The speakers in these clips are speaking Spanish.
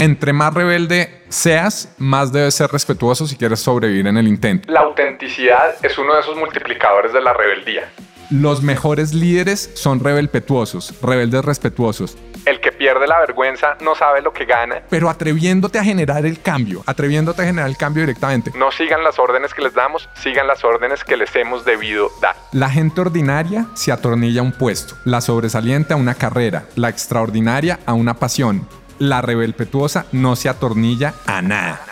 Entre más rebelde seas, más debes ser respetuoso si quieres sobrevivir en el intento. La autenticidad es uno de esos multiplicadores de la rebeldía. Los mejores líderes son rebelpetuosos, rebeldes respetuosos. El que pierde la vergüenza no sabe lo que gana. Pero atreviéndote a generar el cambio, atreviéndote a generar el cambio directamente. No sigan las órdenes que les damos, sigan las órdenes que les hemos debido dar. La gente ordinaria se atornilla a un puesto, la sobresaliente a una carrera, la extraordinaria a una pasión. La rebelpetuosa no se atornilla a nada.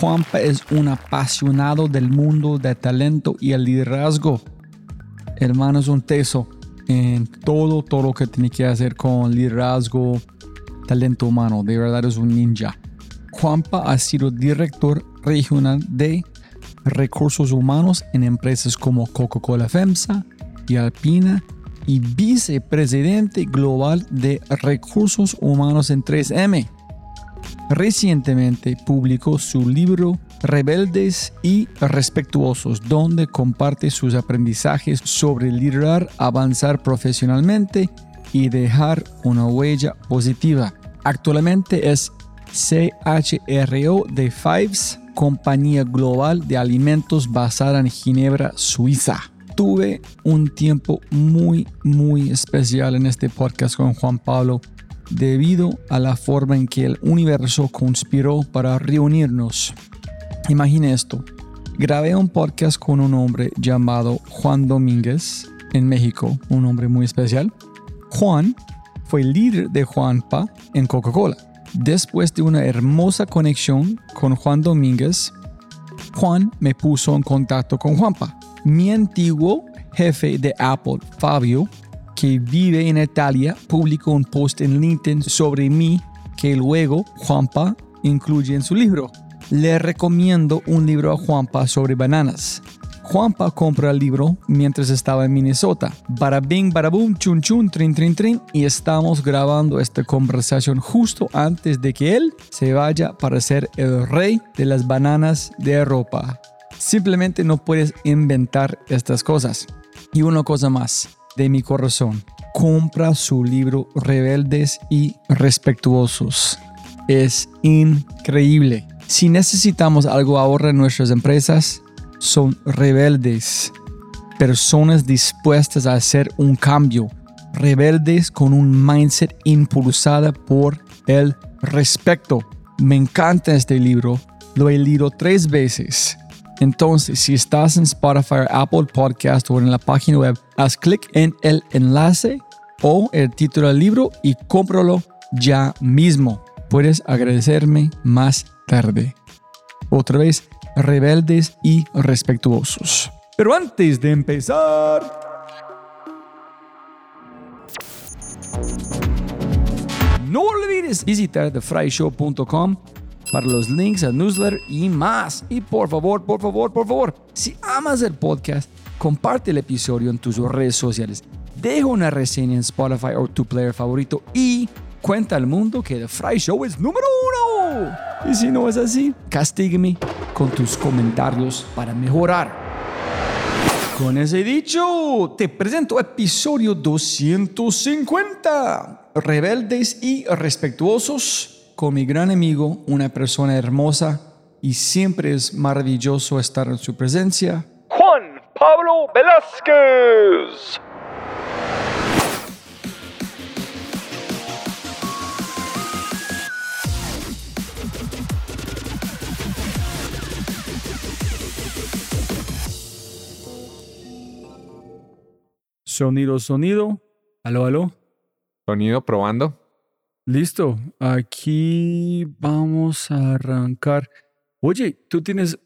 Juanpa es un apasionado del mundo de talento y el liderazgo. Hermano es un teso en todo, todo lo que tiene que hacer con liderazgo, talento humano. De verdad es un ninja. Juanpa ha sido director regional de recursos humanos en empresas como Coca-Cola FEMSA y Alpina y vicepresidente global de recursos humanos en 3M. Recientemente publicó su libro Rebeldes y Respetuosos, donde comparte sus aprendizajes sobre liderar, avanzar profesionalmente y dejar una huella positiva. Actualmente es CHRO de Fives, compañía global de alimentos basada en Ginebra, Suiza. Tuve un tiempo muy, muy especial en este podcast con Juan Pablo debido a la forma en que el universo conspiró para reunirnos. Imagine esto. Grabé un podcast con un hombre llamado Juan Domínguez en México, un hombre muy especial. Juan fue líder de Juanpa en Coca-Cola. Después de una hermosa conexión con Juan Domínguez, Juan me puso en contacto con Juanpa. Mi antiguo jefe de Apple, Fabio, que vive en Italia, publicó un post en LinkedIn sobre mí que luego Juanpa incluye en su libro. Le recomiendo un libro a Juanpa sobre bananas. Juanpa compra el libro mientras estaba en Minnesota. Bada bing, bada boom, chun chun, trin trin trin. Y estamos grabando esta conversación justo antes de que él se vaya para ser el rey de las bananas de Europa. Simplemente no puedes inventar estas cosas. Y una cosa más de mi corazón. Compra su libro Rebeldes y Respetuosos. Es increíble. Si necesitamos algo ahora en nuestras empresas, son rebeldes. Personas dispuestas a hacer un cambio. Rebeldes con un mindset impulsada por el respeto. Me encanta este libro. Lo he leído tres veces entonces, si estás en Spotify, Apple Podcast o en la página web, haz clic en el enlace o el título del libro y cómpralo ya mismo. Puedes agradecerme más tarde. Otra vez, rebeldes y respetuosos. Pero antes de empezar... No olvides visitar thefryshow.com para los links al newsletter y más. Y por favor, por favor, por favor, si amas el podcast, comparte el episodio en tus redes sociales. Deja una reseña en Spotify o tu player favorito y cuenta al mundo que The Fry Show es número uno. Y si no es así, castígame con tus comentarios para mejorar. Con ese dicho, te presento episodio 250. Rebeldes y respetuosos con mi gran amigo, una persona hermosa, y siempre es maravilloso estar en su presencia. Juan Pablo Velázquez. Sonido, sonido. Aló, aló. Sonido probando. Listo, aquí vamos a arrancar. Oye, tú tienes,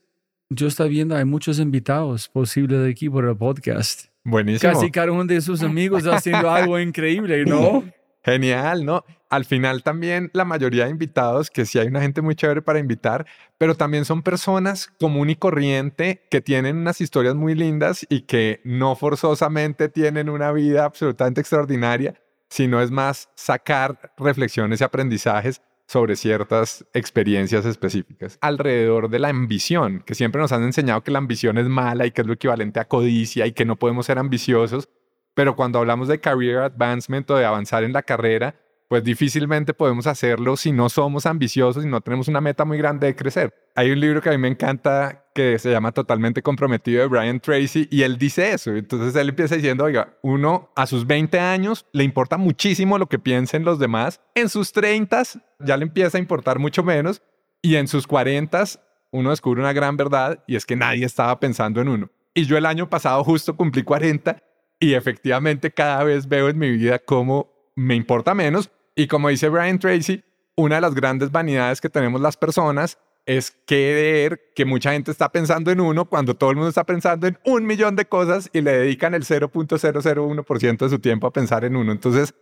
yo estoy viendo, hay muchos invitados posibles de aquí por el podcast. Buenísimo. Casi cada uno de sus amigos haciendo algo increíble, ¿no? Genial, ¿no? Al final también la mayoría de invitados, que sí hay una gente muy chévere para invitar, pero también son personas común y corriente que tienen unas historias muy lindas y que no forzosamente tienen una vida absolutamente extraordinaria, sino es más sacar reflexiones y aprendizajes sobre ciertas experiencias específicas. Alrededor de la ambición, que siempre nos han enseñado que la ambición es mala y que es lo equivalente a codicia y que no podemos ser ambiciosos, pero cuando hablamos de career advancement o de avanzar en la carrera, pues difícilmente podemos hacerlo si no somos ambiciosos y no tenemos una meta muy grande de crecer. Hay un libro que a mí me encanta que se llama Totalmente Comprometido de Brian Tracy y él dice eso. Entonces él empieza diciendo, oiga, uno a sus 20 años le importa muchísimo lo que piensen los demás. En sus 30 ya le empieza a importar mucho menos y en sus 40 uno descubre una gran verdad y es que nadie estaba pensando en uno. Y yo el año pasado justo cumplí 40 y efectivamente cada vez veo en mi vida cómo me importa menos. Y como dice Brian Tracy, una de las grandes vanidades que tenemos las personas es creer que mucha gente está pensando en uno cuando todo el mundo está pensando en un millón de cosas y le dedican el 0.001% de su tiempo a pensar en uno. Entonces,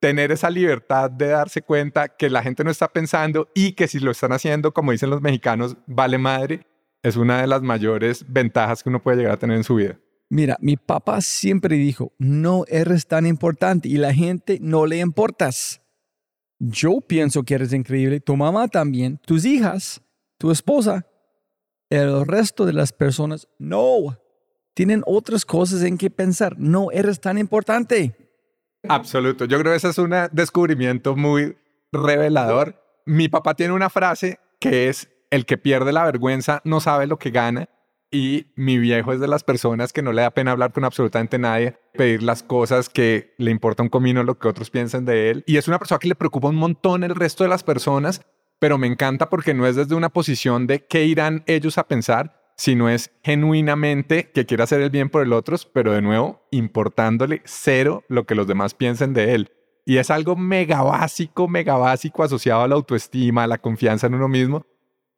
tener esa libertad de darse cuenta que la gente no está pensando y que si lo están haciendo, como dicen los mexicanos, vale madre, es una de las mayores ventajas que uno puede llegar a tener en su vida. Mira, mi papá siempre dijo, no eres tan importante y la gente no le importas. Yo pienso que eres increíble, tu mamá también, tus hijas, tu esposa. El resto de las personas no. Tienen otras cosas en que pensar. No eres tan importante. Absoluto. Yo creo que ese es un descubrimiento muy revelador. Mi papá tiene una frase que es, el que pierde la vergüenza no sabe lo que gana y mi viejo es de las personas que no le da pena hablar con absolutamente nadie, pedir las cosas que le importa un comino lo que otros piensen de él. Y es una persona que le preocupa un montón el resto de las personas, pero me encanta porque no es desde una posición de qué irán ellos a pensar, sino es genuinamente que quiere hacer el bien por el otro, pero de nuevo importándole cero lo que los demás piensen de él. Y es algo mega básico, mega básico asociado a la autoestima, a la confianza en uno mismo,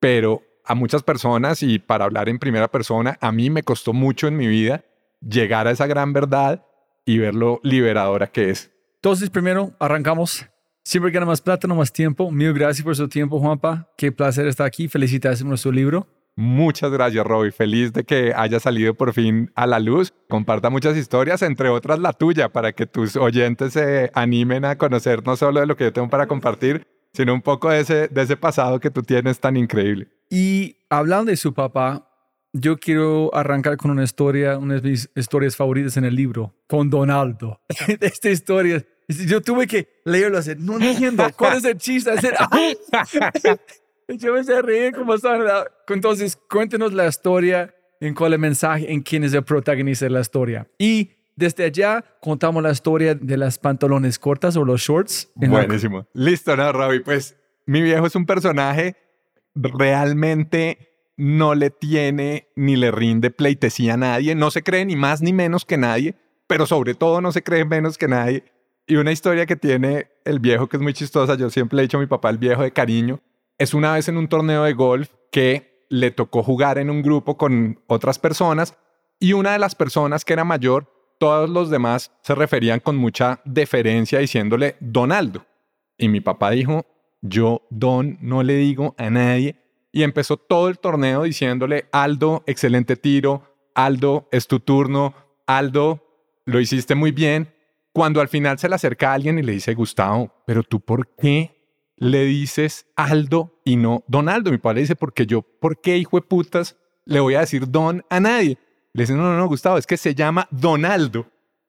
pero a muchas personas y para hablar en primera persona, a mí me costó mucho en mi vida llegar a esa gran verdad y ver lo liberadora que es. Entonces, primero arrancamos. Siempre gana más plata, no más tiempo. Mil gracias por su tiempo, Juanpa. Qué placer estar aquí. Felicidades por nuestro libro. Muchas gracias, Robbie. Feliz de que haya salido por fin a la luz. Comparta muchas historias, entre otras la tuya, para que tus oyentes se animen a conocer no solo de lo que yo tengo para compartir, sino un poco de ese, de ese pasado que tú tienes tan increíble. Y hablando de su papá, yo quiero arrancar con una historia, una de mis historias favoritas en el libro, con Donaldo. Esta historia, yo tuve que leerlo así, no entiendo, ¿cuál es el chiste? yo me sé reír como estaba. Entonces, cuéntenos la historia, en cuál es el mensaje, en quién es el protagonista de la historia. Y desde allá contamos la historia de las pantalones cortas o los shorts. Buenísimo. Listo, ¿no, Robbie? Pues mi viejo es un personaje realmente no le tiene ni le rinde pleitesía a nadie, no se cree ni más ni menos que nadie, pero sobre todo no se cree menos que nadie. Y una historia que tiene el viejo que es muy chistosa, yo siempre he dicho a mi papá el viejo de cariño, es una vez en un torneo de golf que le tocó jugar en un grupo con otras personas y una de las personas que era mayor, todos los demás se referían con mucha deferencia diciéndole Donaldo. Y mi papá dijo, yo, Don, no le digo a nadie. Y empezó todo el torneo diciéndole, Aldo, excelente tiro, Aldo, es tu turno, Aldo, lo hiciste muy bien. Cuando al final se le acerca a alguien y le dice, Gustavo, pero tú por qué le dices Aldo y no Donaldo? Mi padre dice, porque yo, ¿por qué, hijo de putas, le voy a decir Don a nadie? Le dice, no, no, no, Gustavo, es que se llama Donaldo.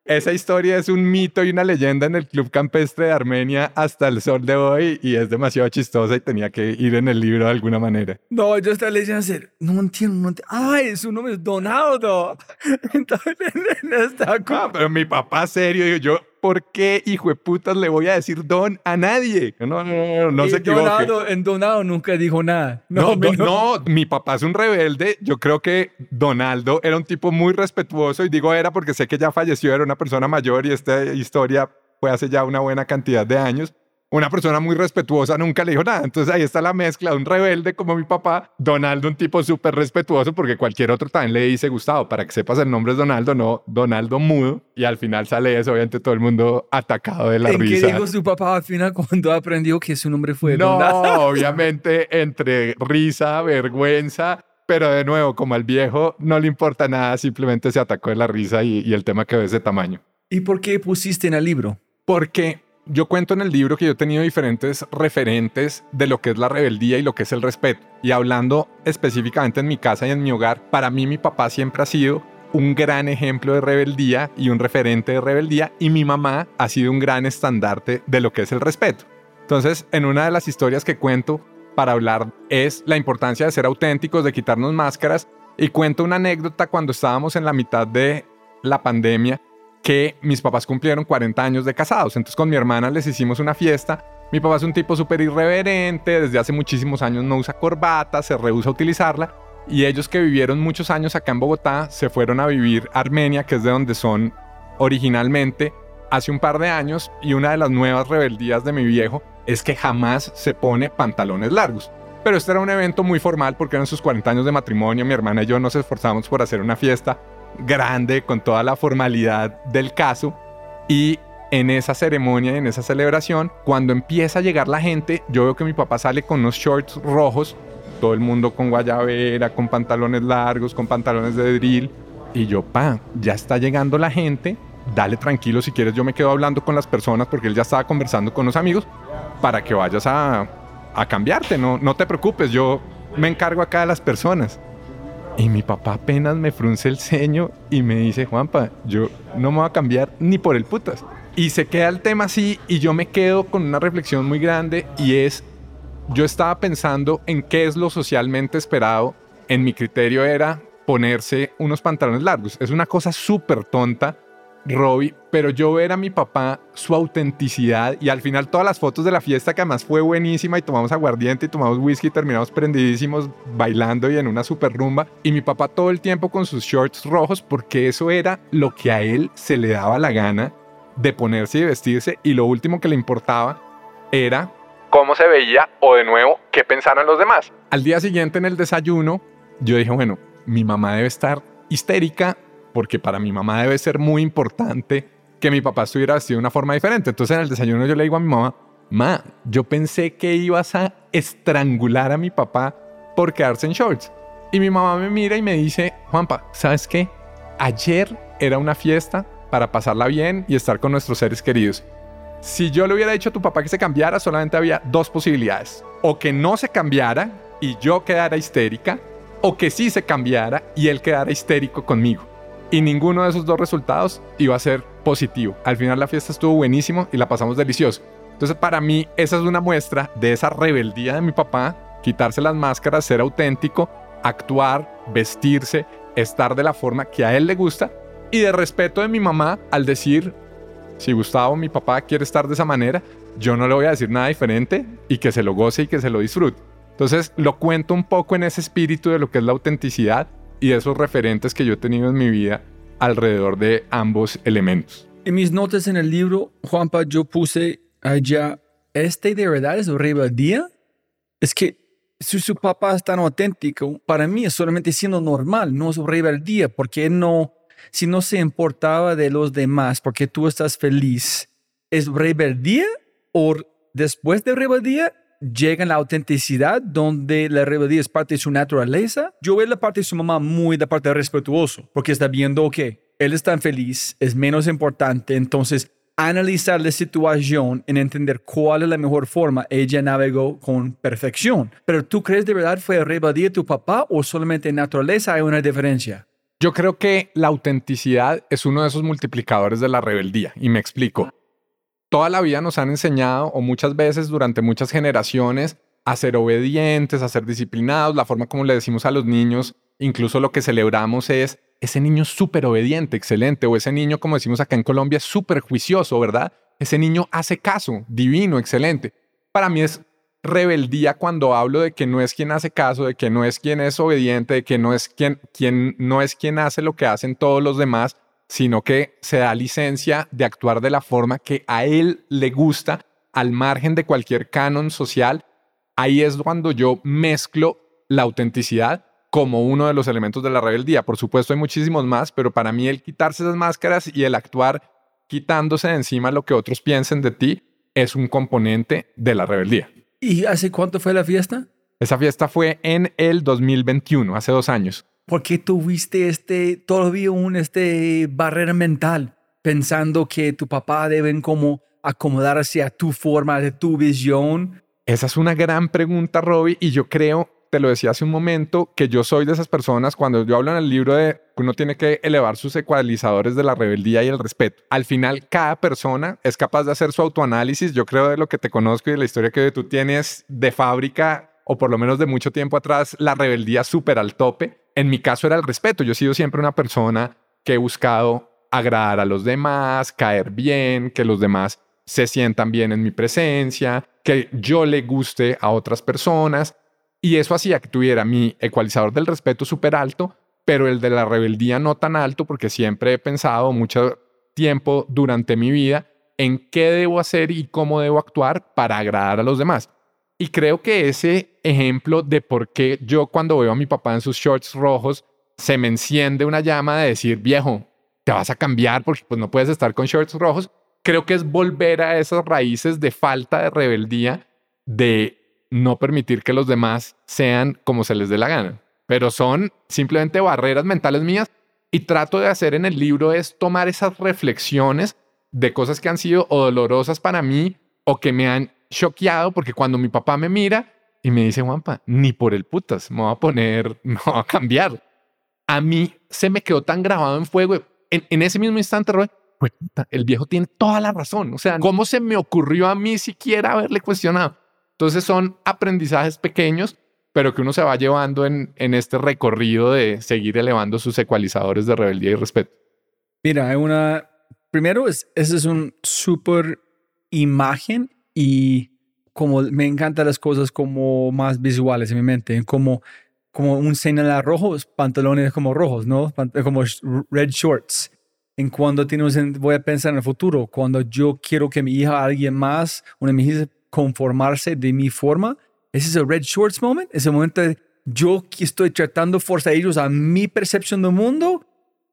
Esa historia es un mito y una leyenda en el Club Campestre de Armenia hasta el sol de hoy y es demasiado chistosa y tenía que ir en el libro de alguna manera. No, yo estaba leyendo así, no entiendo, no entiendo. ¡Ay, su nombre es Donaldo! Entonces, está ah, pero mi papá serio, yo, ¿por qué, hijo de putas, le voy a decir don a nadie? No, no, no, no se equivoque. Donado, en Donado nunca dijo nada. No, no, no, mi papá es un rebelde. Yo creo que Donaldo era un tipo muy respetuoso y digo era porque sé que ya falleció, era una persona mayor y esta historia fue hace ya una buena cantidad de años. Una persona muy respetuosa nunca le dijo nada. Entonces ahí está la mezcla de un rebelde como mi papá, Donaldo, un tipo súper respetuoso, porque cualquier otro también le dice, Gustavo, para que sepas el nombre es Donaldo, no Donaldo mudo. Y al final sale eso, obviamente todo el mundo atacado de la ¿En risa. ¿Qué dijo su papá al final cuando aprendió que su nombre fue No, Donaldo? obviamente entre risa, vergüenza. Pero de nuevo, como al viejo no le importa nada, simplemente se atacó de la risa y, y el tema quedó de ese tamaño. ¿Y por qué pusiste en el libro? Porque yo cuento en el libro que yo he tenido diferentes referentes de lo que es la rebeldía y lo que es el respeto. Y hablando específicamente en mi casa y en mi hogar, para mí mi papá siempre ha sido un gran ejemplo de rebeldía y un referente de rebeldía y mi mamá ha sido un gran estandarte de lo que es el respeto. Entonces, en una de las historias que cuento para hablar es la importancia de ser auténticos, de quitarnos máscaras y cuento una anécdota cuando estábamos en la mitad de la pandemia que mis papás cumplieron 40 años de casados. Entonces con mi hermana les hicimos una fiesta. Mi papá es un tipo súper irreverente, desde hace muchísimos años no usa corbata, se rehúsa a utilizarla. Y ellos que vivieron muchos años acá en Bogotá se fueron a vivir a Armenia, que es de donde son originalmente, hace un par de años. Y una de las nuevas rebeldías de mi viejo es que jamás se pone pantalones largos. Pero este era un evento muy formal porque eran sus 40 años de matrimonio. Mi hermana y yo nos esforzamos por hacer una fiesta grande con toda la formalidad del caso y en esa ceremonia en esa celebración, cuando empieza a llegar la gente, yo veo que mi papá sale con unos shorts rojos, todo el mundo con guayabera, con pantalones largos, con pantalones de drill, y yo, pa, ya está llegando la gente, dale tranquilo si quieres, yo me quedo hablando con las personas porque él ya estaba conversando con los amigos para que vayas a, a cambiarte, no, no te preocupes, yo me encargo acá de las personas. Y mi papá apenas me frunce el ceño y me dice, Juanpa, yo no me voy a cambiar ni por el putas. Y se queda el tema así y yo me quedo con una reflexión muy grande y es, yo estaba pensando en qué es lo socialmente esperado. En mi criterio era ponerse unos pantalones largos. Es una cosa súper tonta, Robbie, pero yo ver a mi papá, su autenticidad y al final todas las fotos de la fiesta que además fue buenísima y tomamos aguardiente y tomamos whisky y terminamos prendidísimos bailando y en una super rumba y mi papá todo el tiempo con sus shorts rojos porque eso era lo que a él se le daba la gana de ponerse y vestirse y lo último que le importaba era ¿Cómo se veía? O de nuevo, ¿qué pensaron los demás? al día siguiente en el desayuno yo dije, bueno, mi mamá debe estar histérica porque para mi mamá debe ser muy importante que mi papá estuviera vestido de una forma diferente. Entonces en el desayuno yo le digo a mi mamá, ma, yo pensé que ibas a estrangular a mi papá por quedarse en shorts. Y mi mamá me mira y me dice, Juanpa, ¿sabes qué? Ayer era una fiesta para pasarla bien y estar con nuestros seres queridos. Si yo le hubiera dicho a tu papá que se cambiara, solamente había dos posibilidades. O que no se cambiara y yo quedara histérica, o que sí se cambiara y él quedara histérico conmigo. Y ninguno de esos dos resultados iba a ser positivo. Al final la fiesta estuvo buenísimo y la pasamos delicioso. Entonces para mí esa es una muestra de esa rebeldía de mi papá, quitarse las máscaras, ser auténtico, actuar, vestirse, estar de la forma que a él le gusta y de respeto de mi mamá al decir, si Gustavo, mi papá, quiere estar de esa manera, yo no le voy a decir nada diferente y que se lo goce y que se lo disfrute. Entonces lo cuento un poco en ese espíritu de lo que es la autenticidad y esos referentes que yo he tenido en mi vida alrededor de ambos elementos. En mis notas en el libro, Juanpa, yo puse allá, este de verdad es rebeldía. Es que si su papá es tan auténtico, para mí es solamente siendo normal, no es rebeldía, porque no, si no se importaba de los demás, porque tú estás feliz, ¿es rebeldía o después de rebeldía llega la autenticidad donde la rebeldía es parte de su naturaleza? Yo veo la parte de su mamá muy de parte respetuoso, porque está viendo que él es tan feliz, es menos importante, entonces analizar la situación en entender cuál es la mejor forma, ella navegó con perfección. Pero ¿tú crees de verdad fue rebeldía de tu papá o solamente en naturaleza hay una diferencia? Yo creo que la autenticidad es uno de esos multiplicadores de la rebeldía y me explico. Toda la vida nos han enseñado o muchas veces durante muchas generaciones a ser obedientes, a ser disciplinados, la forma como le decimos a los niños, incluso lo que celebramos es ese niño súper obediente, excelente, o ese niño, como decimos acá en Colombia, súper juicioso, ¿verdad? Ese niño hace caso, divino, excelente. Para mí es rebeldía cuando hablo de que no es quien hace caso, de que no es quien es obediente, de que no es quien, quien no es quien hace lo que hacen todos los demás, sino que se da licencia de actuar de la forma que a él le gusta al margen de cualquier canon social, ahí es cuando yo mezclo la autenticidad como uno de los elementos de la rebeldía. Por supuesto hay muchísimos más, pero para mí el quitarse esas máscaras y el actuar quitándose de encima lo que otros piensen de ti es un componente de la rebeldía. ¿Y hace cuánto fue la fiesta? Esa fiesta fue en el 2021, hace dos años. ¿Por qué tuviste este, todavía un este barrera mental pensando que tu papá deben como acomodarse a tu forma, de tu visión? Esa es una gran pregunta, Robbie, y yo creo, te lo decía hace un momento, que yo soy de esas personas, cuando yo hablo en el libro de que uno tiene que elevar sus ecualizadores de la rebeldía y el respeto. Al final, cada persona es capaz de hacer su autoanálisis. Yo creo de lo que te conozco y de la historia que tú tienes de fábrica, o por lo menos de mucho tiempo atrás, la rebeldía súper al tope. En mi caso era el respeto. Yo he sido siempre una persona que he buscado agradar a los demás, caer bien, que los demás se sientan bien en mi presencia, que yo le guste a otras personas. Y eso hacía que tuviera mi ecualizador del respeto súper alto, pero el de la rebeldía no tan alto, porque siempre he pensado mucho tiempo durante mi vida en qué debo hacer y cómo debo actuar para agradar a los demás. Y creo que ese ejemplo de por qué yo cuando veo a mi papá en sus shorts rojos, se me enciende una llama de decir, viejo, te vas a cambiar porque pues no puedes estar con shorts rojos, creo que es volver a esas raíces de falta de rebeldía, de no permitir que los demás sean como se les dé la gana. Pero son simplemente barreras mentales mías y trato de hacer en el libro es tomar esas reflexiones de cosas que han sido o dolorosas para mí o que me han choqueado porque cuando mi papá me mira y me dice, Juanpa, ni por el putas, me voy a poner, me voy a cambiar. A mí se me quedó tan grabado en fuego. En, en ese mismo instante, Roy, el viejo tiene toda la razón. O sea, ¿cómo se me ocurrió a mí siquiera haberle cuestionado? Entonces son aprendizajes pequeños, pero que uno se va llevando en, en este recorrido de seguir elevando sus ecualizadores de rebeldía y respeto. Mira, hay una... Primero, es, esa es un súper imagen y como me encantan las cosas como más visuales en mi mente, como, como un señal rojo, pantalones como rojos, ¿no? Como red shorts en cuando tienes, voy a pensar en el futuro, cuando yo quiero que mi hija, alguien más, una de mis hijas, conformarse de mi forma, ese es el red shorts moment, ese momento de yo estoy tratando de forzar a ellos a mi percepción del mundo,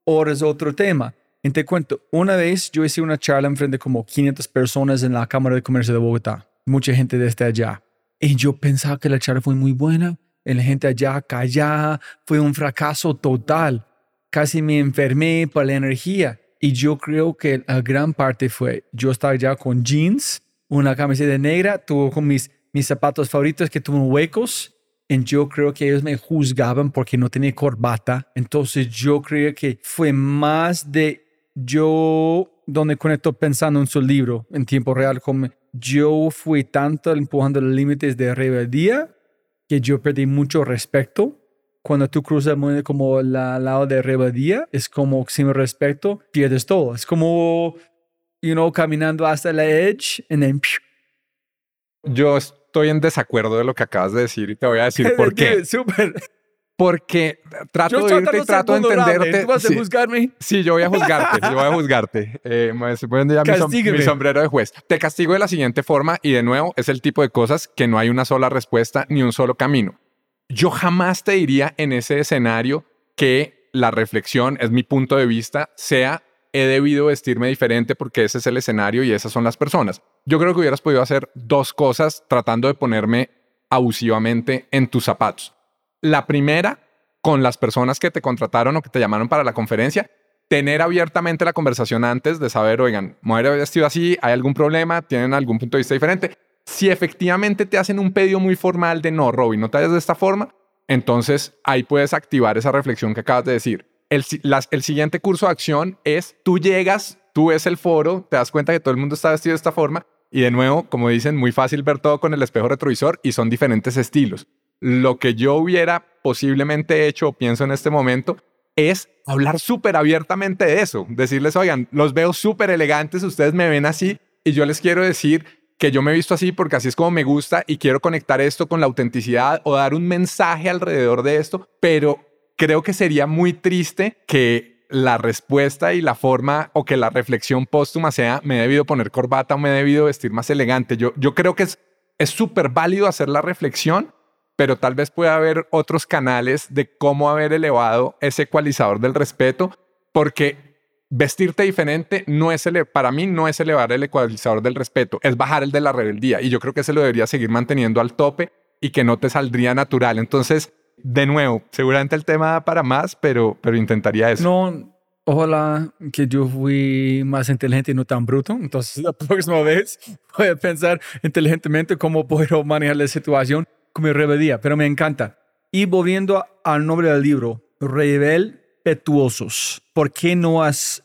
o es otro tema. Y te cuento, una vez yo hice una charla en frente de como 500 personas en la Cámara de Comercio de Bogotá, mucha gente desde allá. Y yo pensaba que la charla fue muy buena, la gente allá callada, fue un fracaso total casi me enfermé por la energía. Y yo creo que la gran parte fue, yo estaba ya con jeans, una camiseta negra, tuvo con mis, mis zapatos favoritos que tuvieron huecos. Y yo creo que ellos me juzgaban porque no tenía corbata. Entonces yo creo que fue más de yo, donde conecto pensando en su libro en tiempo real, como yo fui tanto empujando los límites de rebeldía que yo perdí mucho respeto cuando tú cruzas como el lado de rebeldía, es como sin respeto, pierdes todo. Es como, you know, caminando hasta la edge and then... Yo estoy en desacuerdo de lo que acabas de decir y te voy a decir por qué. Súper. Porque trato de irte y trato de entenderte. ¿Tú vas a juzgarme? Sí, yo voy a juzgarte, yo voy a juzgarte. Eh, me estoy poniendo ya mi, mi, sombrero de juez. Te castigo de la siguiente forma y de nuevo es el tipo de cosas que no hay una sola respuesta ni un solo camino. Yo jamás te diría en ese escenario que la reflexión, es mi punto de vista, sea he debido vestirme diferente porque ese es el escenario y esas son las personas. Yo creo que hubieras podido hacer dos cosas tratando de ponerme abusivamente en tus zapatos. La primera, con las personas que te contrataron o que te llamaron para la conferencia, tener abiertamente la conversación antes de saber, oigan, me vestido así, hay algún problema, tienen algún punto de vista diferente si efectivamente te hacen un pedido muy formal de no, Robin, no te hagas de esta forma, entonces ahí puedes activar esa reflexión que acabas de decir. El, el siguiente curso de acción es tú llegas, tú ves el foro, te das cuenta que todo el mundo está vestido de esta forma y de nuevo, como dicen, muy fácil ver todo con el espejo retrovisor y son diferentes estilos. Lo que yo hubiera posiblemente hecho o pienso en este momento es hablar súper abiertamente de eso, decirles, oigan, los veo súper elegantes, ustedes me ven así y yo les quiero decir que yo me he visto así porque así es como me gusta y quiero conectar esto con la autenticidad o dar un mensaje alrededor de esto, pero creo que sería muy triste que la respuesta y la forma o que la reflexión póstuma sea me he debido poner corbata o me he debido vestir más elegante. Yo, yo creo que es es súper válido hacer la reflexión, pero tal vez pueda haber otros canales de cómo haber elevado ese ecualizador del respeto, porque vestirte diferente no es para mí no es elevar el ecualizador del respeto, es bajar el de la rebeldía y yo creo que se lo debería seguir manteniendo al tope y que no te saldría natural. Entonces, de nuevo, seguramente el tema da para más, pero, pero intentaría eso. No, ojalá que yo fui más inteligente y no tan bruto. Entonces, la próxima vez voy a pensar inteligentemente cómo puedo manejar la situación con mi rebeldía, pero me encanta. Y volviendo al nombre del libro, Rebel Petuosos. ¿Por qué no has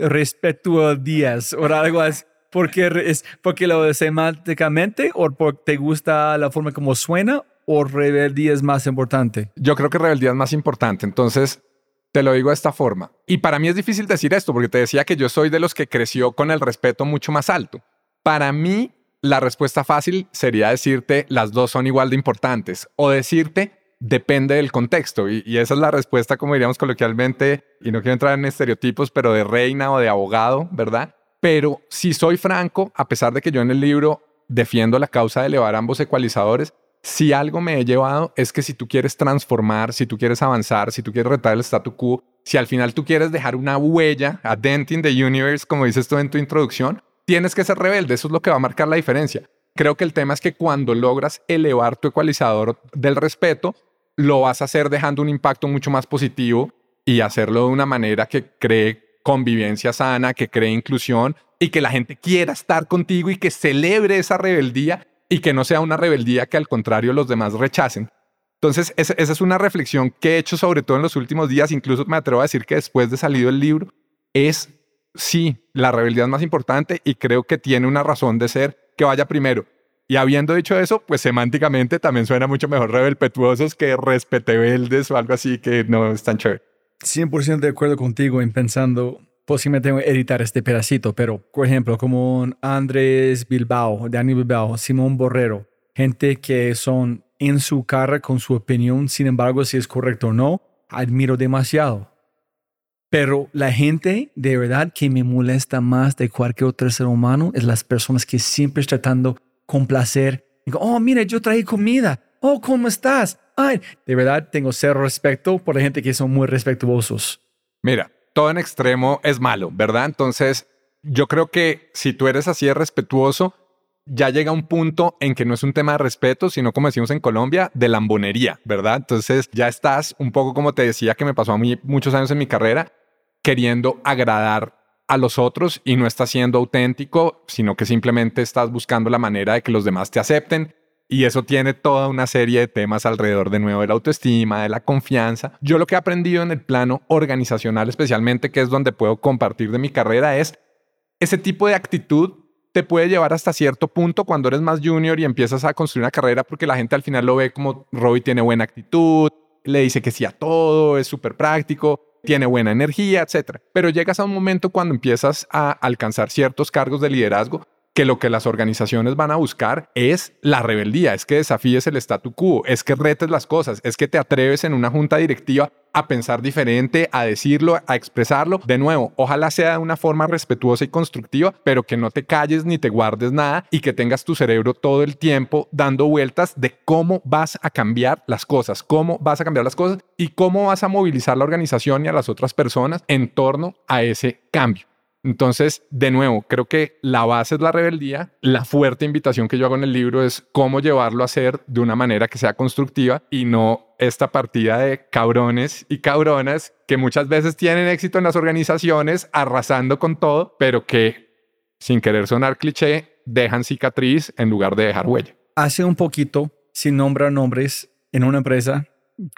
respetuado días o algo así? ¿Porque, es, ¿Porque lo semánticamente o porque te gusta la forma como suena o rebeldía es más importante? Yo creo que rebeldía es más importante. Entonces, te lo digo de esta forma. Y para mí es difícil decir esto porque te decía que yo soy de los que creció con el respeto mucho más alto. Para mí, la respuesta fácil sería decirte las dos son igual de importantes o decirte depende del contexto. Y, esa es la respuesta, como diríamos coloquialmente, y no quiero entrar en estereotipos, pero de reina o de abogado, ¿verdad? Pero si soy franco, a pesar de que yo en el libro defiendo la causa de elevar ambos ecualizadores, si algo me he llevado es que si tú quieres transformar, si tú quieres avanzar, si tú quieres retar el statu quo, si al final tú quieres dejar una huella, a dent in the universe, como dices tú en tu introducción, tienes que ser rebelde. Eso es lo que va a marcar la diferencia. Creo que el tema es que cuando logras elevar tu ecualizador del respeto, lo vas a hacer dejando un impacto mucho más positivo y hacerlo de una manera que cree convivencia sana, que cree inclusión y que la gente quiera estar contigo y que celebre esa rebeldía y que no sea una rebeldía que al contrario los demás rechacen. Entonces, esa, es una reflexión que he hecho sobre todo en los últimos días, incluso me atrevo a decir que después de salido el libro, es sí, la rebeldía es más importante y creo que tiene una razón de ser que vaya primero. Y habiendo dicho eso, pues semánticamente también suena mucho mejor rebelpetuosos que respetebeldes o algo así que no es tan chévere. 100% de acuerdo contigo en pensando posiblemente tengo que editar este pedacito, pero por ejemplo, como Andrés Bilbao, Dani Bilbao, Simón Borrero, gente que son en su cara con su opinión, sin embargo, si es correcto o no, admiro demasiado. Pero la gente de verdad que me molesta más de cualquier otro ser humano es las personas que siempre están tratando complacer. Digo, oh, mira, yo traí comida. Oh, ¿cómo estás? Ay, de verdad tengo cero respeto por la gente que son muy respetuosos. Mira, todo en extremo es malo, ¿verdad? Entonces, yo creo que si tú eres así de respetuoso, ya llega un punto en que no es un tema de respeto, sino como decimos en Colombia, de lambonería, ¿verdad? Entonces ya estás un poco como te decía que me pasó a mí muchos años en mi carrera, queriendo agradar a los otros y no estás siendo auténtico, sino que simplemente estás buscando la manera de que los demás te acepten y eso tiene toda una serie de temas alrededor de nuevo de la autoestima, de la confianza. Yo lo que he aprendido en el plano organizacional especialmente, que es donde puedo compartir de mi carrera, es ese tipo de actitud te puede llevar hasta cierto punto cuando eres más junior y empiezas a construir una carrera porque la gente al final lo ve como Robbie tiene buena actitud, le dice que sí a todo, es súper práctico, tiene buena energía, etc. Pero llegas a un momento cuando empiezas a alcanzar ciertos cargos de liderazgo que lo que las organizaciones van a buscar es la rebeldía, es que desafíes el statu quo, es que retes las cosas, es que te atreves en una junta directiva a pensar diferente, a decirlo, a expresarlo. De nuevo, ojalá sea de una forma respetuosa y constructiva, pero que no te calles ni te guardes nada y que tengas tu cerebro todo el tiempo dando vueltas de cómo vas a cambiar las cosas, cómo vas a cambiar las cosas y cómo vas a movilizar la organización y a las otras personas en torno a ese cambio. Entonces, de nuevo, creo que la base es la rebeldía. La fuerte invitación que yo hago en el libro es cómo llevarlo a hacer de una manera que sea constructiva y no esta partida de cabrones y cabronas que muchas veces tienen éxito en las organizaciones arrasando con todo, pero que, sin querer sonar cliché, dejan cicatriz en lugar de dejar huella. Hace un poquito, sin nombrar nombres, en una empresa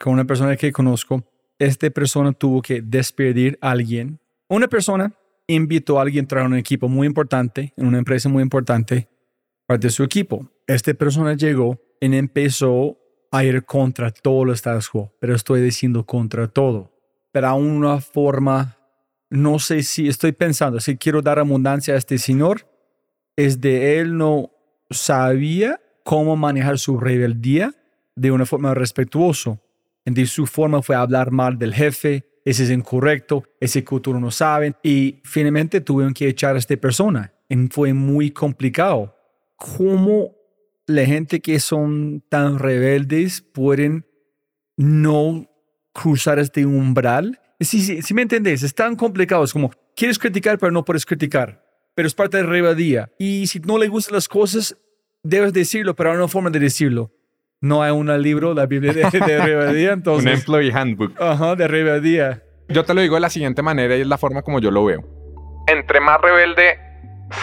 con una persona que conozco, esta persona tuvo que despedir a alguien. Una persona invitó a alguien a entrar en un equipo muy importante, en una empresa muy importante, parte de su equipo. Esta persona llegó y empezó a ir contra todo el status quo, pero estoy diciendo contra todo. Pero una forma, no sé si estoy pensando, si quiero dar abundancia a este señor, es de él no sabía cómo manejar su rebeldía de una forma respetuosa. Entonces su forma fue hablar mal del jefe, ese es incorrecto, ese cultura no saben. Y finalmente tuvieron que echar a esta persona. Y fue muy complicado. ¿Cómo la gente que son tan rebeldes pueden no cruzar este umbral? Si, sí, sí, me entendés, es tan complicado. Es como, quieres criticar, pero no puedes criticar. Pero es parte de la rebeldía. Y si no le gustan las cosas, debes decirlo, pero hay una forma de decirlo. No hay un libro, la Biblia de, de entonces... un employee handbook. Ajá, de rebeldía. Yo te lo digo de la siguiente manera y es la forma como yo lo veo. Entre más rebelde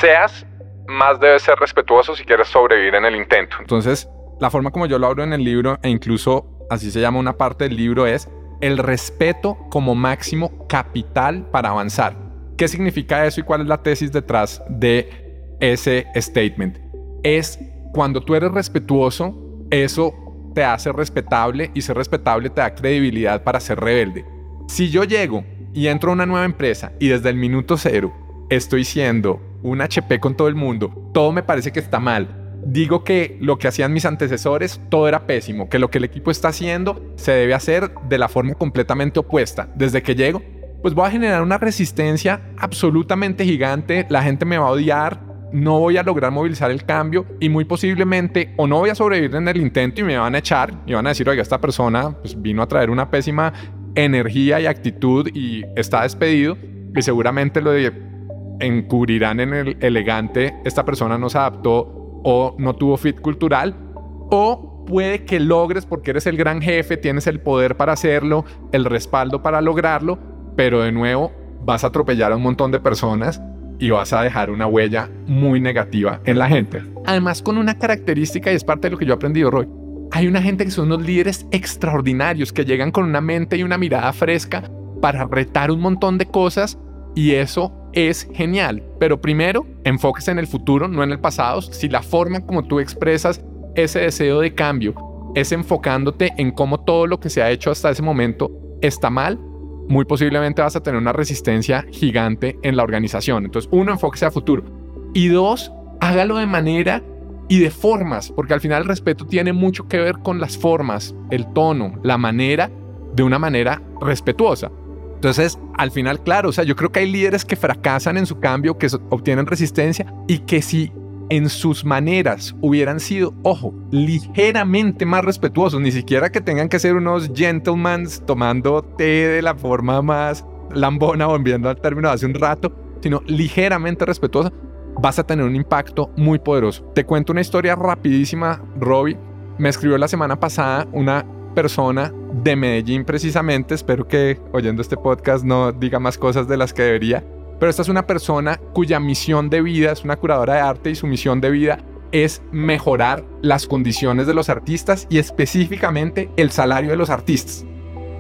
seas, más debes ser respetuoso si quieres sobrevivir en el intento. Entonces, la forma como yo lo hablo en el libro, e incluso así se llama una parte del libro, es el respeto como máximo capital para avanzar. ¿Qué significa eso y cuál es la tesis detrás de ese statement? Es cuando tú eres respetuoso, eso te hace respetable y ser respetable te da credibilidad para ser rebelde. Si yo llego y entro a una nueva empresa y desde el minuto cero estoy siendo un HP con todo el mundo, todo me parece que está mal. Digo que lo que hacían mis antecesores, todo era pésimo, que lo que el equipo está haciendo se debe hacer de la forma completamente opuesta. Desde que llego, pues voy a generar una resistencia absolutamente gigante, la gente me va a odiar, no voy a lograr movilizar el cambio y muy posiblemente o no voy a sobrevivir en el intento y me van a echar y van a decir, oiga, esta persona pues, vino a traer una pésima energía y actitud y está despedido y seguramente lo encubrirán en el elegante, esta persona no se adaptó o no tuvo fit cultural o puede que logres porque eres el gran jefe, tienes el poder para hacerlo, el respaldo para lograrlo, pero de nuevo vas a atropellar a un montón de personas y vas a dejar una huella muy negativa en la gente. Además, con una característica, y es parte de lo que yo he aprendido, Roy, hay una gente que son unos líderes extraordinarios que llegan con una mente y una mirada fresca para retar un montón de cosas y eso es genial. Pero primero, enfóquese en el futuro, no en el pasado. Si la forma como tú expresas ese deseo de cambio es enfocándote en cómo todo lo que se ha hecho hasta ese momento está mal, muy posiblemente vas a tener una resistencia gigante en la organización. Entonces, uno, enfóquese a futuro. Y dos, hágalo de manera y de formas, porque al final el respeto tiene mucho que ver con las formas, el tono, la manera, de una manera respetuosa. Entonces, al final, claro, o sea, yo creo que hay líderes que fracasan en su cambio, que obtienen resistencia y que si en sus maneras hubieran sido, ojo, ligeramente más respetuosos, ni siquiera que tengan que ser unos gentlemen tomando té de la forma más lambona, volviendo al término de hace un rato, sino ligeramente respetuosa, vas a tener un impacto muy poderoso. Te cuento una historia rapidísima, Robbie. Me escribió la semana pasada una persona de Medellín precisamente, espero que oyendo este podcast no diga más cosas de las que debería, pero esta es una persona cuya misión de vida es una curadora de arte y su misión de vida es mejorar las condiciones de los artistas y específicamente el salario de los artistas.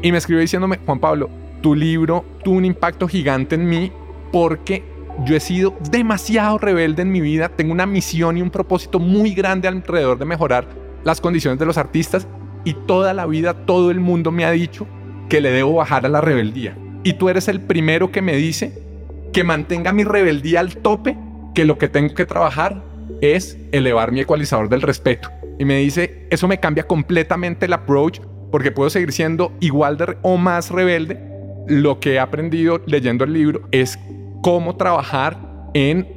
Y me escribió diciéndome, Juan Pablo, tu libro tuvo un impacto gigante en mí porque yo he sido demasiado rebelde en mi vida, tengo una misión y un propósito muy grande alrededor de mejorar las condiciones de los artistas y toda la vida todo el mundo me ha dicho que le debo bajar a la rebeldía. Y tú eres el primero que me dice que mantenga mi rebeldía al tope, que lo que tengo que trabajar es elevar mi ecualizador del respeto. Y me dice, eso me cambia completamente el approach porque puedo seguir siendo igual de o más rebelde. Lo que he aprendido leyendo el libro es cómo trabajar en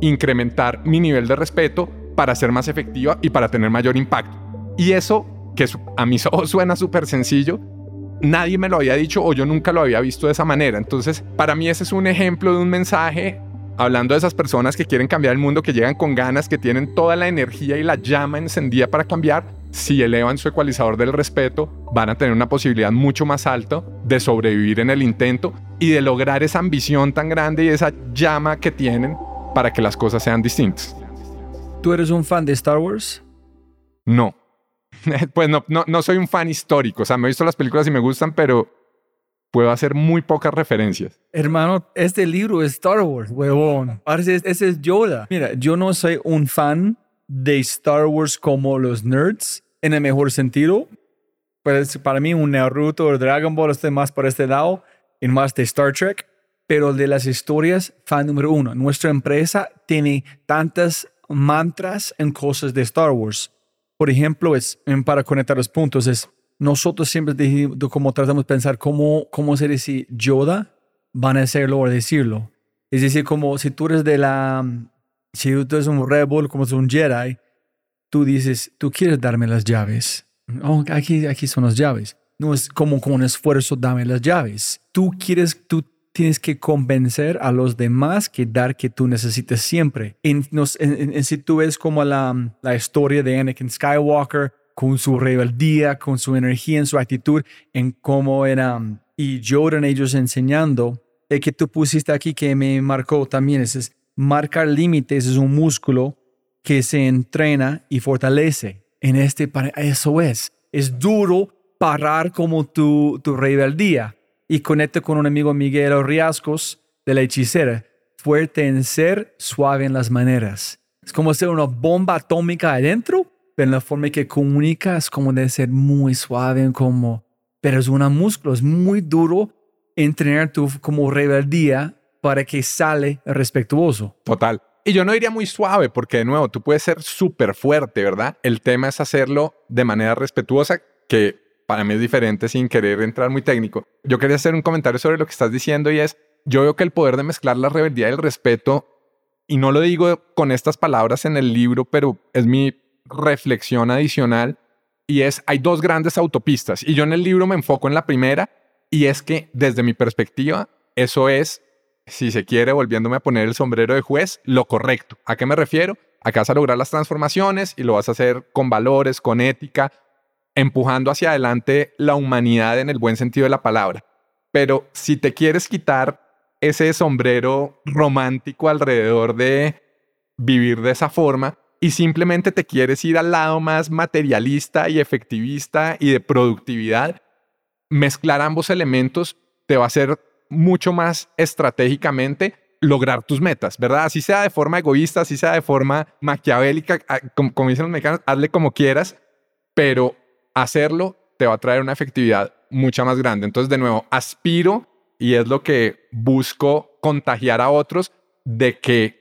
incrementar mi nivel de respeto para ser más efectiva y para tener mayor impacto. Y eso, que a mis ojos suena súper sencillo, nadie me lo había dicho o yo nunca lo había visto de esa manera. Entonces, para mí ese es un ejemplo de un mensaje hablando de esas personas que quieren cambiar el mundo, que llegan con ganas, que tienen toda la energía y la llama encendida para cambiar. Si elevan su ecualizador del respeto, van a tener una posibilidad mucho más alta de sobrevivir en el intento y de lograr esa ambición tan grande y esa llama que tienen para que las cosas sean distintas. ¿Tú eres un fan de Star Wars? No. pues no, no, no soy un fan histórico. O sea, me he visto las películas y me gustan, pero puedo hacer muy pocas referencias. Hermano, este libro es Star Wars, huevón. Parece, ese es Yoda. Mira, yo no soy un fan de Star Wars como los nerds, en el mejor sentido. Pues para mí, un Naruto o Dragon Ball esté más por este lado y más de Star Trek. Pero de las historias, fan número uno. Nuestra empresa tiene tantas mantras en cosas de Star Wars por ejemplo, es para conectar los puntos, es nosotros siempre dijimos, como tratamos de pensar cómo, cómo se dice Yoda, van a hacerlo o decirlo. Es decir, como si tú eres de la, si tú eres un rebel, como es un Jedi, tú dices, tú quieres darme las llaves. Oh, aquí, aquí son las llaves. No es como con un esfuerzo, dame las llaves. Tú quieres, tú tienes que convencer a los demás que dar que tú necesitas siempre. En, si tú ves como la, la historia de Anakin Skywalker, con su rebeldía, con su energía, en su actitud, en cómo era, y lloran ellos enseñando, el que tú pusiste aquí que me marcó también, es, marcar límites es un músculo que se entrena y fortalece. En este, eso es. Es duro parar como tu, tu rebeldía. Y conecta con un amigo Miguel Riascos de la hechicera. Fuerte en ser, suave en las maneras. Es como ser una bomba atómica adentro, pero la forma que comunica es como de ser muy suave, como, pero es un músculo, es muy duro entrenar tu como rebeldía para que sale respetuoso. Total. Y yo no diría muy suave, porque de nuevo, tú puedes ser súper fuerte, ¿verdad? El tema es hacerlo de manera respetuosa, que para mí es diferente sin querer entrar muy técnico. Yo quería hacer un comentario sobre lo que estás diciendo y es, yo veo que el poder de mezclar la rebeldía y el respeto, y no lo digo con estas palabras en el libro, pero es mi reflexión adicional y es, hay dos grandes autopistas y yo en el libro me enfoco en la primera y es que desde mi perspectiva eso es, si se quiere, volviéndome a poner el sombrero de juez, lo correcto. ¿A qué me refiero? Acá vas a lograr las transformaciones y lo vas a hacer con valores, con ética, empujando hacia adelante la humanidad en el buen sentido de la palabra. Pero si te quieres quitar ese sombrero romántico alrededor de vivir de esa forma, y simplemente te quieres ir al lado más materialista y efectivista y de productividad, mezclar ambos elementos te va a hacer mucho más estratégicamente lograr tus metas, ¿verdad? Así sea de forma egoísta, así sea de forma maquiavélica, ah, como, dicen los mexicanos, hazle como quieras, pero hacerlo te va a traer una efectividad mucha más grande. Entonces, de nuevo, aspiro y es lo que busco contagiar a otros de que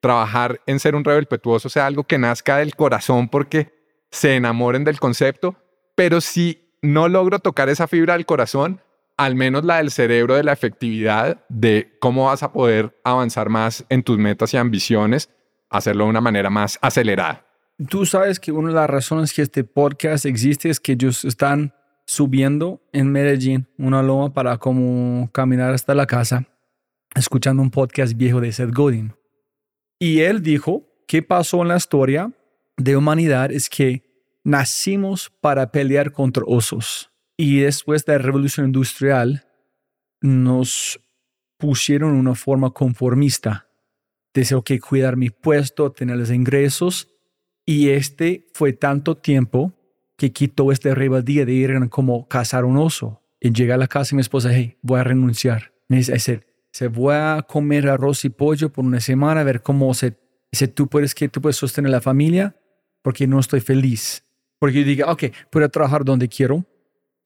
trabajar en ser un rebel petuoso sea algo que nazca del corazón porque se enamoren del concepto, pero si no logro tocar esa fibra del corazón, al menos la del cerebro, de la efectividad, de cómo vas a poder avanzar más en tus metas y ambiciones, hacerlo de una manera más acelerada. Tú sabes que una de las razones que este podcast existe es que ellos están subiendo en Medellín una loma para como caminar hasta la casa, escuchando un podcast viejo de Seth Godin. Y él dijo, ¿qué pasó en la historia de humanidad? Es que nacimos para pelear contra osos. Y después de la revolución industrial, nos pusieron una forma conformista. Deseo que cuidar mi puesto, tener los ingresos. Y este fue tanto tiempo que quitó este rebeldía de ir como cazar un oso. Y llega a la casa y mi esposa, hey, voy a renunciar. Es decir, se voy a comer arroz y pollo por una semana, a ver cómo se, si tú puedes, que tú puedes sostener la familia, porque no estoy feliz. Porque yo diga, ok, puedo trabajar donde quiero,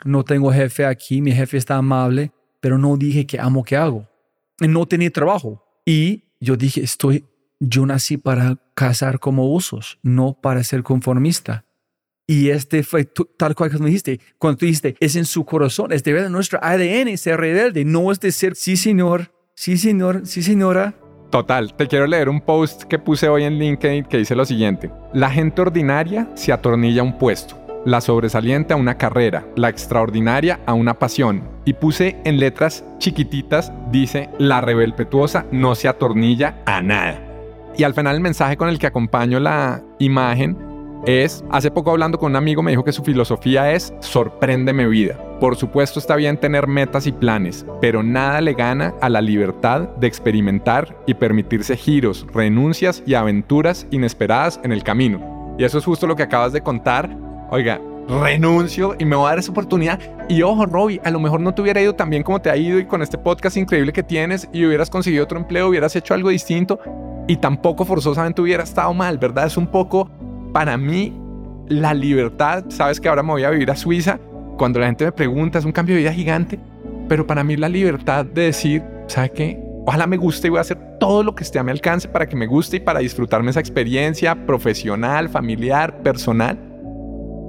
no tengo jefe aquí, mi jefe está amable, pero no dije que amo que hago. No tenía trabajo. Y yo dije, estoy, yo nací para cazar como osos, no para ser conformista. Y este fue tal cual como dijiste, cuando tú dijiste, es en su corazón, es de verdad nuestro ADN ser rebelde, no es de ser, sí señor, sí señor, sí señora. Total, te quiero leer un post que puse hoy en LinkedIn que dice lo siguiente, la gente ordinaria se atornilla a un puesto, la sobresaliente a una carrera, la extraordinaria a una pasión. Y puse en letras chiquititas, dice, la rebelpetuosa no se atornilla a nada. Y al final el mensaje con el que acompaño la imagen es, hace poco hablando con un amigo me dijo que su filosofía es sorpréndeme vida. Por supuesto está bien tener metas y planes, pero nada le gana a la libertad de experimentar y permitirse giros, renuncias y aventuras inesperadas en el camino. Y eso es justo lo que acabas de contar. Oiga, renuncio y me voy a dar esa oportunidad. Y ojo, Robbie, a lo mejor no te hubiera ido tan bien como te ha ido y con este podcast increíble que tienes y hubieras conseguido otro empleo, hubieras hecho algo distinto y tampoco forzosamente hubiera estado mal, ¿verdad? Es un poco para mí, la libertad, sabes que ahora me voy a vivir a Suiza, cuando la gente me pregunta, es un cambio de vida gigante, pero para mí la libertad de decir, ¿sabe qué? Ojalá me guste y voy a hacer todo lo que esté a mi alcance para que me guste y para disfrutarme esa experiencia profesional, familiar, personal.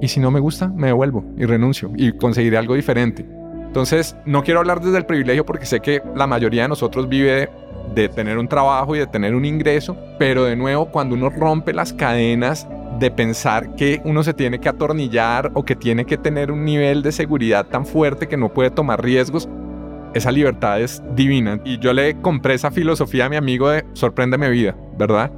Y si no me gusta, me devuelvo y renuncio y conseguiré algo diferente. Entonces, no quiero hablar desde el privilegio porque sé que la mayoría de nosotros vive de tener un trabajo y de tener un ingreso, pero de nuevo, cuando uno rompe las cadenas de pensar que uno se tiene que atornillar o que tiene que tener un nivel de seguridad tan fuerte que no puede tomar riesgos, esa libertad es divina. Y yo le compré esa filosofía a mi amigo de sorpréndeme vida, ¿verdad?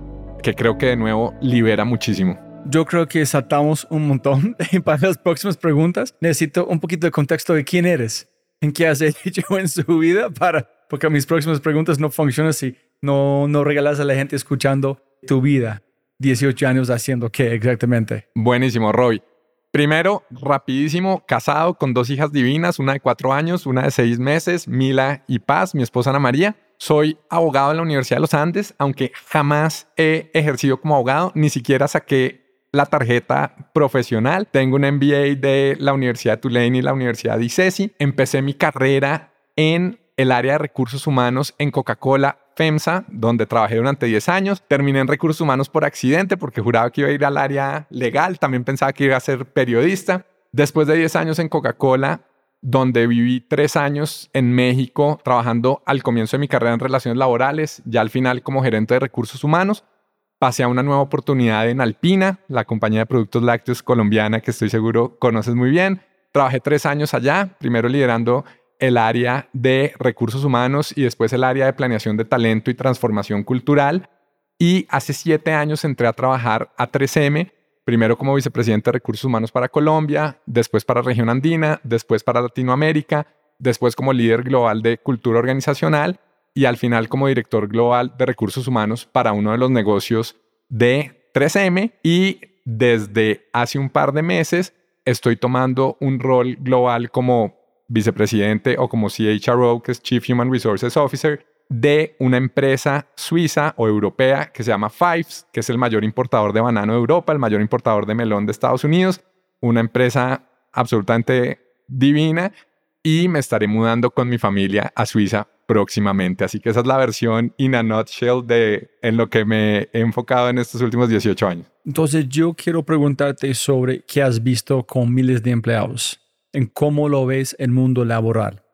Que creo que de nuevo libera muchísimo. Yo creo que saltamos un montón para las próximas preguntas. Necesito un poquito de contexto de quién eres, en qué has hecho en su vida para, porque mis próximas preguntas no funcionan si no, no regalas a la gente escuchando tu vida. 18 años haciendo qué exactamente. Buenísimo, Roy. Primero, rapidísimo, casado con dos hijas divinas, una de cuatro años, una de seis meses, Mila y Paz, mi esposa Ana María. Soy abogado en la Universidad de los Andes, aunque jamás he ejercido como abogado, ni siquiera saqué la tarjeta profesional. Tengo un MBA de la Universidad de Tulane y la Universidad de ICESI. Empecé mi carrera en el área de recursos humanos en Coca-Cola FEMSA, donde trabajé durante 10 años. Terminé en recursos humanos por accidente porque juraba que iba a ir al área legal. También pensaba que iba a ser periodista. Después de 10 años en Coca-Cola, donde viví 3 años en México trabajando al comienzo de mi carrera en relaciones laborales, ya al final como gerente de recursos humanos, pasé a una nueva oportunidad en Alpina, la compañía de productos lácteos colombiana que estoy seguro conoces muy bien. Trabajé tres años allá, primero liderando el área de recursos humanos y después el área de planeación de talento y transformación cultural. Y hace siete años entré a trabajar a 3M, primero como vicepresidente de recursos humanos para Colombia, después para región andina, después para Latinoamérica, después como líder global de cultura organizacional y al final como director global de recursos humanos para uno de los negocios de 3M. Y desde hace un par de meses estoy tomando un rol global como vicepresidente o como CHRO, que es Chief Human Resources Officer, de una empresa suiza o europea que se llama Fives, que es el mayor importador de banano de Europa, el mayor importador de melón de Estados Unidos, una empresa absolutamente divina y me estaré mudando con mi familia a Suiza próximamente. Así que esa es la versión in a nutshell de en lo que me he enfocado en estos últimos 18 años. Entonces yo quiero preguntarte sobre qué has visto con miles de empleados en cómo lo ves el mundo laboral.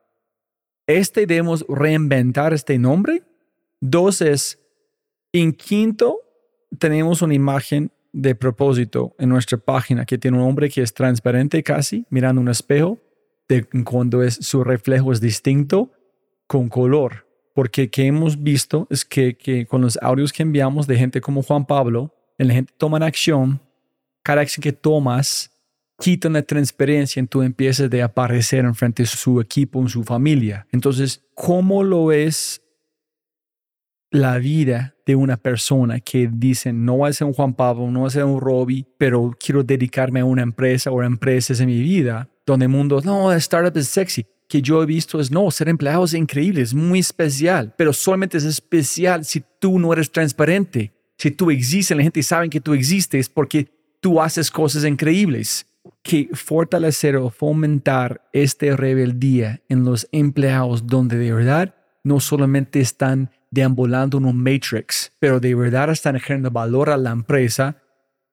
Este debemos reinventar este nombre. Dos es, en quinto, tenemos una imagen de propósito en nuestra página que tiene un hombre que es transparente casi, mirando un espejo, de cuando es, su reflejo es distinto con color. Porque que hemos visto es que, que con los audios que enviamos de gente como Juan Pablo, la gente toma acción, cada acción que tomas quitan la transparencia en tu empiezas de aparecer en frente de su equipo, en su familia. Entonces, ¿cómo lo es la vida de una persona que dice, no voy a ser un Juan Pablo, no voy a ser un Robbie, pero quiero dedicarme a una empresa o empresas en mi vida, donde el mundo, no, startup es sexy. Que yo he visto es, no, ser empleado es increíble, es muy especial, pero solamente es especial si tú no eres transparente. Si tú existes, la gente sabe que tú existes porque tú haces cosas increíbles que fortalecer o fomentar esta rebeldía en los empleados donde de verdad no solamente están deambulando en un matrix, pero de verdad están generando valor a la empresa,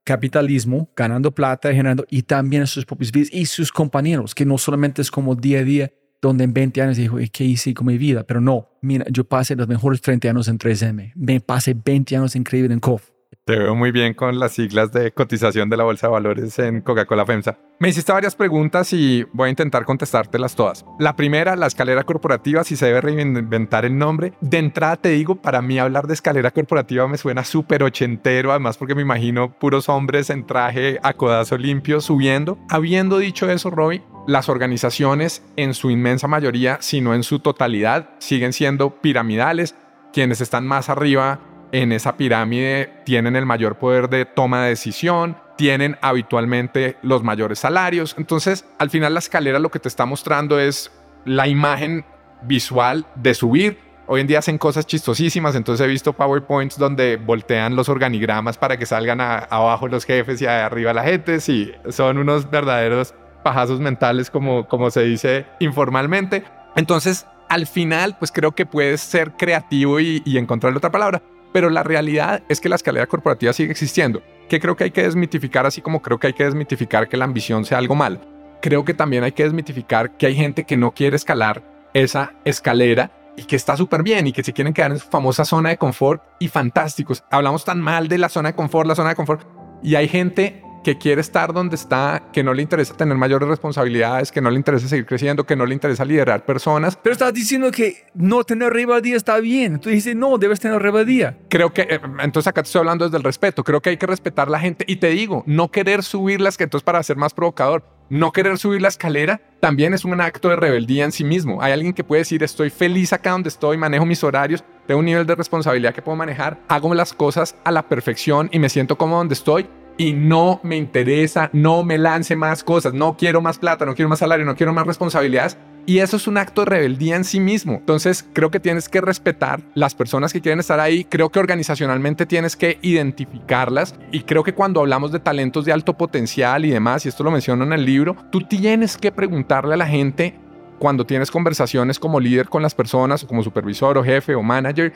capitalismo, ganando plata, generando, y también a sus propios vidas y sus compañeros, que no solamente es como día a día, donde en 20 años dijo, ¿qué hice con mi vida? Pero no, mira, yo pasé los mejores 30 años en 3M, me pasé 20 años increíble en COF, te veo muy bien con las siglas de cotización de la Bolsa de Valores en Coca-Cola FEMSA. Me hiciste varias preguntas y voy a intentar contestártelas todas. La primera, la escalera corporativa, si se debe reinventar el nombre. De entrada te digo, para mí hablar de escalera corporativa me suena súper ochentero, además porque me imagino puros hombres en traje a codazo limpio subiendo. Habiendo dicho eso, Roy, las organizaciones en su inmensa mayoría, si no en su totalidad, siguen siendo piramidales. Quienes están más arriba en esa pirámide tienen el mayor poder de toma de decisión, tienen habitualmente los mayores salarios. Entonces, al final la escalera lo que te está mostrando es la imagen visual de subir. Hoy en día hacen cosas chistosísimas, entonces he visto PowerPoints donde voltean los organigramas para que salgan abajo los jefes y arriba la gente. Sí, son unos verdaderos pajazos mentales, como, como se dice informalmente. Entonces, al final, pues creo que puedes ser creativo y, y encontrar otra palabra pero la realidad es que la escalera corporativa sigue existiendo, que creo que hay que desmitificar, así como creo que hay que desmitificar que la ambición sea algo malo. Creo que también hay que desmitificar que hay gente que no quiere escalar esa escalera y que está súper bien y que se quieren quedar en su famosa zona de confort y fantásticos. Hablamos tan mal de la zona de confort, la zona de confort, y hay gente que quiere estar donde está, que no le interesa tener mayores responsabilidades, que no le interesa seguir creciendo, que no le interesa liderar personas. Pero estás diciendo que no tener rebeldía está bien. Tú dices, no, debes tener rebeldía. Creo que, eh, entonces acá te estoy hablando desde el respeto. Creo que hay que respetar a la gente. Y te digo, no querer subirlas, que entonces para ser más provocador, no querer subir la escalera también es un acto de rebeldía en sí mismo. Hay alguien que puede decir, estoy feliz acá donde estoy, manejo mis horarios, tengo un nivel de responsabilidad que puedo manejar, hago las cosas a la perfección y me siento como donde estoy y no me interesa, no me lance más cosas, no quiero más plata, no quiero más salario, no quiero más responsabilidades. Y eso es un acto de rebeldía en sí mismo. Entonces creo que tienes que respetar las personas que quieren estar ahí. Creo que organizacionalmente tienes que identificarlas. Y creo que cuando hablamos de talentos de alto potencial y demás, y esto lo menciono en el libro, tú tienes que preguntarle a la gente cuando tienes conversaciones como líder con las personas, como supervisor o jefe o manager,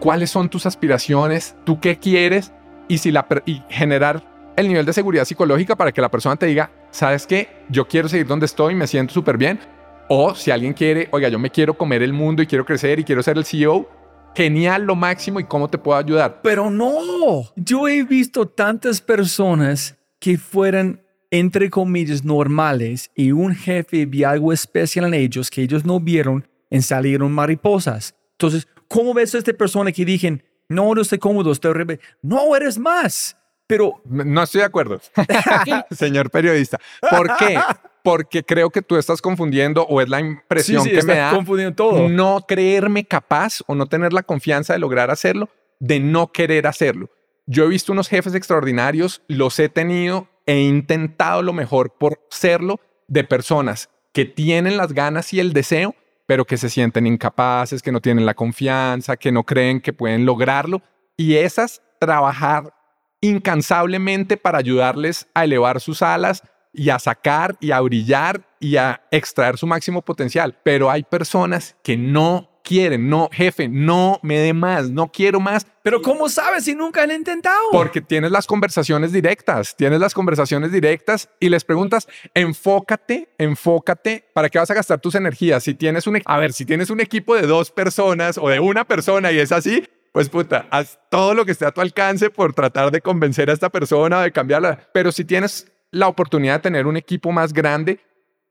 cuáles son tus aspiraciones, tú qué quieres y, si la, y generar el nivel de seguridad psicológica para que la persona te diga, ¿sabes qué? Yo quiero seguir donde estoy, me siento súper bien. O si alguien quiere, oiga, yo me quiero comer el mundo y quiero crecer y quiero ser el CEO, genial, lo máximo y cómo te puedo ayudar. Pero no, yo he visto tantas personas que fueran, entre comillas, normales y un jefe vio algo especial en ellos que ellos no vieron en salieron mariposas. Entonces, ¿cómo ves a esta persona que dicen, no, no estoy cómodo, estoy rebelde. No, eres más. Pero... No estoy de acuerdo, señor periodista. ¿Por qué? Porque creo que tú estás confundiendo o es la impresión que me da. confundiendo todo. No creerme capaz o no tener la confianza de lograr hacerlo, de no querer hacerlo. Yo he visto unos jefes extraordinarios, los he tenido, he intentado lo mejor por serlo de personas que tienen las ganas y el deseo, pero que se sienten incapaces, que no tienen la confianza, que no creen que pueden lograrlo. Y esas, trabajar incansablemente para ayudarles a elevar sus alas y a sacar y a brillar y a extraer su máximo potencial. Pero hay personas que no quieren, no, jefe, no me dé más, no quiero más. Pero ¿cómo sabes si nunca han intentado? Porque tienes las conversaciones directas, tienes las conversaciones directas y les preguntas, enfócate, enfócate, ¿para qué vas a gastar tus energías? Si tienes un, a ver, si tienes un equipo de dos personas o de una persona y es así, pues puta, haz todo lo que esté a tu alcance por tratar de convencer a esta persona, de cambiarla. Pero si tienes la oportunidad de tener un equipo más grande,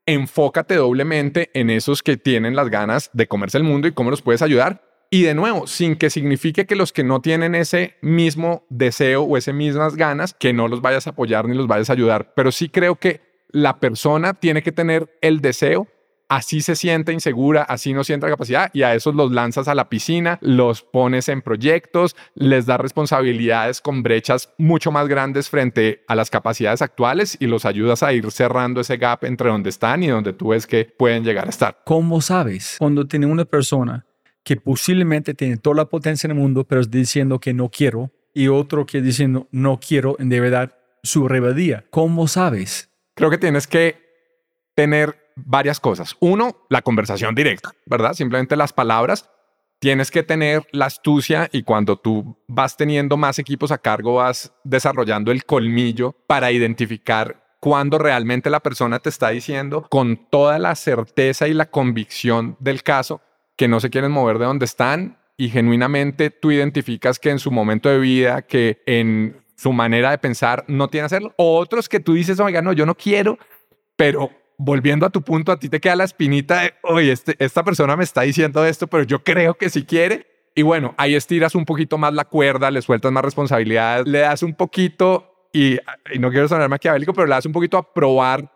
enfócate doblemente en esos que tienen las ganas de comerse el mundo y cómo los puedes ayudar. Y de nuevo, sin que signifique que los que no tienen ese mismo deseo o ese mismas ganas, que no los vayas a apoyar ni los vayas a ayudar. Pero sí creo que la persona tiene que tener el deseo así se siente insegura, así no siente capacidad y a esos los lanzas a la piscina, los pones en proyectos, les das responsabilidades con brechas mucho más grandes frente a las capacidades actuales y los ayudas a ir cerrando ese gap entre donde están y donde tú ves que pueden llegar a estar. ¿Cómo sabes cuando tiene una persona que posiblemente tiene toda la potencia en el mundo, pero es diciendo que no quiero, y otro que diciendo no quiero, en de verdad, su rebeldía? ¿Cómo sabes? Creo que tienes que tener varias cosas. Uno, la conversación directa, ¿verdad? Simplemente las palabras. Tienes que tener la astucia y cuando tú vas teniendo más equipos a cargo vas desarrollando el colmillo para identificar cuando realmente la persona te está diciendo con toda la certeza y la convicción del caso que no se quieren mover de donde están y genuinamente tú identificas que en su momento de vida, que en su manera de pensar no tiene hacerlo. O otros que tú dices, oiga, no, yo no quiero, pero volviendo a tu punto, a ti te queda la espinita de, oye, este, esta persona me está diciendo esto, pero yo creo que si quiere. Y bueno, ahí estiras un poquito más la cuerda, le sueltas más responsabilidades, le das un poquito, y, y no quiero sonar maquiavélico, pero le das un poquito a probar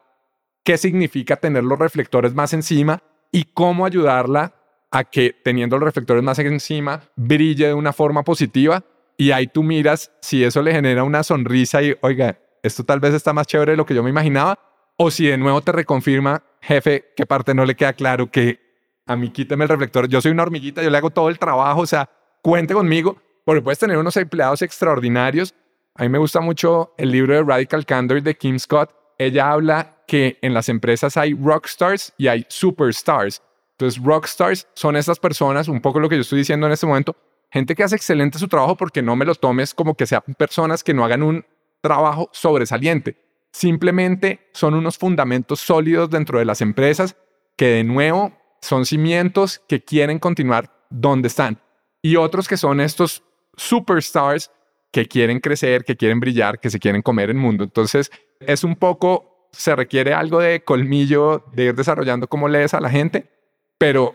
qué significa tener los reflectores más encima y cómo ayudarla a que teniendo los reflectores más encima brille de una forma positiva. Y ahí tú miras si eso le genera una sonrisa y, oiga, esto tal vez está más chévere de lo que yo me imaginaba o si de nuevo te reconfirma, jefe, qué parte no le queda claro, que a mí quíteme el reflector, yo soy una hormiguita, yo le hago todo el trabajo, o sea, cuente conmigo, porque puedes tener unos empleados extraordinarios. A mí me gusta mucho el libro de Radical Candor de Kim Scott. Ella habla que en las empresas hay rockstars y hay superstars. Entonces, rockstars son esas personas, un poco lo que yo estoy diciendo en este momento, gente que hace excelente su trabajo porque no me lo tomes como que sean personas que no hagan un trabajo sobresaliente. Simplemente son unos fundamentos sólidos dentro de las empresas que de nuevo son cimientos que quieren continuar donde están. Y otros que son estos superstars que quieren crecer, que quieren brillar, que se quieren comer el mundo. Entonces, es un poco, se requiere algo de colmillo, de ir desarrollando cómo lees a la gente, pero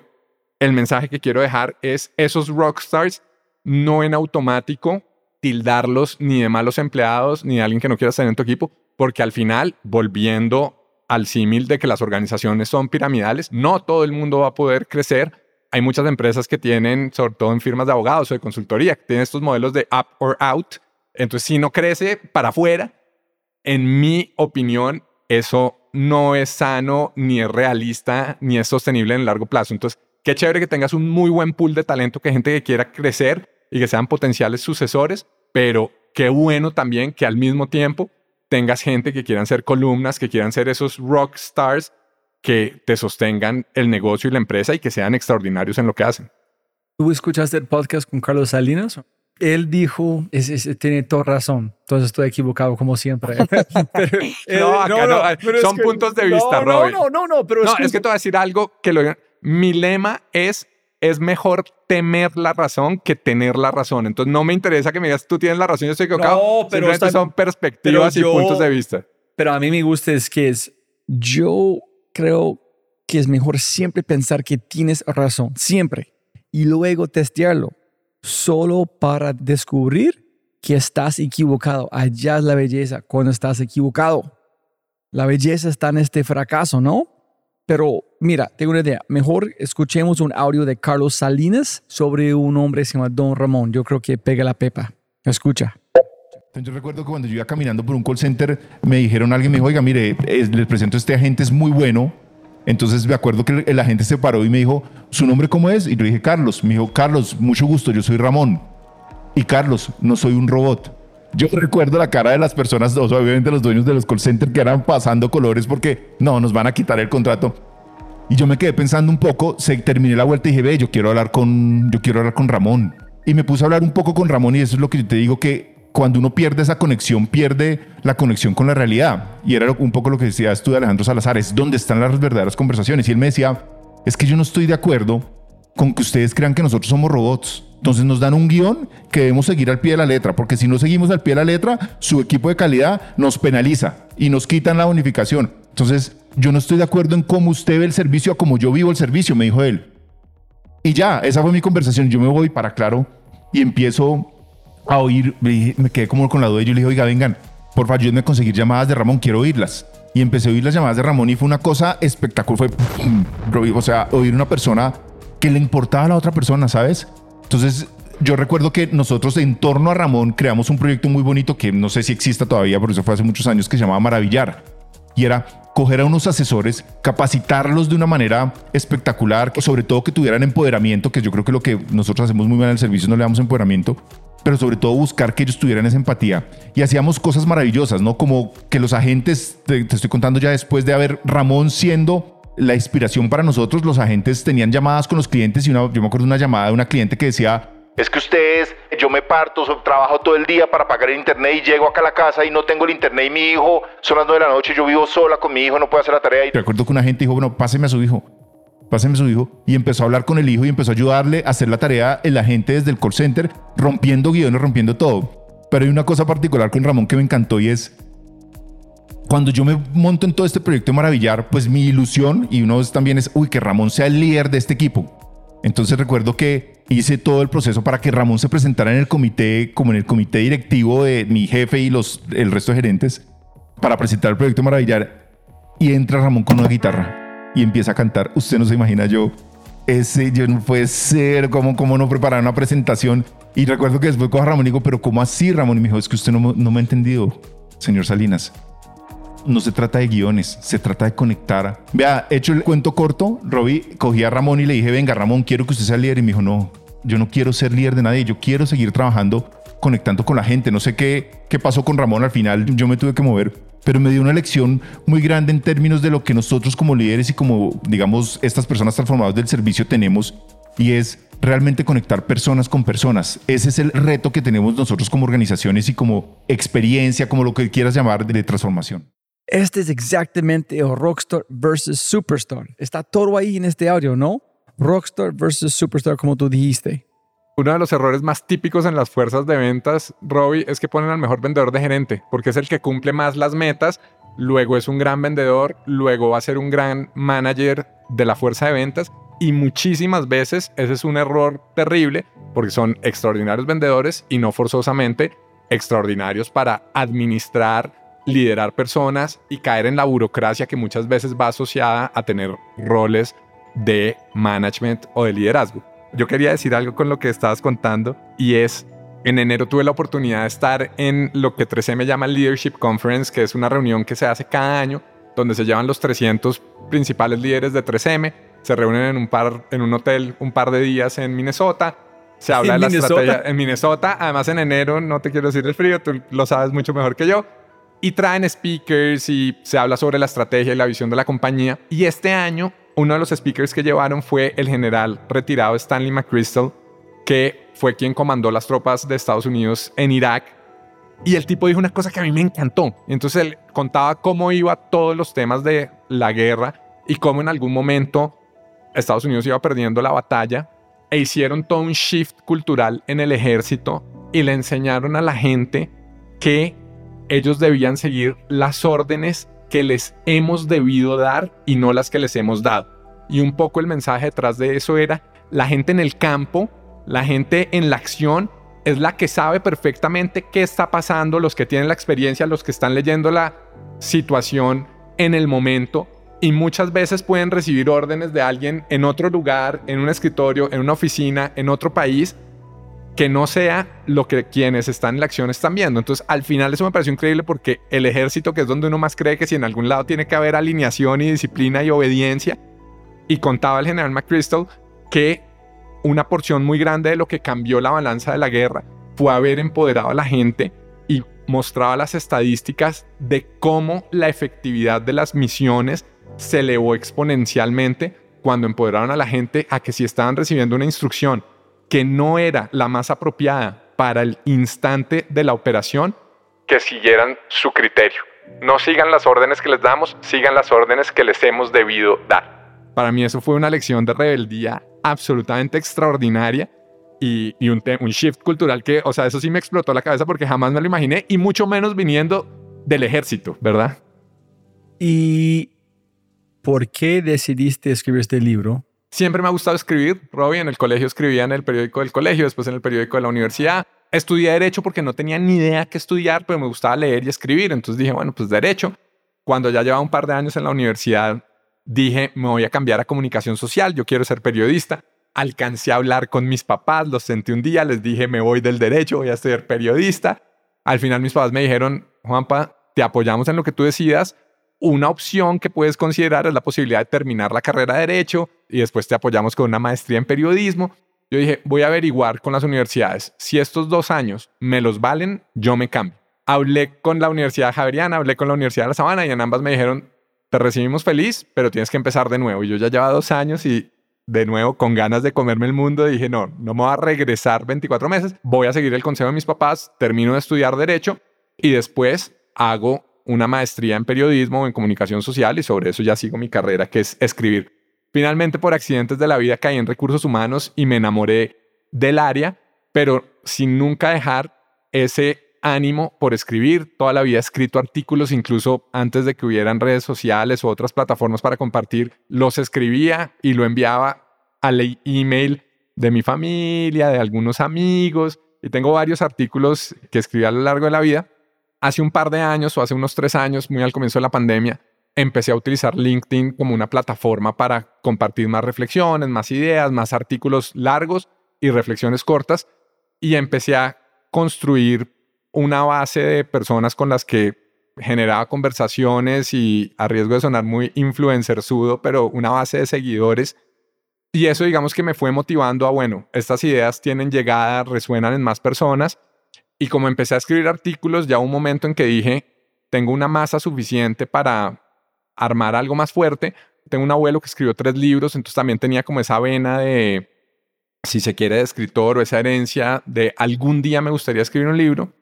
el mensaje que quiero dejar es esos rockstars no en automático tildarlos ni de malos empleados ni de alguien que no quiera estar en tu equipo, porque al final, volviendo al símil de que las organizaciones son piramidales, no todo el mundo va a poder crecer. Hay muchas empresas que tienen, sobre todo en firmas de abogados o de consultoría, que tienen estos modelos de up or out. Entonces, si no crece para afuera, en mi opinión, eso no es sano, ni es realista, ni es sostenible en el largo plazo. Entonces, qué chévere que tengas un muy buen pool de talento, que gente que quiera crecer y que sean potenciales sucesores, pero qué bueno también que al mismo tiempo tengas gente que quieran ser columnas, que quieran ser esos rock stars que te sostengan el negocio y la empresa y que sean extraordinarios en lo que hacen. ¿Tú escuchaste el podcast con Carlos Salinas? Él dijo, tiene toda razón, entonces estoy equivocado como siempre. no, no, no, son puntos de vista, no, No, no, no, pero es, que te voy a decir algo que lo mi lema es es mejor temer la razón que tener la razón. Entonces no me interesa que me digas tú tienes la razón, yo estoy equivocado. No, pero son perspectivas y puntos de vista. Pero a mí me gusta es que es, yo creo que es mejor siempre pensar que tienes razón, siempre, y luego testearlo, solo para descubrir que estás equivocado. Allá es la belleza cuando estás equivocado. La belleza está en este fracaso, ¿no? Pero mira, tengo una idea. Mejor escuchemos un audio de Carlos Salinas sobre un hombre que se llama Don Ramón. Yo creo que pega la pepa. Escucha. Yo recuerdo que cuando yo iba caminando por un call center, me dijeron, alguien me dijo, oiga, mire, les presento a este agente, es muy bueno. Entonces me acuerdo que el agente se paró y me dijo, ¿su nombre cómo es? Y yo dije, Carlos. Me dijo, Carlos, mucho gusto, yo soy Ramón. Y Carlos, no soy un robot. Yo recuerdo la cara de las personas, obviamente los dueños de los call centers que eran pasando colores porque no, nos van a quitar el contrato. Y yo me quedé pensando un poco, se terminé la vuelta y dije, ve, yo quiero hablar con, yo quiero hablar con Ramón. Y me puse a hablar un poco con Ramón y eso es lo que yo te digo que cuando uno pierde esa conexión, pierde la conexión con la realidad. Y era un poco lo que decías tú de Alejandro Salazar, es donde están las verdaderas conversaciones. Y él me decía, es que yo no estoy de acuerdo con que ustedes crean que nosotros somos robots. Entonces nos dan un guion que debemos seguir al pie de la letra, porque si no seguimos al pie de la letra, su equipo de calidad nos penaliza y nos quitan la bonificación. Entonces, yo no estoy de acuerdo en cómo usted ve el servicio a como yo vivo el servicio, me dijo él. Y ya, esa fue mi conversación. Yo me voy para claro y empiezo a oír, me quedé como con la duda y yo le dije, oiga, vengan, por favor, ayúdenme a conseguir llamadas de Ramón, quiero oírlas. Y empecé a oír las llamadas de Ramón y fue una cosa espectacular. Fue, o sea, oír una persona que le importaba a la otra persona, ¿sabes? Entonces, yo recuerdo que nosotros en torno a Ramón creamos un proyecto muy bonito que no sé si exista todavía, por eso fue hace muchos años, que se llamaba Maravillar. Y era coger a unos asesores, capacitarlos de una manera espectacular, sobre todo que tuvieran empoderamiento, que yo creo que lo que nosotros hacemos muy bien en el servicio no le damos empoderamiento, pero sobre todo buscar que ellos tuvieran esa empatía. Y hacíamos cosas maravillosas, ¿no? Como que los agentes, te, te estoy contando ya después de haber Ramón siendo la inspiración para nosotros, los agentes tenían llamadas con los clientes y una, yo me acuerdo una llamada de una cliente que decía, es que ustedes, yo me parto, trabajo todo el día para pagar el internet y llego acá a la casa y no tengo el internet y mi hijo, son las nueve de la noche, yo vivo sola con mi hijo, no puedo hacer la tarea. Y recuerdo que una gente dijo, bueno, páseme a su hijo, páseme a su hijo. Y empezó a hablar con el hijo y empezó a ayudarle a hacer la tarea el agente desde el call center, rompiendo guiones, rompiendo todo. Pero hay una cosa particular con Ramón que me encantó y es, cuando yo me monto en todo este proyecto de Maravillar, pues mi ilusión y uno también es, uy, que Ramón sea el líder de este equipo. Entonces recuerdo que hice todo el proceso para que Ramón se presentara en el comité, como en el comité directivo de mi jefe y los, el resto de gerentes, para presentar el proyecto Maravillar. Y entra Ramón con una guitarra y empieza a cantar. Usted no se imagina yo, ese, yo no puede ser, cómo, cómo no preparar una presentación. Y recuerdo que después a Ramón y digo, pero ¿cómo así, Ramón? Y me dijo, es que usted no, no me ha entendido, señor Salinas no se trata de guiones, se trata de conectar. Vea, hecho el cuento corto, Robbie cogí a Ramón y le dije, venga Ramón, quiero que usted sea líder. Y me dijo, no, yo no quiero ser líder de nadie, yo quiero seguir trabajando, conectando con la gente. No sé qué, qué pasó con Ramón al final, yo me tuve que mover, pero me dio una lección muy grande en términos de lo que nosotros como líderes y como, digamos, estas personas transformadas del servicio tenemos. Y es realmente conectar personas con personas. Ese es el reto que tenemos nosotros como organizaciones y como experiencia, como lo que quieras llamar de transformación. Este es exactamente el Rockstar versus Superstar. Está todo ahí en este audio, ¿no? Rockstar versus Superstar, como tú dijiste. Uno de los errores más típicos en las fuerzas de ventas, Robbie, es que ponen al mejor vendedor de gerente, porque es el que cumple más las metas, luego es un gran vendedor, luego va a ser un gran manager de la fuerza de ventas y muchísimas veces ese es un error terrible porque son extraordinarios vendedores y no forzosamente extraordinarios para administrar, liderar personas y caer en la burocracia que muchas veces va asociada a tener roles de management o de liderazgo. Yo quería decir algo con lo que estabas contando y es, en enero tuve la oportunidad de estar en lo que 3M llama Leadership Conference, que es una reunión que se hace cada año donde se llevan los 300 principales líderes de 3M se reúnen en un, par, en un hotel un par de días en Minnesota. Se habla de la estrategia en Minnesota. Además, en enero, no te quiero decir el frío, tú lo sabes mucho mejor que yo. Y traen speakers y se habla sobre la estrategia y la visión de la compañía. Y este año, uno de los speakers que llevaron fue el general retirado Stanley McChrystal, que fue quien comandó las tropas de Estados Unidos en Irak. Y el tipo dijo una cosa que a mí me encantó. Entonces él contaba cómo iba todos los temas de la guerra y cómo en algún momento Estados Unidos iba perdiendo la batalla e hicieron todo un shift cultural en el ejército y le enseñaron a la gente que ellos debían seguir las órdenes que les hemos debido dar y no las que les hemos dado. Y un poco el mensaje detrás de eso era, la gente en el campo, la gente en la acción, es la que sabe perfectamente qué está pasando, los que tienen la experiencia, los que están leyendo la situación en el momento y muchas veces pueden recibir órdenes de alguien en otro lugar, en un escritorio, en una oficina, en otro país, que no sea lo que quienes están en la acción están viendo. Entonces, al final eso me pareció increíble porque el ejército, que es donde uno más cree que si en algún lado tiene que haber alineación y disciplina y obediencia, y contaba el general McChrystal que una porción muy grande de lo que cambió la balanza de la guerra fue haber empoderado a la gente y mostraba las estadísticas de cómo la efectividad de las misiones se elevó exponencialmente cuando empoderaron a la gente a que si estaban recibiendo una instrucción que no era la más apropiada para el instante de la operación, que siguieran su criterio. No sigan las órdenes que les damos, sigan las órdenes que les hemos debido dar. Para mí eso fue una lección de rebeldía absolutamente extraordinaria y, un, un shift cultural que, o sea, eso sí me explotó la cabeza porque jamás me lo imaginé y mucho menos viniendo del ejército, ¿verdad? Y ¿por qué decidiste escribir este libro? Siempre me ha gustado escribir. Robbie, en el colegio escribía en el periódico del colegio, después en el periódico de la universidad. Estudié Derecho porque no tenía ni idea qué estudiar, pero me gustaba leer y escribir. Entonces dije, bueno, pues Derecho. Cuando ya llevaba un par de años en la universidad, dije, me voy a cambiar a comunicación social, yo quiero ser periodista. Alcancé a hablar con mis papás, los sentí un día, les dije, me voy del derecho, voy a ser periodista. Al final mis papás me dijeron, Juanpa, te apoyamos en lo que tú decidas, una opción que puedes considerar es la posibilidad de terminar la carrera de Derecho y después te apoyamos con una maestría en periodismo. Yo dije, voy a averiguar con las universidades. Si estos dos años me los valen, yo me cambio. Hablé con la Universidad Javeriana, hablé con la Universidad de La Sabana y en ambas me dijeron, te recibimos feliz, pero tienes que empezar de nuevo. Y yo ya llevaba dos años y de nuevo con ganas de comerme el mundo dije, no, no me voy a regresar 24 meses, voy a seguir el consejo de mis papás, termino de estudiar derecho y después hago una maestría en periodismo o en comunicación social y sobre eso ya sigo mi carrera, que es escribir. Finalmente, por accidentes de la vida, caí en recursos humanos y me enamoré del área, pero sin nunca dejar ese ánimo por escribir. Toda la vida he escrito artículos, incluso antes de que hubieran redes sociales o otras plataformas para compartir, los escribía y lo enviaba al email de mi familia, de algunos amigos, y tengo varios artículos que escribí a lo largo de la vida hace un par de años o hace unos tres años, muy al comienzo de la pandemia, empecé a utilizar LinkedIn como una plataforma para compartir más reflexiones, más ideas, más artículos largos y reflexiones cortas. Y empecé a construir una base de personas con las que generaba conversaciones y a riesgo de sonar muy influencer sudo, pero una base de seguidores. Y eso digamos que me fue motivando a, bueno, estas ideas tienen llegada, resuenan en más personas y como empecé a escribir artículos, ya un momento en que dije, tengo una masa suficiente para armar algo más fuerte. Tengo un abuelo que escribió tres libros, entonces también tenía como esa vena de si se quiere, de escritor o esa herencia de algún día me gustaría escribir un libro.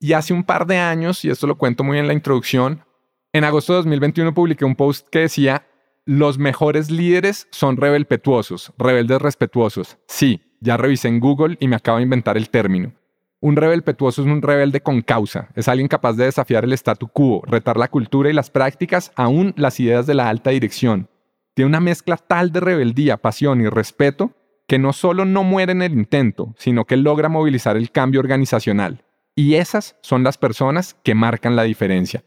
Y hace un par de años, y esto lo cuento muy en la introducción, en agosto de 2021 publiqué un post que decía, los mejores líderes son rebelpetuosos, rebeldes respetuosos. Sí, ya revisé en Google y me acabo de inventar el término. Un rebelpetuoso es un rebelde con causa, es alguien capaz de desafiar el statu quo, retar la cultura y las prácticas, aún las ideas de la alta dirección. Tiene una mezcla tal de rebeldía, pasión y respeto que no solo no muere en el intento, sino que logra movilizar el cambio organizacional. Y esas son las personas que marcan la diferencia.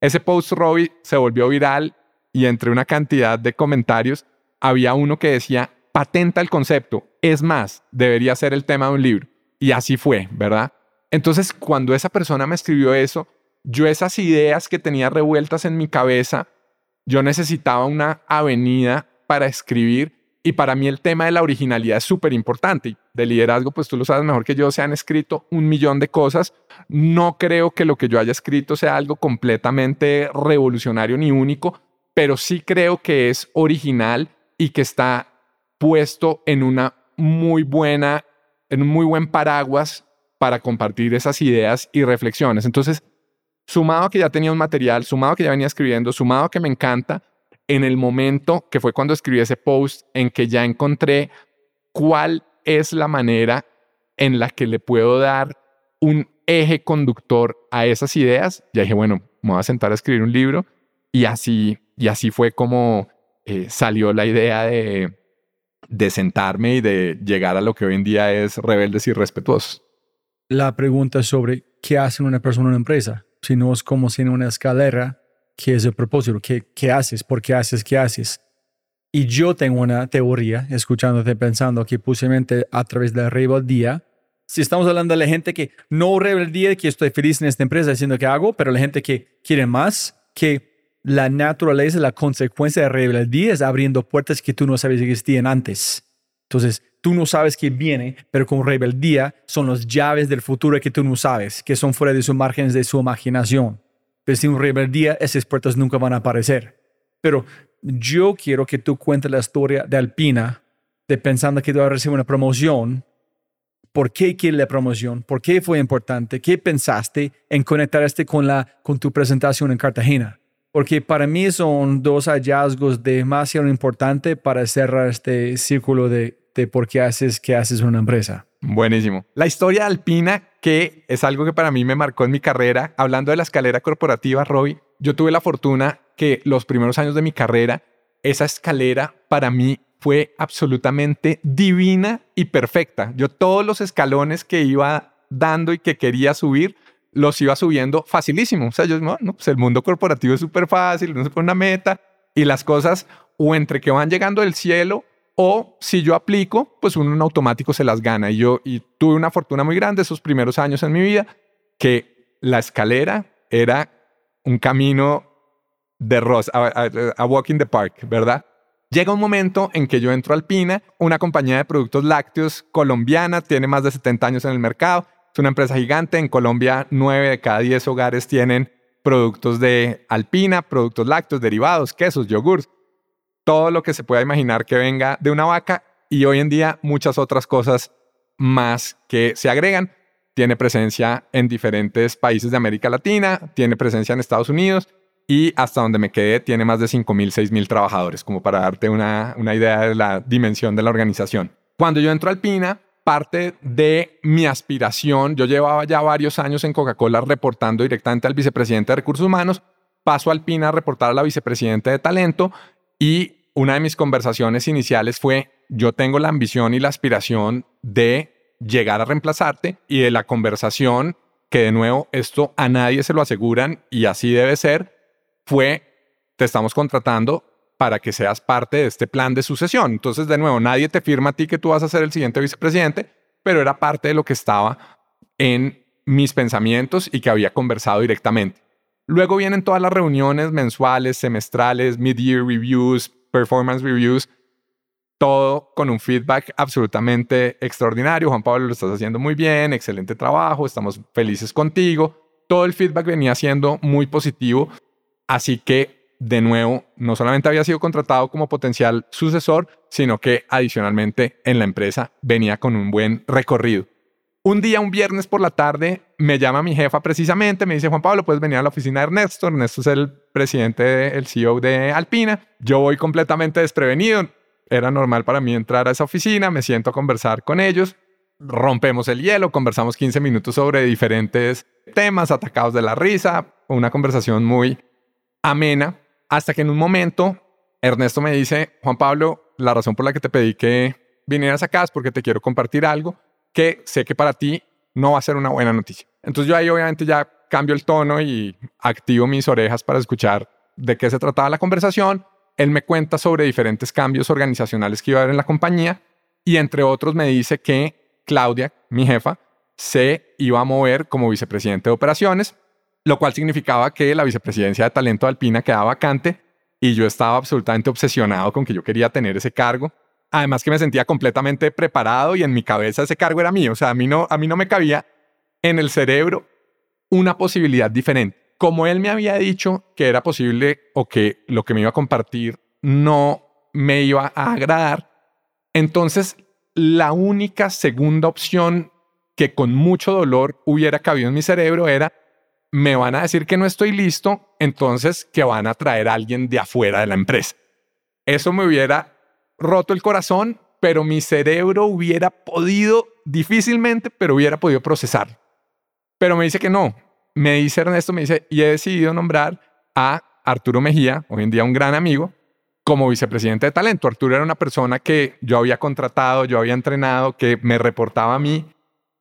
Ese post Robbie se volvió viral y entre una cantidad de comentarios había uno que decía, patenta el concepto, es más, debería ser el tema de un libro. Y así fue, ¿verdad? Entonces, cuando esa persona me escribió eso, yo esas ideas que tenía revueltas en mi cabeza, yo necesitaba una avenida para escribir y para mí el tema de la originalidad es súper importante. De liderazgo, pues tú lo sabes mejor que yo, se han escrito un millón de cosas. No creo que lo que yo haya escrito sea algo completamente revolucionario ni único, pero sí creo que es original y que está puesto en una muy buena, en un muy buen paraguas para compartir esas ideas y reflexiones. Entonces, sumado a que ya tenía un material, sumado que ya venía escribiendo, sumado que me encanta, en el momento que fue cuando escribí ese post en que ya encontré cuál es la manera en la que le puedo dar un eje conductor a esas ideas, ya dije, bueno, me voy a sentar a escribir un libro y así y así fue como eh, salió la idea de, de sentarme y de llegar a lo que hoy en día es rebeldes y respetuosos. La pregunta sobre qué hace una persona en una empresa, si no es como si en una escalera, ¿qué es el propósito? ¿Qué, ¿Qué haces? ¿Por qué haces? ¿Qué haces? Y yo tengo una teoría, escuchándote pensando que posiblemente a través de la rebeldía, si estamos hablando de la gente que no rebeldía, que estoy feliz en esta empresa haciendo que hago, pero la gente que quiere más, que la naturaleza, la consecuencia de rebeldía es abriendo puertas que tú no sabes que existían antes. Entonces, tú no sabes qué viene, pero con rebeldía son las llaves del futuro que tú no sabes, que son fuera de sus márgenes de su imaginación. Pero sin rebeldía, esas puertas nunca van a aparecer. Pero yo quiero que tú cuentes la historia de Alpina, de pensando que tú vas a recibir una promoción. ¿Por qué quiere la promoción? ¿Por qué fue importante? ¿Qué pensaste en conectar este con, la, con tu presentación en Cartagena? Porque para mí son dos hallazgos demasiado importantes para cerrar este círculo de, de por qué haces qué haces una empresa. Buenísimo. La historia alpina, que es algo que para mí me marcó en mi carrera, hablando de la escalera corporativa, Robbie, yo tuve la fortuna que los primeros años de mi carrera, esa escalera para mí fue absolutamente divina y perfecta. Yo todos los escalones que iba dando y que quería subir, los iba subiendo facilísimo. O sea, yo, no, pues el mundo corporativo es súper fácil, uno se pone una meta y las cosas o entre que van llegando del cielo o si yo aplico, pues uno en automático se las gana. Y yo tuve una fortuna muy grande esos primeros años en mi vida que la escalera era un camino de rosa, a, a, walk in the park, ¿verdad? Llega un momento en que yo entro a Alpina, una compañía de productos lácteos colombiana, tiene más de 70 años en el mercado, es una empresa gigante. En Colombia, 9 de cada 10 hogares tienen productos de alpina, productos lácteos, derivados, quesos, yogurts, todo lo que se pueda imaginar que venga de una vaca y hoy en día muchas otras cosas más que se agregan. Tiene presencia en diferentes países de América Latina, tiene presencia en Estados Unidos y hasta donde me quedé tiene más de 5.000, 6.000 trabajadores, como para darte una, una idea de la dimensión de la organización. Cuando yo entro a Alpina, parte de mi aspiración. Yo llevaba ya varios años en Coca-Cola reportando directamente al vicepresidente de Recursos Humanos, paso al PINA a reportar a la vicepresidenta de Talento y una de mis conversaciones iniciales fue, yo tengo la ambición y la aspiración de llegar a reemplazarte y de la conversación, que de nuevo esto a nadie se lo aseguran y así debe ser, fue, te estamos contratando para que seas parte de este plan de sucesión. Entonces, de nuevo, nadie te firma a ti que tú vas a ser el siguiente vicepresidente, pero era parte de lo que estaba en mis pensamientos y que había conversado directamente. Luego vienen todas las reuniones mensuales, semestrales, mid-year reviews, performance reviews, todo con un feedback absolutamente extraordinario. Juan Pablo, lo estás haciendo muy bien, excelente trabajo, estamos felices contigo. Todo el feedback venía siendo muy positivo, así que de nuevo, no solamente había sido contratado como potencial sucesor, sino que adicionalmente en la empresa venía con un buen recorrido. Un día, un viernes por la tarde, me llama mi jefa precisamente, me dice, Juan Pablo, puedes venir a la oficina de Ernesto. Ernesto es el presidente, el CEO de Alpina. Yo voy completamente desprevenido. Era normal para mí entrar a esa oficina, me siento a conversar con ellos, rompemos el hielo, conversamos 15 minutos sobre diferentes temas, atacados de la risa, una conversación muy amena, hasta que en un momento Ernesto me dice, Juan Pablo, la razón por la que te pedí que vinieras acá es porque te quiero compartir algo que sé que para ti no va a ser una buena noticia. Entonces yo ahí obviamente ya cambio el tono y activo mis orejas para escuchar de qué se trataba la conversación. Él me cuenta sobre diferentes cambios organizacionales que iba a haber en la compañía y entre otros me dice que Claudia, mi jefa, se iba a mover como vicepresidente de operaciones, lo cual significaba que la vicepresidencia de talento de Alpina quedaba vacante y yo estaba absolutamente obsesionado con que yo quería tener ese cargo Además que me sentía completamente preparado y en mi cabeza ese cargo era mío. O sea, a mí no, a mí no me cabía en el cerebro una posibilidad diferente. Como él me había dicho que era posible o que lo que me iba a compartir no me iba a agradar, entonces la única segunda opción que con mucho dolor hubiera cabido en mi cerebro era, me van a decir que no estoy listo, entonces que van a traer a alguien de afuera de la empresa. Eso me hubiera roto el corazón, pero mi cerebro hubiera podido, difícilmente, pero hubiera podido procesar. Pero me dice que no. Me dice Ernesto, me dice, y he decidido nombrar a Arturo Mejía, hoy en día un gran amigo, como vicepresidente de talento. Arturo era una persona que yo había contratado, yo había entrenado, que me reportaba a mí.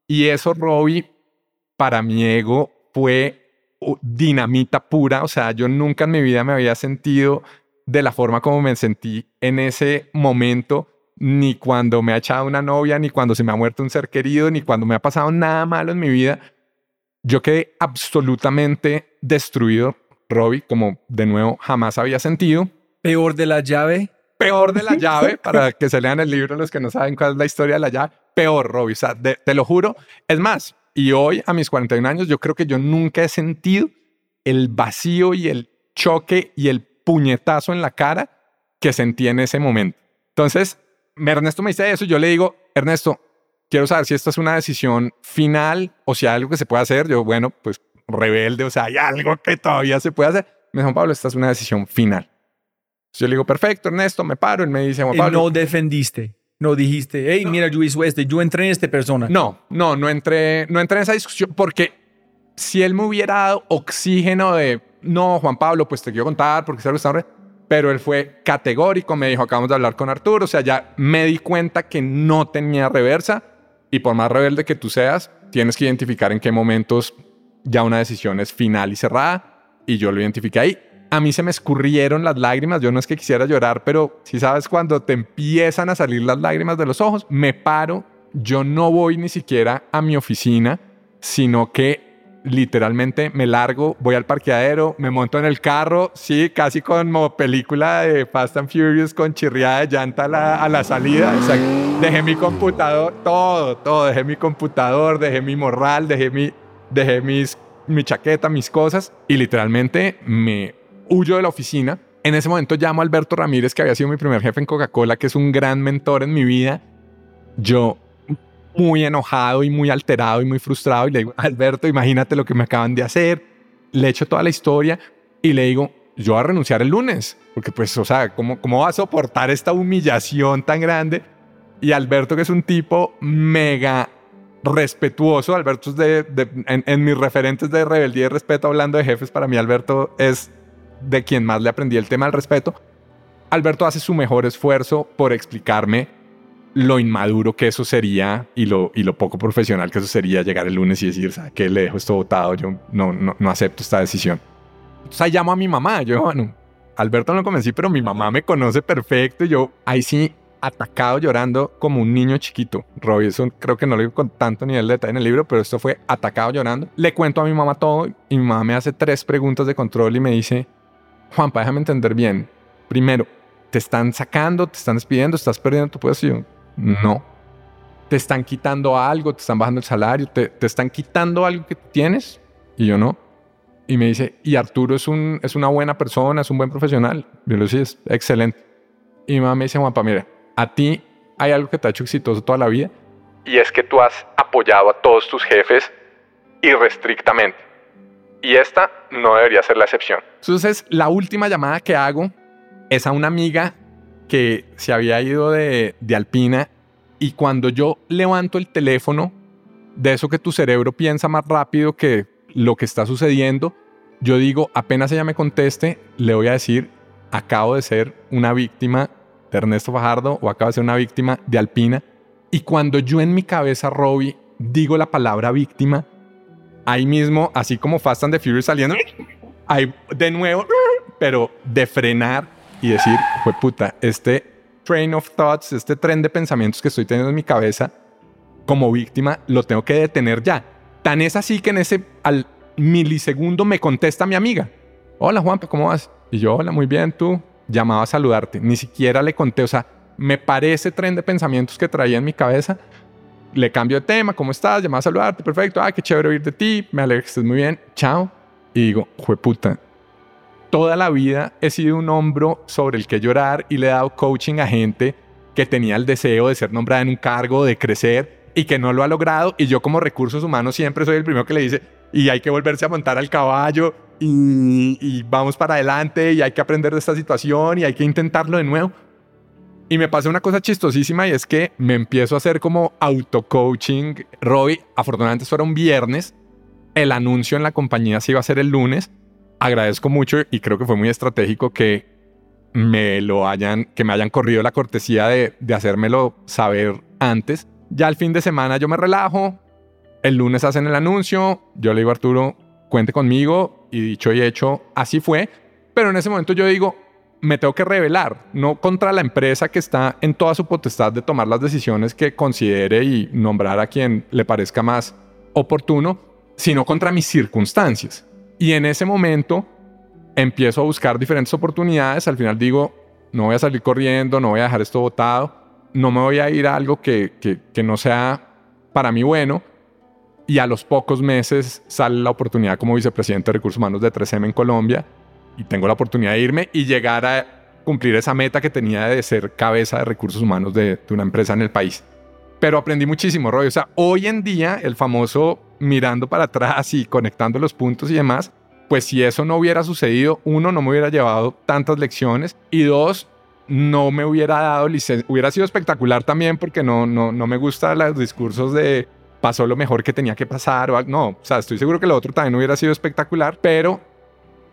Y eso, Robbie, para mi ego fue dinamita pura. O sea, yo nunca en mi vida me había sentido de la forma como me sentí en ese momento, ni cuando me ha echado una novia, ni cuando se me ha muerto un ser querido, ni cuando me ha pasado nada malo en mi vida. Yo quedé absolutamente destruido, Robbie, como de nuevo jamás había sentido. Peor de la llave. Peor de la llave, para que se lean el libro los que no saben cuál es la historia de la llave. Peor, Robbie, o sea, te lo juro. Es más, y hoy a mis 41 años, yo creo que yo nunca he sentido el vacío y el choque y el puñetazo en la cara que sentí en ese momento. Entonces, Ernesto me dice eso, yo le digo, Ernesto, quiero saber si esta es una decisión final o si hay algo que se puede hacer. Yo, bueno, pues rebelde, o sea, hay algo que todavía se puede hacer. Me dijo, Pablo, esta es una decisión final. yo le digo, perfecto, Ernesto, me paro. Él me dice, Juan Pablo. Y no defendiste. No dijiste, hey, mira, yo hice este, yo entré en esta persona. No, no, no entré, no entré en esa discusión porque si él me hubiera dado oxígeno de no, Juan Pablo, pues te quiero contar porque se restaurante. Pero él fue categórico, me dijo, acabamos de hablar con Arturo, o sea, ya me di cuenta que no tenía reversa y por más rebelde que tú seas, tienes que identificar en qué momentos ya una decisión es final y cerrada y yo lo identifiqué ahí. A mí se me escurrieron las lágrimas, yo no es que quisiera llorar, pero si sabes cuando te empiezan a salir las lágrimas de los ojos, me paro, yo no voy ni siquiera a mi oficina, sino que literalmente me largo, voy al parqueadero, me monto en el carro, sí, casi como película de Fast and Furious con chirriada de llanta a la, salida. dejé mi computador, todo, todo, dejé mi computador, dejé mi morral, dejé mi, dejé mis, mi chaqueta, mis cosas y literalmente me huyo de la oficina. En ese momento llamo a Alberto Ramírez, que había sido mi primer jefe en Coca-Cola, que es un gran mentor en mi vida. Yo muy enojado y muy alterado y muy frustrado y le digo, Alberto, imagínate lo que me acaban de hacer. Le echo toda la historia y le digo, yo voy a renunciar el lunes, porque pues, o sea, ¿cómo, cómo va a soportar esta humillación tan grande? Y Alberto, que es un tipo mega respetuoso, Alberto es de, en, en, mis referentes de rebeldía y respeto, hablando de jefes, para mí Alberto es de quien más le aprendí el tema del respeto. Alberto hace su mejor esfuerzo por explicarme lo inmaduro que eso sería y lo, y lo poco profesional que eso sería llegar el lunes y decir, ¿sabes qué? Le dejo esto votado, yo no, no, no acepto esta decisión. Entonces ahí llamo a mi mamá, yo, bueno, Alberto no lo convencí, pero mi mamá me conoce perfecto y yo ahí sí atacado llorando como un niño chiquito. Robinson creo que no lo digo con tanto nivel de detalle en el libro, pero esto fue atacado llorando. Le cuento a mi mamá todo y mi mamá me hace tres preguntas de control y me dice, Juanpa, déjame entender bien. Primero, te están sacando, te están despidiendo, estás perdiendo tu posición. No. Te están quitando algo, te están bajando el salario, te, están quitando algo que tienes y yo no. Y me dice, y Arturo es, un, es una buena persona, es un buen profesional. Yo le es excelente. Y mi mamá me dice, Juanpa, mira, a ti hay algo que te ha hecho exitoso toda la vida Y es que tú has apoyado a todos tus jefes irrestrictamente. Y esta no debería ser la excepción. Entonces, la última llamada que hago es a una amiga que se había ido de, Alpina y cuando yo levanto el teléfono, de eso que tu cerebro piensa más rápido que lo que está sucediendo, yo digo, apenas ella me conteste, le voy a decir, acabo de ser una víctima de Ernesto Fajardo o acabo de ser una víctima de Alpina. Y cuando yo en mi cabeza, Robbie, digo la palabra víctima, ahí mismo, así como Fast and the Furious saliendo, ahí de nuevo, pero de frenar y decir, fue puta, este train of thoughts, este tren de pensamientos que estoy teniendo en mi cabeza como víctima, lo tengo que detener ya. Tan es así que en ese al milisegundo me contesta mi amiga. Hola Juanpa, ¿cómo vas? Y yo, hola, muy bien, tú. Llamaba a saludarte. Ni siquiera le conté, o sea, me parece tren de pensamientos que traía en mi cabeza. Le cambio de tema, ¿cómo estás? Llamaba a saludarte, perfecto. Ah, qué chévere oír de ti. Me alegra que estés muy bien. Chao. Y digo, puta, toda la vida he sido un hombro sobre el que llorar y le he dado coaching a gente que tenía el deseo de ser nombrada en un cargo, de crecer y que no lo ha logrado. Y yo como recursos humanos siempre soy el primero que le dice, y hay que volverse a montar al caballo y, y vamos para adelante y hay que aprender de esta situación y hay que intentarlo de nuevo. Y me pasa una cosa chistosísima y es que me empiezo a hacer como auto-coaching. Roy, afortunadamente eso era un viernes. El anuncio en la compañía se iba a hacer el lunes. Agradezco mucho y creo que fue muy estratégico que me lo hayan, que me hayan corrido la cortesía de, de hacérmelo saber antes. Ya el fin de semana yo me relajo. El lunes hacen el anuncio. Yo le digo a Arturo, cuente conmigo. Y dicho y hecho, así fue. Pero en ese momento yo digo, me tengo que revelar, no contra la empresa que está en toda su potestad de tomar las decisiones que considere y nombrar a quien le parezca más oportuno, sino contra mis circunstancias. Y en ese momento empiezo a buscar diferentes oportunidades. Al final digo, no voy a salir corriendo, no voy a dejar esto botado, no me voy a ir a algo que, que, que no sea para mí bueno. Y a los pocos meses sale la oportunidad como vicepresidente de recursos humanos de 3M en Colombia y tengo la oportunidad de irme y llegar a cumplir esa meta que tenía de ser cabeza de recursos humanos de, una empresa en el país. Pero aprendí muchísimo, Roy. O sea, hoy en día el famoso mirando para atrás y conectando los puntos y demás, pues si eso no hubiera sucedido, uno, no me hubiera llevado tantas lecciones y dos, no me hubiera dado licencia. Hubiera sido espectacular también porque no, no, no me gustan los discursos de pasó lo mejor que tenía que pasar. O, no, o sea, estoy seguro que lo otro también hubiera sido espectacular, pero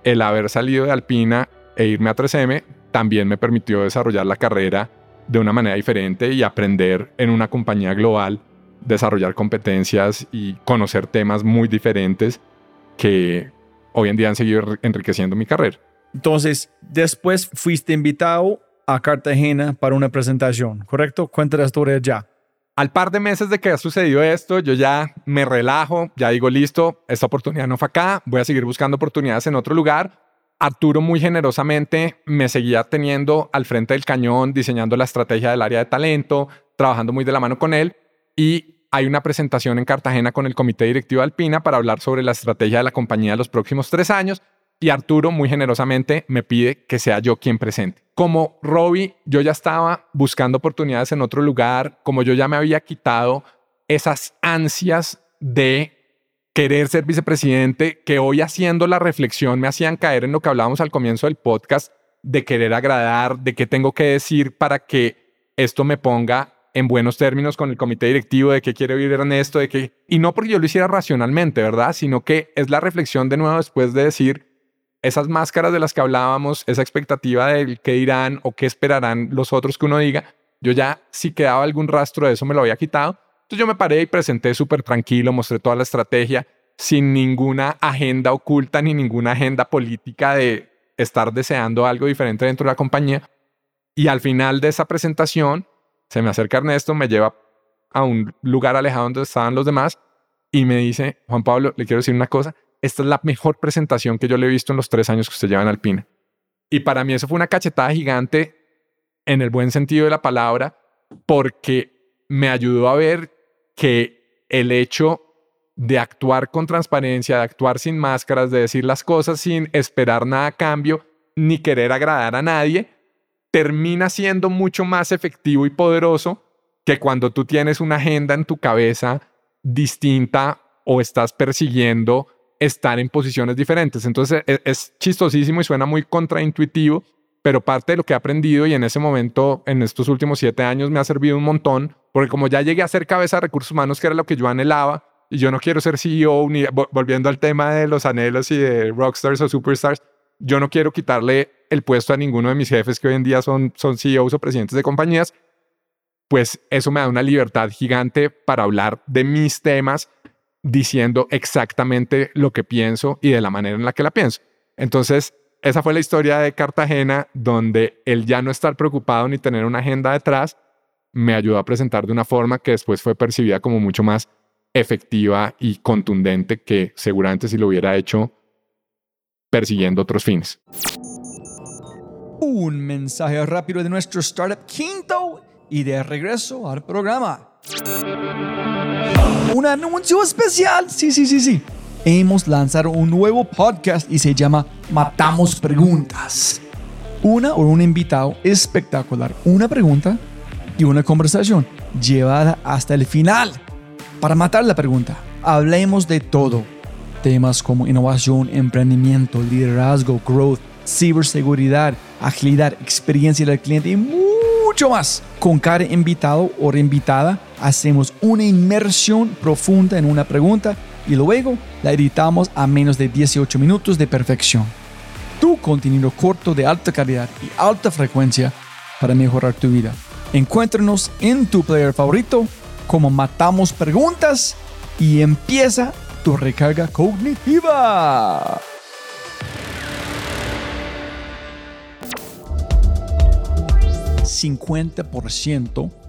el haber salido de Alpina e irme a 3M también me permitió desarrollar la carrera de una manera diferente y aprender en una compañía global, desarrollar competencias y conocer temas muy diferentes que hoy en día han seguido enriqueciendo mi carrera. Entonces, después fuiste invitado a Cartagena para una presentación, ¿correcto? Cuenta la historia ya. Al par de meses de que ha sucedido esto, yo ya me relajo, ya digo, listo, esta oportunidad no fue acá, voy a seguir buscando oportunidades en otro lugar. Arturo muy generosamente me seguía teniendo al frente del cañón, diseñando la estrategia del área de talento, trabajando muy de la mano con él y hay una presentación en Cartagena con el comité directivo Alpina para hablar sobre la estrategia de la compañía de los próximos tres años y Arturo muy generosamente me pide que sea yo quien presente. Como Robbie, yo ya estaba buscando oportunidades en otro lugar, como yo ya me había quitado esas ansias de querer ser vicepresidente, que hoy haciendo la reflexión me hacían caer en lo que hablábamos al comienzo del podcast, de querer agradar, de qué tengo que decir para que esto me ponga en buenos términos con el comité directivo, de qué quiere vivir Ernesto, de que... Y no porque yo lo hiciera racionalmente, ¿verdad? Sino que es la reflexión de nuevo después de decir, esas máscaras de las que hablábamos, esa expectativa del qué dirán o qué esperarán los otros que uno diga, yo ya si quedaba algún rastro de eso me lo había quitado. Entonces yo me paré y presenté súper tranquilo, mostré toda la estrategia sin ninguna agenda oculta ni ninguna agenda política de estar deseando algo diferente dentro de la compañía. Y al final de esa presentación, se me acerca Ernesto, me lleva a un lugar alejado donde estaban los demás y me dice, Juan Pablo, le quiero decir una cosa, esta es la mejor presentación que yo le he visto en los tres años que usted lleva en Alpina. Y para mí eso fue una cachetada gigante en el buen sentido de la palabra, porque me ayudó a ver que el hecho de actuar con transparencia, de actuar sin máscaras, de decir las cosas sin esperar nada a cambio, ni querer agradar a nadie, termina siendo mucho más efectivo y poderoso que cuando tú tienes una agenda en tu cabeza distinta o estás persiguiendo estar en posiciones diferentes. Entonces es, es chistosísimo y suena muy contraintuitivo, pero parte de lo que he aprendido y en ese momento, en estos últimos siete años, me ha servido un montón, porque como ya llegué a ser cabeza de recursos humanos, que era lo que yo anhelaba, y yo no quiero ser CEO, ni, volviendo al tema de los anhelos y de rockstars o superstars, yo no quiero quitarle el puesto a ninguno de mis jefes que hoy en día son, son CEOs o presidentes de compañías, pues eso me da una libertad gigante para hablar de mis temas diciendo exactamente lo que pienso y de la manera en la que la pienso. Entonces, esa fue la historia de Cartagena, donde el ya no estar preocupado ni tener una agenda detrás me ayudó a presentar de una forma que después fue percibida como mucho más efectiva y contundente que seguramente si lo hubiera hecho persiguiendo otros fines. Un mensaje rápido de nuestro startup quinto y de regreso al programa. Un anuncio especial. Sí, sí, sí, sí. Hemos lanzado un nuevo podcast y se llama Matamos Preguntas. Una o un invitado espectacular. Una pregunta y una conversación llevada hasta el final. Para matar la pregunta, hablemos de todo. Temas como innovación, emprendimiento, liderazgo, growth, ciberseguridad, agilidad, experiencia del cliente y mucho más. Con cada invitado o invitada hacemos una inmersión profunda en una pregunta y luego la editamos a menos de 18 minutos de perfección. Tu contenido corto de alta calidad y alta frecuencia para mejorar tu vida. Encuéntranos en tu player favorito como Matamos Preguntas y empieza tu recarga cognitiva. ¿50%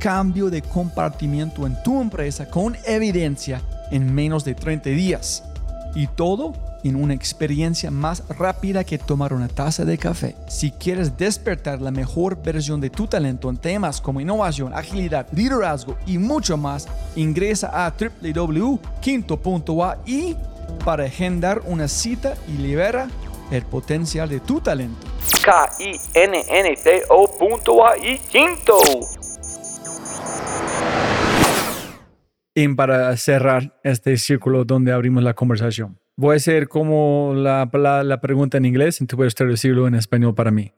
cambio de compartimiento en tu empresa con evidencia en menos de 30 días. Y todo en una experiencia más rápida que tomar una taza de café. Si quieres despertar la mejor versión de tu talento en temas como innovación, agilidad, liderazgo y mucho más, ingresa a www.quinto.ai para agendar una cita y libera el potencial de tu talento. K-I-N-N-T-O.ai Quinto. Y para cerrar este círculo donde abrimos la conversación, voy a hacer como la, la, la pregunta en inglés y tú puedes traducirlo en español para mí.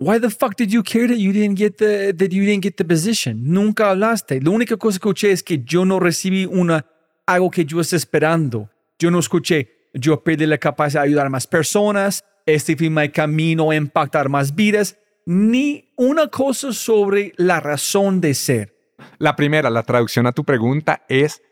Why the fuck did you care that you didn't get the that you didn't get the position? Nunca hablaste. La única cosa que escuché es que yo no recibí una algo que yo estaba esperando. Yo no escuché. Yo perdí la capacidad de ayudar a más personas. Este fue mi camino a impactar más vidas. Ni una cosa sobre la razón de ser. La primera, la traducción a tu pregunta es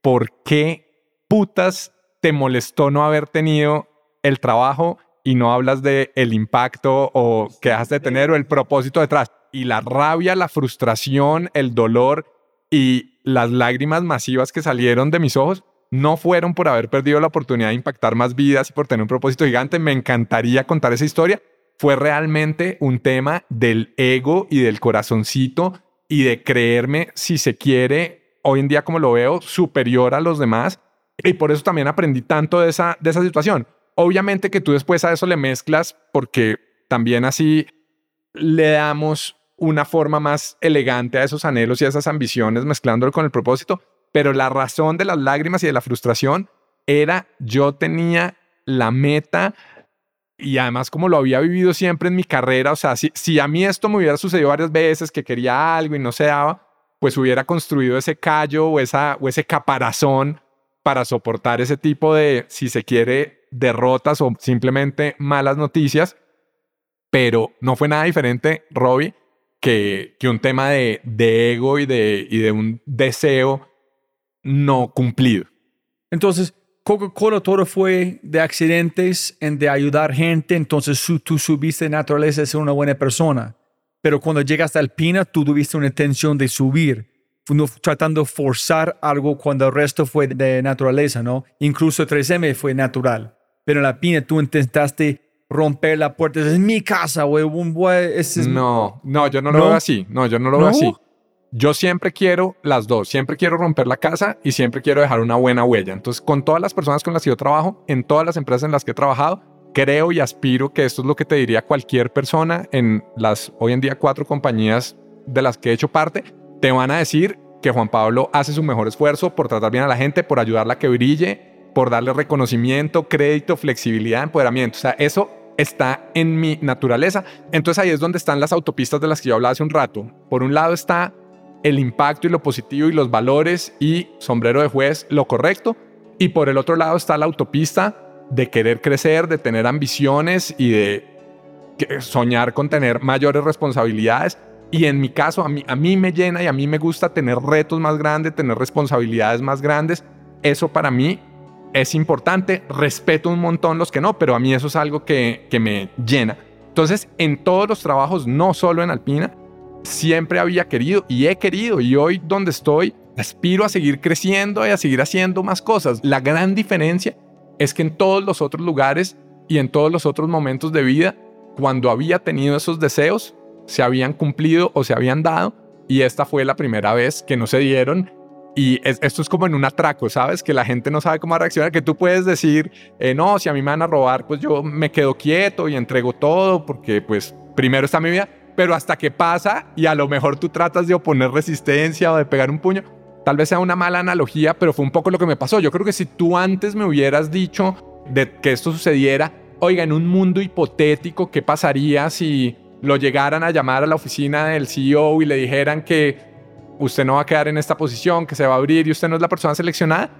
¿por qué putas te molestó no haber tenido el trabajo y no hablas de el impacto o que has de tener o el propósito detrás? Y la rabia, la frustración, el dolor y las lágrimas masivas que salieron de mis ojos no fueron por haber perdido la oportunidad de impactar más vidas y por tener un propósito gigante. Me encantaría contar esa historia. Fue realmente un tema del ego y del corazoncito y de creerme, si se quiere, hoy en día como lo veo, superior a los demás. Y por eso también aprendí tanto de esa, de esa situación. Obviamente que tú después a eso le mezclas porque también así le damos una forma más elegante a esos anhelos y a esas ambiciones mezclándolo con el propósito. Pero la razón de las lágrimas y de la frustración era yo tenía la meta y además como lo había vivido siempre en mi carrera, o sea, si, si a mí esto me hubiera sucedido varias veces, que quería algo y no se daba, pues hubiera construido ese callo o, esa, o ese caparazón para soportar ese tipo de, si se quiere, derrotas o simplemente malas noticias. Pero no fue nada diferente, Robbie, que, que un tema de, de ego y de, y de un deseo no cumplido. Entonces, Coca-Cola todo fue de accidentes, en de ayudar gente, entonces tú subiste naturaleza de ser una buena persona. Pero cuando llegaste a Alpina, tú tuviste una intención de subir, no tratando de forzar algo cuando el resto fue de naturaleza, ¿no? Incluso 3M fue natural. Pero en la Alpina tú intentaste romper la puerta, es mi casa, güey, No, no, yo no, lo ¿No? veo así. No, yo no lo ¿No? veo así. Yo siempre quiero las dos. Siempre quiero romper la casa y siempre quiero dejar una buena huella. Entonces, con todas las personas con las que yo trabajo, en todas las empresas en las que he trabajado, creo y aspiro que esto es lo que te diría cualquier persona en las hoy en día cuatro compañías de las que he hecho parte. Te van a decir que Juan Pablo hace su mejor esfuerzo por tratar bien a la gente, por ayudarla a que brille, por darle reconocimiento, crédito, flexibilidad, empoderamiento. O sea, eso está en mi naturaleza. Entonces ahí es donde están las autopistas de las que yo hablaba hace un rato. Por un lado está el impacto y lo positivo y los valores y sombrero de juez, lo correcto. Y por el otro lado está la autopista de querer crecer, de tener ambiciones y de soñar con tener mayores responsabilidades. Y en mi caso, a mí, a mí me llena y a mí me gusta tener retos más grandes, tener responsabilidades más grandes. Eso para mí es importante. Respeto un montón los que no, pero a mí eso es algo que, que me llena. Entonces, en todos los trabajos, no solo en Alpina, siempre había querido y he querido y hoy donde estoy aspiro a seguir creciendo y a seguir haciendo más cosas. La gran diferencia es que en todos los otros lugares y en todos los otros momentos de vida, cuando había tenido esos deseos, se habían cumplido o se habían dado y esta fue la primera vez que no se dieron. Y es- esto es como en un atraco, ¿sabes? Que la gente no sabe cómo reaccionar, que tú puedes decir, eh, no, si a mí me van a robar, pues yo me quedo quieto y entrego todo, porque pues primero está mi vida, pero hasta que pasa y a lo mejor tú tratas de oponer resistencia o de pegar un puño, tal vez sea una mala analogía, pero fue un poco lo que me pasó. Yo creo que si tú antes me hubieras dicho de que esto sucediera, oiga, en un mundo hipotético, ¿qué pasaría si lo llegaran a llamar a la oficina del CEO y le dijeran que usted no va a quedar en esta posición, que se va a abrir y usted no es la persona seleccionada?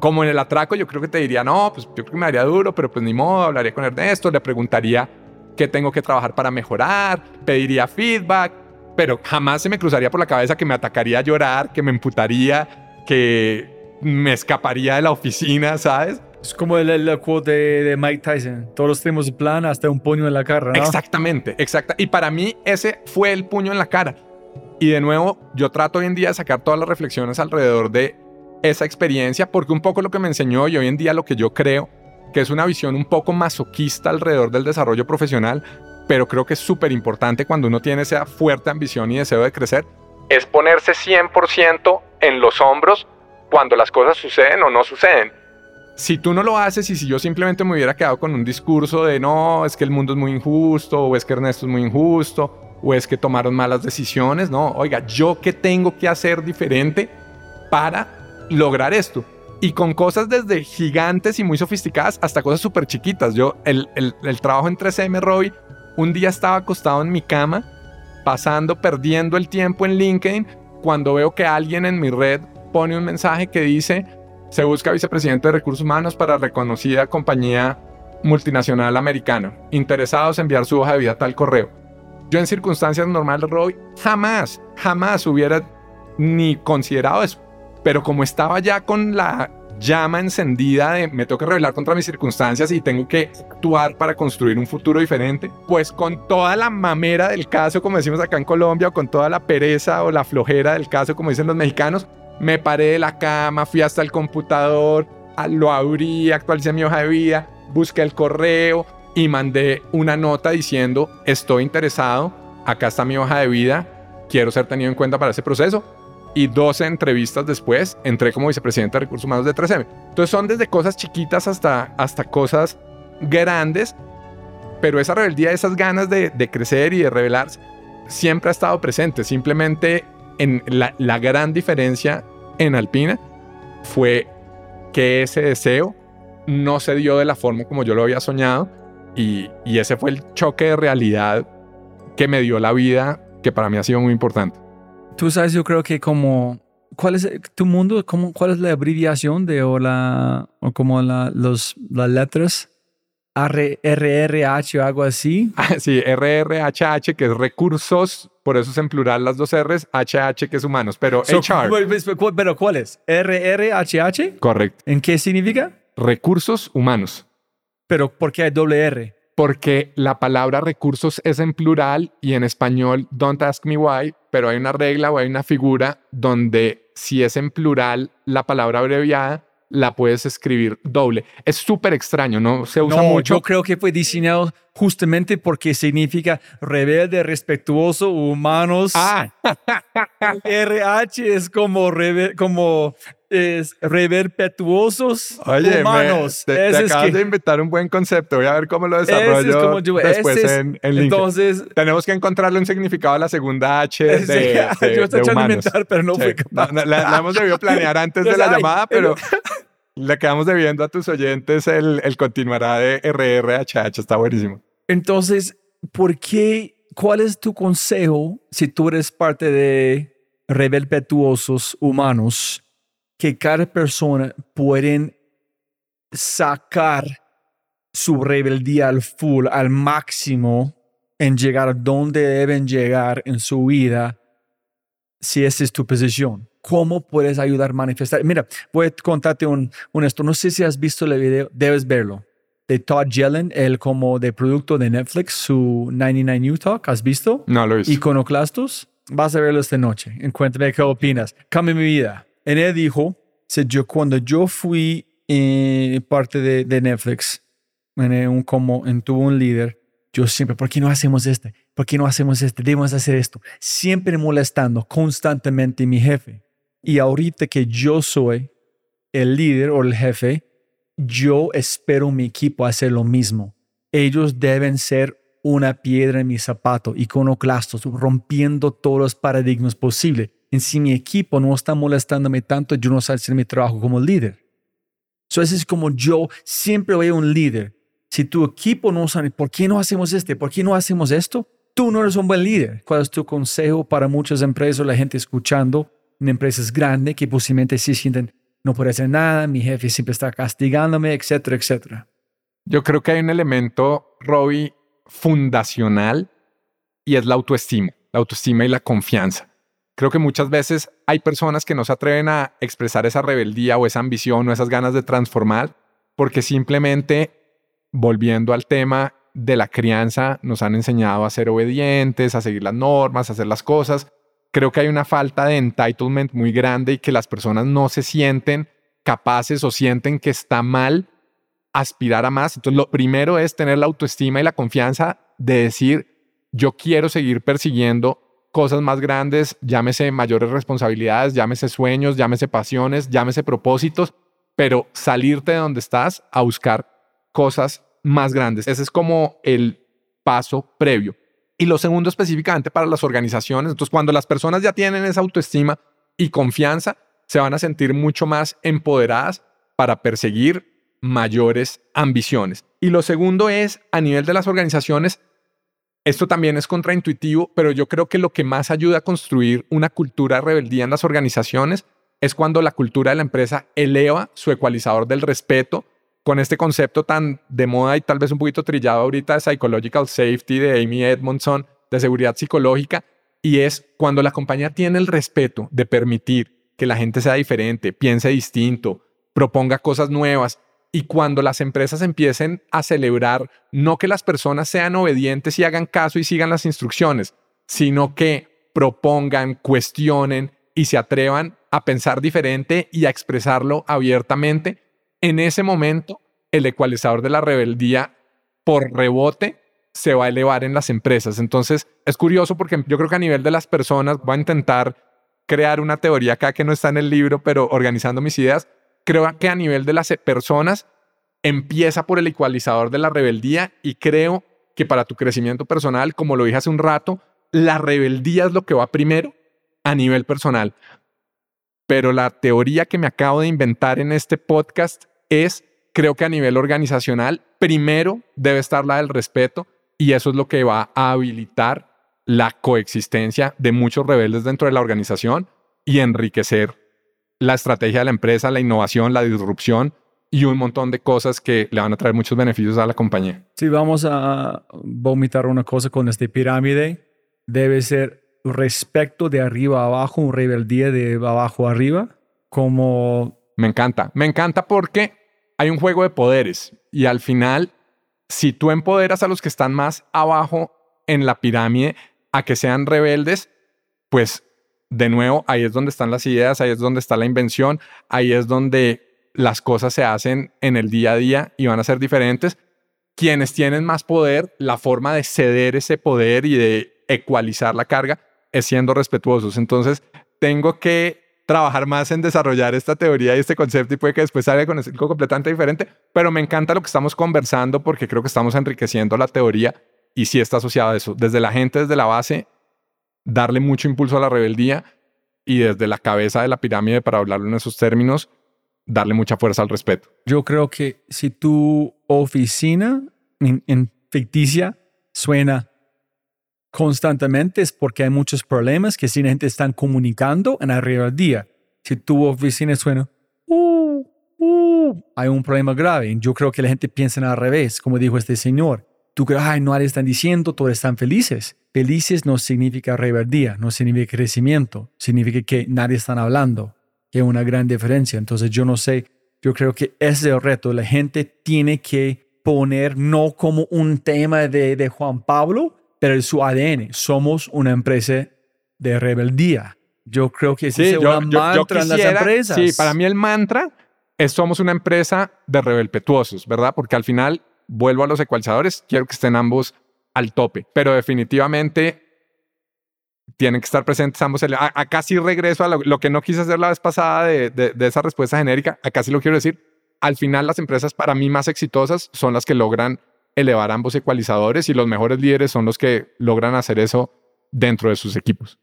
Como en el atraco, yo creo que te diría, no, pues yo creo que me haría duro, pero pues ni modo, hablaría con Ernesto, le preguntaría qué tengo que trabajar para mejorar, pediría feedback, pero jamás se me cruzaría por la cabeza que me atacaría a llorar, que me emputaría, que me escaparía de la oficina, ¿sabes? Es como el, el quote de, de Mike Tyson. Todos tenemos un plan hasta un puño en la cara, ¿no? Exactamente, exacta. Y para mí ese fue el puño en la cara. Y de nuevo, yo trato hoy en día de sacar todas las reflexiones alrededor de esa experiencia, porque un poco lo que me enseñó y hoy en día lo que yo creo, que es una visión un poco masoquista alrededor del desarrollo profesional, pero creo que es súper importante cuando uno tiene esa fuerte ambición y deseo de crecer, Es ponerse 100% en los hombros cuando las cosas suceden o no suceden. si tú no lo haces y si yo simplemente me hubiera quedado con un discurso de no, es que el mundo es muy injusto, o es que Ernesto es muy injusto, o es que tomaron malas decisiones, no, oiga, yo qué tengo que hacer diferente para lograr esto. Y con cosas desde gigantes y muy sofisticadas hasta cosas súper chiquitas. Yo, el, el, trabajo en 3M, Roy, un día estaba acostado en mi cama, pasando, perdiendo el tiempo en LinkedIn, cuando veo que alguien en mi red pone un mensaje que dice, se busca vicepresidente de recursos humanos para reconocida compañía multinacional americana, interesados en enviar su hoja de vida tal correo. Yo en circunstancias normales, Roy, jamás, jamás hubiera ni considerado eso. Pero como estaba ya con la llama encendida de me tengo que rebelar contra mis circunstancias y tengo que actuar para construir un futuro diferente, pues con toda la mamera del caso, como decimos acá en Colombia, o con toda la pereza o la flojera del caso, como dicen los mexicanos, me paré de la cama, fui hasta el computador, lo abrí, actualicé mi hoja de vida, busqué el correo y mandé una nota diciendo estoy interesado, acá está mi hoja de vida, quiero ser tenido en cuenta para ese proceso. Y 12 entrevistas después entré como vicepresidente de recursos humanos de 3M. Entonces son desde cosas chiquitas hasta, hasta cosas grandes, pero esa rebeldía, esas ganas de, de crecer y de rebelarse, siempre ha estado presente. Simplemente en la, la gran diferencia en Alpina fue que ese deseo no se dio de la forma como yo lo había soñado y, y ese fue el choque de realidad que me dio la vida, que para mí ha sido muy importante. Tú sabes, yo creo que como, ¿cuál es tu mundo? ¿Cómo, ¿Cuál es la abreviación de o la, o como la, los, las letras? R, RRH o algo así. Ah, Sí, RRHH, que es recursos por eso es en plural las dos R's, HH que es humanos, pero So, HR, ¿Pero cuál es? ¿RRHH? correcto. ¿En qué significa? Recursos humanos. Pero ¿por qué hay doble R? Porque la palabra recursos es en plural y en español, don't ask me why, pero hay una regla o hay una figura donde si es en plural la palabra abreviada, la puedes escribir doble. Es súper extraño, no se usa no, mucho. yo creo que fue diseñado justamente porque significa rebelde, respetuoso, humanos. Ah, RH es como, rebe- como es reverpetuosos oye, me- humanos. te, te acabas que- de inventar un buen concepto. Voy a ver cómo lo ese es desarrollo como yo- después es- en, en. Entonces, Tenemos que encontrarle un significado a la segunda H de, Sí, de- yo estoy de de humanos. inventar, pero no Sí, fui capaz. no, no, la, la hemos debido planear antes de la llamada, pero le quedamos debiendo a tus oyentes el, el continuará de RRHH. Está buenísimo. entonces, ¿por qué? ¿Cuál es tu consejo si tú eres parte de reverpetuosos humanos que cada persona pueden sacar su rebeldía al full, al máximo, en llegar a donde deben llegar en su vida, si esa es tu posición. ¿Cómo puedes ayudar a manifestar? Mira, voy a contarte un, un esto. No sé si has visto el video, debes verlo. De Todd Yellen, el como de producto de Netflix, su 99 New Talk. ¿Has visto? No lo hice. Iconoclastos. Vas a verlo esta noche. Encuéntrame qué opinas. Cambia mi vida. En dijo, yo, cuando yo fui eh, parte de, Netflix, en eh, un como tuvo un líder, yo siempre, ¿por qué no hacemos este? ¿Por qué no hacemos este? Debemos hacer esto. Siempre molestando constantemente a mi jefe. Y ahorita que yo soy el líder o el jefe, yo espero mi equipo hacer lo mismo. Ellos deben ser una piedra en mi zapato, iconoclastos, rompiendo todos los paradigmas posibles. En si mi equipo no está molestándome tanto, yo no sé hacer mi trabajo como líder. So, es como yo siempre veo un líder. Si tu equipo no sabe, ¿por qué no hacemos este? ¿Por qué no hacemos esto? Tú no eres un buen líder. ¿Cuál es tu consejo para muchas empresas, la gente escuchando en empresas grandes que posiblemente sí sienten, no puedo hacer nada, mi jefe siempre está castigándome, etcétera, etcétera? Yo creo que hay un elemento, Robbie, fundacional y es la autoestima, la autoestima y la confianza. Creo que muchas veces hay personas que no se atreven a expresar esa rebeldía o esa ambición o esas ganas de transformar porque simplemente, volviendo al tema de la crianza, nos han enseñado a ser obedientes, a seguir las normas, a hacer las cosas. Creo que hay una falta de entitlement muy grande y que las personas no se sienten capaces o sienten que está mal aspirar a más. Entonces, lo primero es tener la autoestima y la confianza de decir, yo quiero seguir persiguiendo cosas más grandes, llámese mayores responsabilidades, llámese sueños, llámese pasiones, llámese propósitos, pero salirte de donde estás a buscar cosas más grandes. Ese es como el paso previo. Y lo segundo específicamente para las organizaciones. Entonces, cuando las personas ya tienen esa autoestima y confianza, se van a sentir mucho más empoderadas para perseguir mayores ambiciones. Y lo segundo es, a nivel de las organizaciones, esto también es contraintuitivo, pero yo creo que lo que más ayuda a construir una cultura de rebeldía en las organizaciones es cuando la cultura de la empresa eleva su ecualizador del respeto con este concepto tan de moda y tal vez un poquito trillado ahorita de psychological safety de Amy Edmondson, de seguridad psicológica, y es cuando la compañía tiene el respeto de permitir que la gente sea diferente, piense distinto, proponga cosas nuevas, y cuando las empresas empiecen a celebrar no que las personas sean obedientes y hagan caso y sigan las instrucciones, sino que propongan, cuestionen y se atrevan a pensar diferente y a expresarlo abiertamente, en ese momento el ecualizador de la rebeldía por rebote se va a elevar en las empresas. Entonces es curioso porque yo creo que a nivel de las personas voy a intentar crear una teoría acá que no está en el libro, pero organizando mis ideas, creo que a nivel de las personas empieza por el ecualizador de la rebeldía y creo que para tu crecimiento personal, como lo dije hace un rato, la rebeldía es lo que va primero a nivel personal. Pero la teoría que me acabo de inventar en este podcast es, creo que a nivel organizacional, primero debe estar la del respeto y eso es lo que va a habilitar la coexistencia de muchos rebeldes dentro de la organización y enriquecer la estrategia de la empresa, la innovación, la disrupción y un montón de cosas que le van a traer muchos beneficios a la compañía. Si vamos a vomitar una cosa con esta pirámide, debe ser respeto de arriba a abajo, un rebeldía de abajo a arriba, como... Me encanta, me encanta porque hay un juego de poderes y al final, si tú empoderas a los que están más abajo en la pirámide a que sean rebeldes, pues de nuevo, ahí es donde están las ideas, ahí es donde está la invención, ahí es donde las cosas se hacen en el día a día y van a ser diferentes. Quienes tienen más poder, la forma de ceder ese poder y de ecualizar la carga es siendo respetuosos. Entonces, tengo que trabajar más en desarrollar esta teoría y este concepto y puede que después salga con algo completamente diferente, pero me encanta lo que estamos conversando porque creo que estamos enriqueciendo la teoría y sí está asociado a eso. Desde la gente, desde la base, darle mucho impulso a la rebeldía y desde la cabeza de la pirámide, para hablarlo en esos términos, darle mucha fuerza al respeto. Yo creo que si tu oficina en, ficticia suena constantemente es porque hay muchos problemas que si la gente está comunicando en la rebeldía. Si tu oficina suena, uh, uh, hay un problema grave. Yo creo que la gente piensa al revés, como dijo este señor. Tú crees, ay, no están diciendo, todos están felices. Felices no significa rebeldía, no significa crecimiento, significa que nadie está hablando, que es una gran diferencia. Entonces yo no sé, yo creo que ese es el reto. La gente tiene que poner no como un tema de, de Juan Pablo, pero en su ADN. Somos una empresa de rebeldía. Yo creo que ese es un mantra en las empresas. Sí, para mí el mantra es somos una empresa de rebelpetuosos, ¿verdad? Porque al final vuelvo a los ecualizadores, quiero que estén ambos al tope, pero definitivamente tienen que estar presentes ambos. Acá sí regreso a lo, que no quise hacer la vez pasada de, esa respuesta genérica, acá sí lo quiero decir. Al final las empresas para mí más exitosas son las que logran elevar ambos ecualizadores y los mejores líderes son los que logran hacer eso dentro de sus equipos.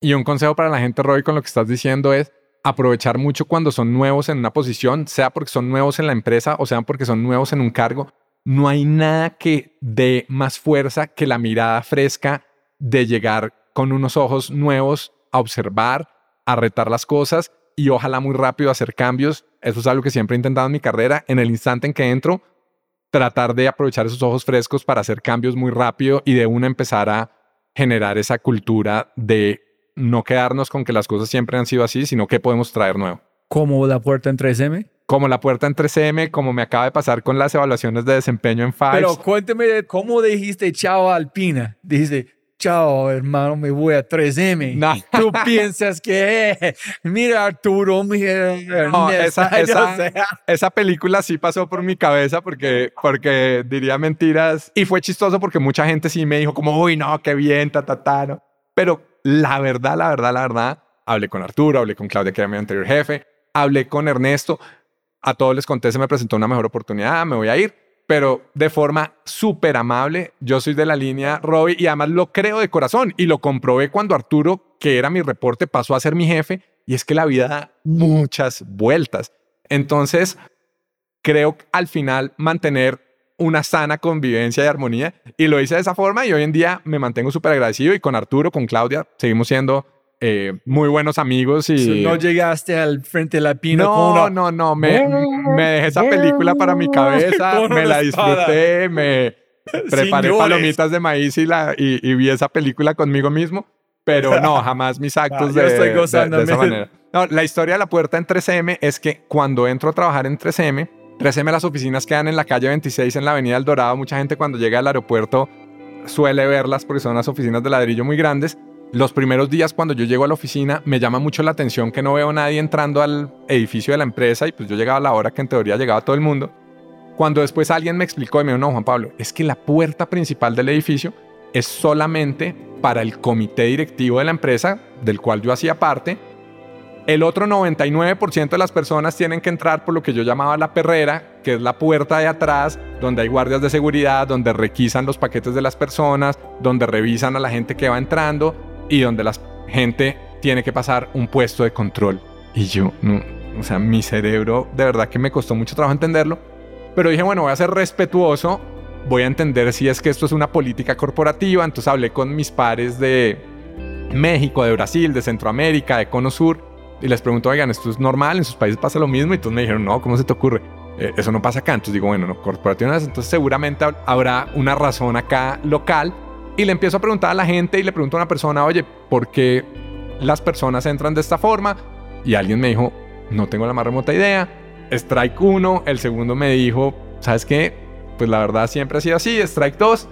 Y un consejo para la gente, Roy, con lo que estás diciendo es aprovechar mucho cuando son nuevos en una posición, sea porque son nuevos en la empresa o sea porque son nuevos en un cargo, no hay nada que dé más fuerza que la mirada fresca de llegar con unos ojos nuevos a observar, a retar las cosas y ojalá muy rápido hacer cambios. Eso es algo que siempre he intentado en mi carrera. En el instante en que entro, tratar de aprovechar esos ojos frescos para hacer cambios muy rápido y de una empezar a generar esa cultura de no quedarnos con que las cosas siempre han sido así, sino que podemos traer nuevo. Como la puerta en 3M como la puerta en 3M, como me acaba de pasar con las evaluaciones de desempeño en Fives. Pero cuénteme cómo dijiste chao Alpina. Dijiste, chao hermano, me voy a 3M. No. Tú piensas que, mira Arturo, mira, no, esa, esa, película sí pasó por mi cabeza porque, porque diría mentiras. Y fue chistoso porque mucha gente sí me dijo como, uy, no, qué bien, ta, ta, ta. ¿no? Pero la verdad, la verdad, la verdad, hablé con Arturo, hablé con Claudia, que era mi anterior jefe, hablé con Ernesto a todos les conté, se me presentó una mejor oportunidad, me voy a ir, pero de forma súper amable. Yo soy de la línea Robbie y además lo creo de corazón y lo comprobé cuando Arturo, que era mi reporte, pasó a ser mi jefe y es que la vida da muchas vueltas. Entonces, creo al final mantener una sana convivencia y armonía y lo hice de esa forma y hoy en día me mantengo súper agradecido y con Arturo, con Claudia, seguimos siendo eh, muy buenos amigos y... No llegaste al frente de la pina No, no, no, me, me dejé esa película para mi cabeza, me la disfruté, me preparé palomitas de maíz y, la, y, vi esa película conmigo mismo, pero no, jamás mis actos de, de, esa manera. No, la historia de la puerta en 3M es que cuando entro a trabajar en 3M, 3M las oficinas quedan en la calle 26 en la avenida El Dorado, mucha gente cuando llega al aeropuerto suele verlas porque son las oficinas de ladrillo muy grandes los primeros días cuando yo llego a la oficina me llama mucho la atención que no veo a nadie entrando al edificio de la empresa y pues yo llegaba a la hora que en teoría llegaba todo el mundo. Cuando después alguien me explicó y me dijo, no, Juan Pablo, es que la puerta principal del edificio es solamente para el comité directivo de la empresa, del cual yo hacía parte. El otro 99% de las personas tienen que entrar por lo que yo llamaba la perrera, que es la puerta de atrás, donde hay guardias de seguridad, donde requisan los paquetes de las personas, donde revisan a la gente que va entrando, y donde la gente tiene que pasar un puesto de control. Y yo, no, o sea, mi cerebro de verdad que me costó mucho trabajo entenderlo, pero dije, bueno, voy a ser respetuoso, voy a entender si es que esto es una política corporativa, entonces hablé con mis pares de México, de Brasil, de Centroamérica, de Cono Sur, y les pregunto, oigan, ¿esto es normal? ¿En sus países pasa lo mismo? Y todos me dijeron, no, ¿cómo se te ocurre? Eh, eso no pasa acá. Entonces digo, bueno, no, corporativas, entonces seguramente habrá una razón acá local y le empiezo a preguntar a la gente y le pregunto a una persona, oye, ¿por qué las personas entran de esta forma? Y alguien me dijo, no tengo la más remota idea. Strike 1, el segundo me dijo, ¿sabes qué? Pues la verdad siempre ha sido así, Strike 2.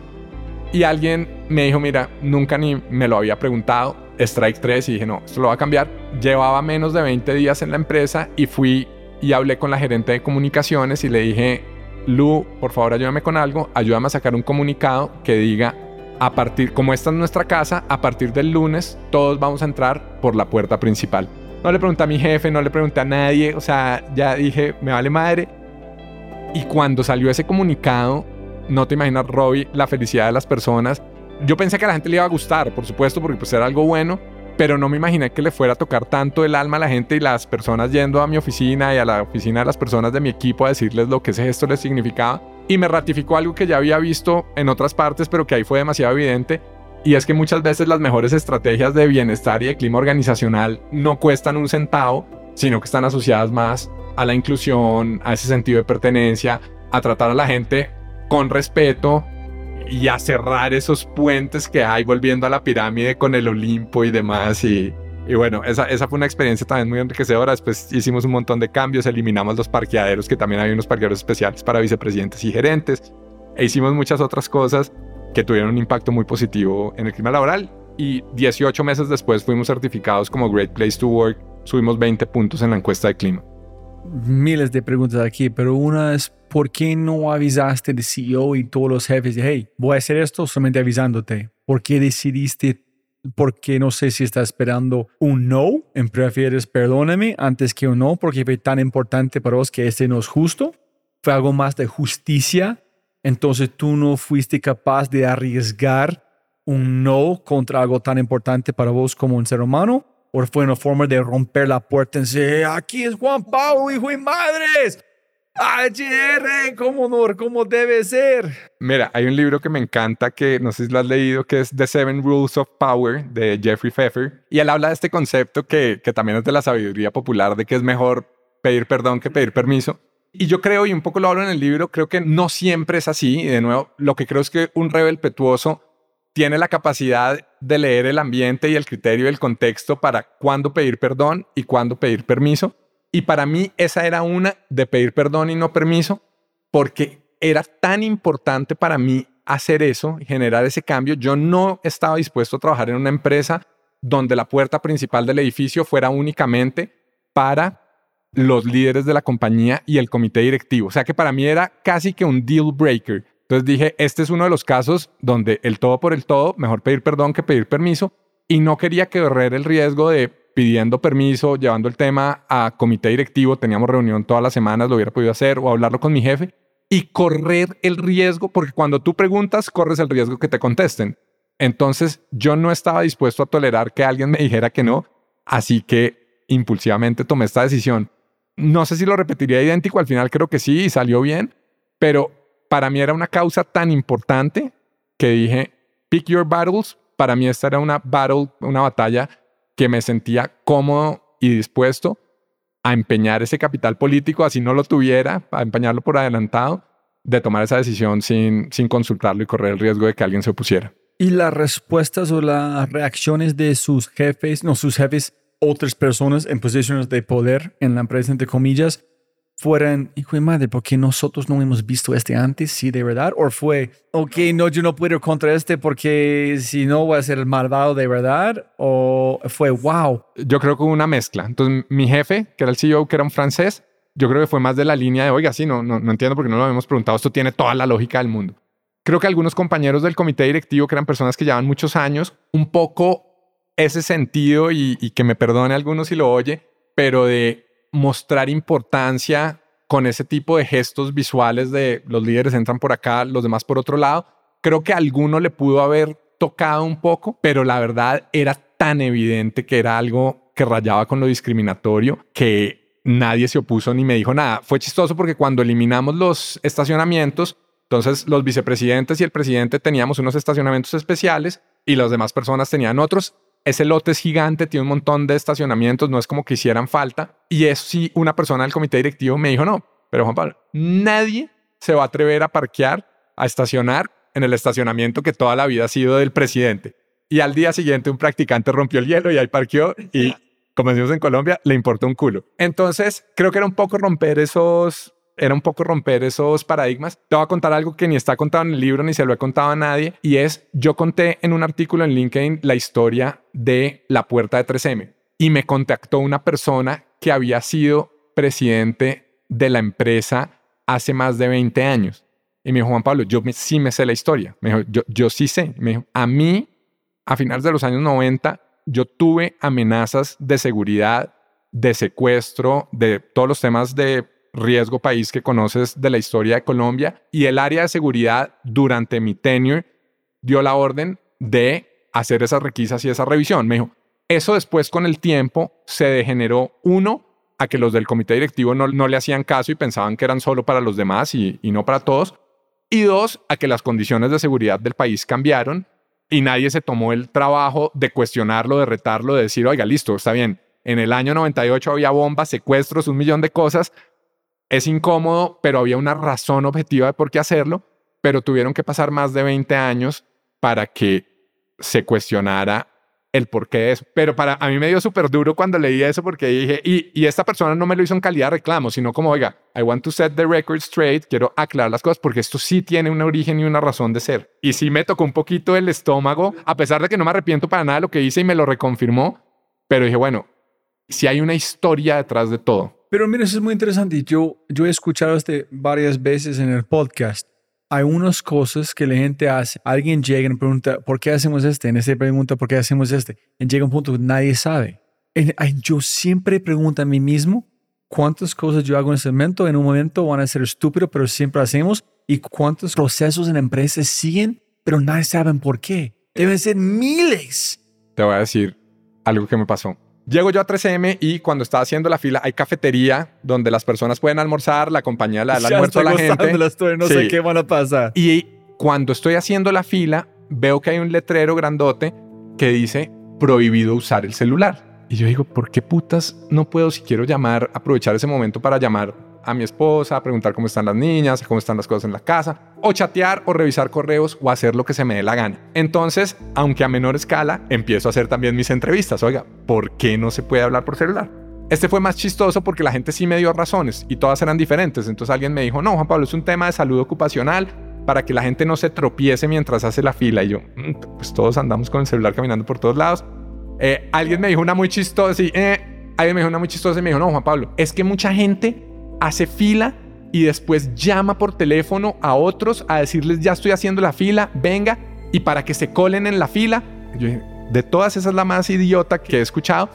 Y alguien me dijo, mira, nunca ni me lo había preguntado. Strike 3 y dije, no, esto lo va a cambiar. Llevaba menos de 20 días en la empresa y fui y hablé con la gerente de comunicaciones y le dije, Lu, por favor ayúdame con algo, ayúdame a sacar un comunicado que diga, a partir, como esta es nuestra casa, a partir del lunes todos vamos a entrar por la puerta principal. No le pregunté a mi jefe, no le pregunté a nadie, o sea, ya dije, me vale madre. Y cuando salió ese comunicado, no te imaginas, Robbie, la felicidad de las personas. Yo pensé que a la gente le iba a gustar, por supuesto, porque pues era algo bueno, pero no me imaginé que le fuera a tocar tanto el alma a la gente y las personas yendo a mi oficina y a la oficina de las personas de mi equipo a decirles lo que ese gesto les significaba. Y me ratificó algo que ya había visto en otras partes, pero que ahí fue demasiado evidente. Y es que muchas veces las mejores estrategias de bienestar y de clima organizacional no cuestan un centavo, sino que están asociadas más a la inclusión, a ese sentido de pertenencia, a tratar a la gente con respeto y a cerrar esos puentes que hay volviendo a la pirámide con el Olimpo y demás. Y, y bueno, esa, esa fue una experiencia también muy enriquecedora. Después hicimos un montón de cambios, eliminamos los parqueaderos, que también hay unos parqueaderos especiales para vicepresidentes y gerentes. E hicimos muchas otras cosas que tuvieron un impacto muy positivo en el clima laboral. Y 18 meses después fuimos certificados como Great Place to Work. Subimos 20 puntos en la encuesta de clima. Miles de preguntas aquí, pero una es ¿por qué no avisaste de CEO y todos los jefes de, hey, voy a hacer esto solamente avisándote? ¿Por qué decidiste? Porque no sé si estás esperando un no, en prefieres perdóname antes que un no, porque fue tan importante para vos que este no es justo. Fue algo más de justicia. Entonces tú no fuiste capaz de arriesgar un no contra algo tan importante para vos como un ser humano. ¿O fue una forma de romper la puerta y decir, aquí es Juan Pablo, hijo y madres? HR, como honor, como debe ser. Mira, hay un libro que me encanta que no sé si lo has leído, que es The Seven Rules of Power de Jeffrey Pfeffer. Y él habla de este concepto que, que también es de la sabiduría popular, de que es mejor pedir perdón que pedir permiso. Y yo creo, y un poco lo hablo en el libro, creo que no siempre es así. Y de nuevo, lo que creo es que un rebel petuoso tiene la capacidad de leer el ambiente y el criterio y el contexto para cuándo pedir perdón y cuándo pedir permiso. Y para mí esa era una de pedir perdón y no permiso, porque era tan importante para mí hacer eso, generar ese cambio. Yo no estaba dispuesto a trabajar en una empresa donde la puerta principal del edificio fuera únicamente para los líderes de la compañía y el comité directivo. O sea que para mí era casi que un deal breaker. Entonces dije, este es uno de los casos donde el todo por el todo, mejor pedir perdón que pedir permiso. Y no quería correr el riesgo de pidiendo permiso, llevando el tema a comité directivo, teníamos reunión todas las semanas, lo hubiera podido hacer o hablarlo con mi jefe y correr el riesgo, porque cuando tú preguntas, corres el riesgo que te contesten. Entonces yo no estaba dispuesto a tolerar que alguien me dijera que no, así que impulsivamente tomé esta decisión. No sé si lo repetiría idéntico, al final creo que sí y salió bien, pero para mí era una causa tan importante que dije, pick your battles. Para mí esta era una battle, una batalla que me sentía cómodo y dispuesto a empeñar ese capital político, así no lo tuviera, a empeñarlo por adelantado, de tomar esa decisión sin, sin consultarlo y correr el riesgo de que alguien se opusiera. ¿Y las respuestas o las reacciones de sus jefes, no sus jefes, otras personas en posiciones de poder en la empresa, entre comillas, fueran, hijo de madre, ¿por qué nosotros no hemos visto este antes? Sí, de verdad. O fue, ok, no, yo no puedo ir contra este porque si no voy a ser el malvado de verdad. O fue, wow. Yo creo que hubo una mezcla. Entonces, mi jefe, que era el CEO, que era un francés, yo creo que fue más de la línea de, oiga, sí, no, no, no entiendo porque no lo habíamos preguntado. Esto tiene toda la lógica del mundo. Creo que algunos compañeros del comité directivo, que eran personas que llevan muchos años, un poco ese sentido y, y que me perdone algunos si lo oye, pero de mostrar importancia con ese tipo de gestos visuales de los líderes entran por acá, los demás por otro lado. Creo que a alguno le pudo haber tocado un poco, pero la verdad era tan evidente que era algo que rayaba con lo discriminatorio que nadie se opuso ni me dijo nada. Fue chistoso porque cuando eliminamos los estacionamientos, entonces los vicepresidentes y el presidente teníamos unos estacionamientos especiales y las demás personas tenían otros ese lote es gigante, tiene un montón de estacionamientos, no es como que hicieran falta. Y eso sí, una persona del comité directivo me dijo, no, pero Juan Pablo, nadie se va a atrever a parquear, a estacionar en el estacionamiento que toda la vida ha sido del presidente. Y al día siguiente un practicante rompió el hielo y ahí parqueó y, como decimos en Colombia, le importó un culo. Entonces, creo que era un poco romper esos, era un poco romper esos paradigmas. Te voy a contar algo que ni está contado en el libro ni se lo he contado a nadie y es, yo conté en un artículo en LinkedIn la historia de la puerta de 3M y me contactó una persona que había sido presidente de la empresa hace más de 20 años. Y me dijo, Juan Pablo, yo sí me sé la historia. Me dijo, yo, yo sí sé. Me dijo, a mí a finales de los años 90 yo tuve amenazas de seguridad, de secuestro, de todos los temas de riesgo país que conoces de la historia de Colombia y el área de seguridad durante mi tenure dio la orden de hacer esas requisas y esa revisión. Me dijo, eso después con el tiempo se degeneró uno a que los del comité directivo no, no le hacían caso y pensaban que eran solo para los demás y, y no para todos. Y dos, a que las condiciones de seguridad del país cambiaron y nadie se tomó el trabajo de cuestionarlo, de retarlo, de decir, oiga, listo, está bien. En el año 98 había bombas, secuestros, un millón de cosas. Es incómodo, pero había una razón objetiva de por qué hacerlo, pero tuvieron que pasar más de 20 años para que se cuestionara el por qué es. Pero para a mí me dio súper duro cuando leí eso porque dije, y, y, esta persona no me lo hizo en calidad de reclamo, sino como, oiga, I want to set the record straight, quiero aclarar las cosas porque esto sí tiene un origen y una razón de ser. Y sí me tocó un poquito el estómago, a pesar de que no me arrepiento para nada de lo que hice y me lo reconfirmó, pero dije, bueno, si hay una historia detrás de todo. Pero mira, eso es muy interesante. Yo, yo he escuchado este varias veces en el podcast hay unas cosas que la gente hace. Alguien llega y pregunta, ¿por qué hacemos este? En este pregunta, ¿por qué hacemos este? Y llega un punto que nadie sabe. yo siempre pregunto a mí mismo, ¿cuántas cosas yo hago en ese momento? En un momento van a ser estúpidos, pero siempre hacemos. ¿Y cuántos procesos en la empresa siguen, pero nadie sabe por qué? Deben ser miles. Te voy a decir algo que me pasó. Llego yo a 3M y cuando estaba haciendo la fila hay cafetería donde las personas pueden almorzar, la compañía le da el almuerzo a la gente. La historia, no sé qué van a pasar. Y cuando estoy haciendo la fila, veo que hay un letrero grandote que dice prohibido usar el celular. Y yo digo, ¿por qué putas no puedo si quiero llamar, aprovechar ese momento para llamar a mi esposa, preguntar cómo están las niñas, cómo están las cosas en la casa, o chatear o revisar correos o hacer lo que se me dé la gana. Entonces, aunque a menor escala, empiezo a hacer también mis entrevistas. Oiga, ¿por qué no se puede hablar por celular? Este fue más chistoso porque la gente sí me dio razones y todas eran diferentes. Entonces alguien me dijo, no, Juan Pablo, es un tema de salud ocupacional para que la gente no se tropiece mientras hace la fila. Y yo, mm, pues todos andamos con el celular caminando por todos lados. Eh, alguien me dijo una muy chistosa y eh, alguien me dijo una muy chistosa y me dijo, no, Juan Pablo, es que mucha gente hace fila y después llama por teléfono a otros a decirles ya estoy haciendo la fila, venga, y para que se colen en la fila. Yo de todas esas la más idiota que he escuchado.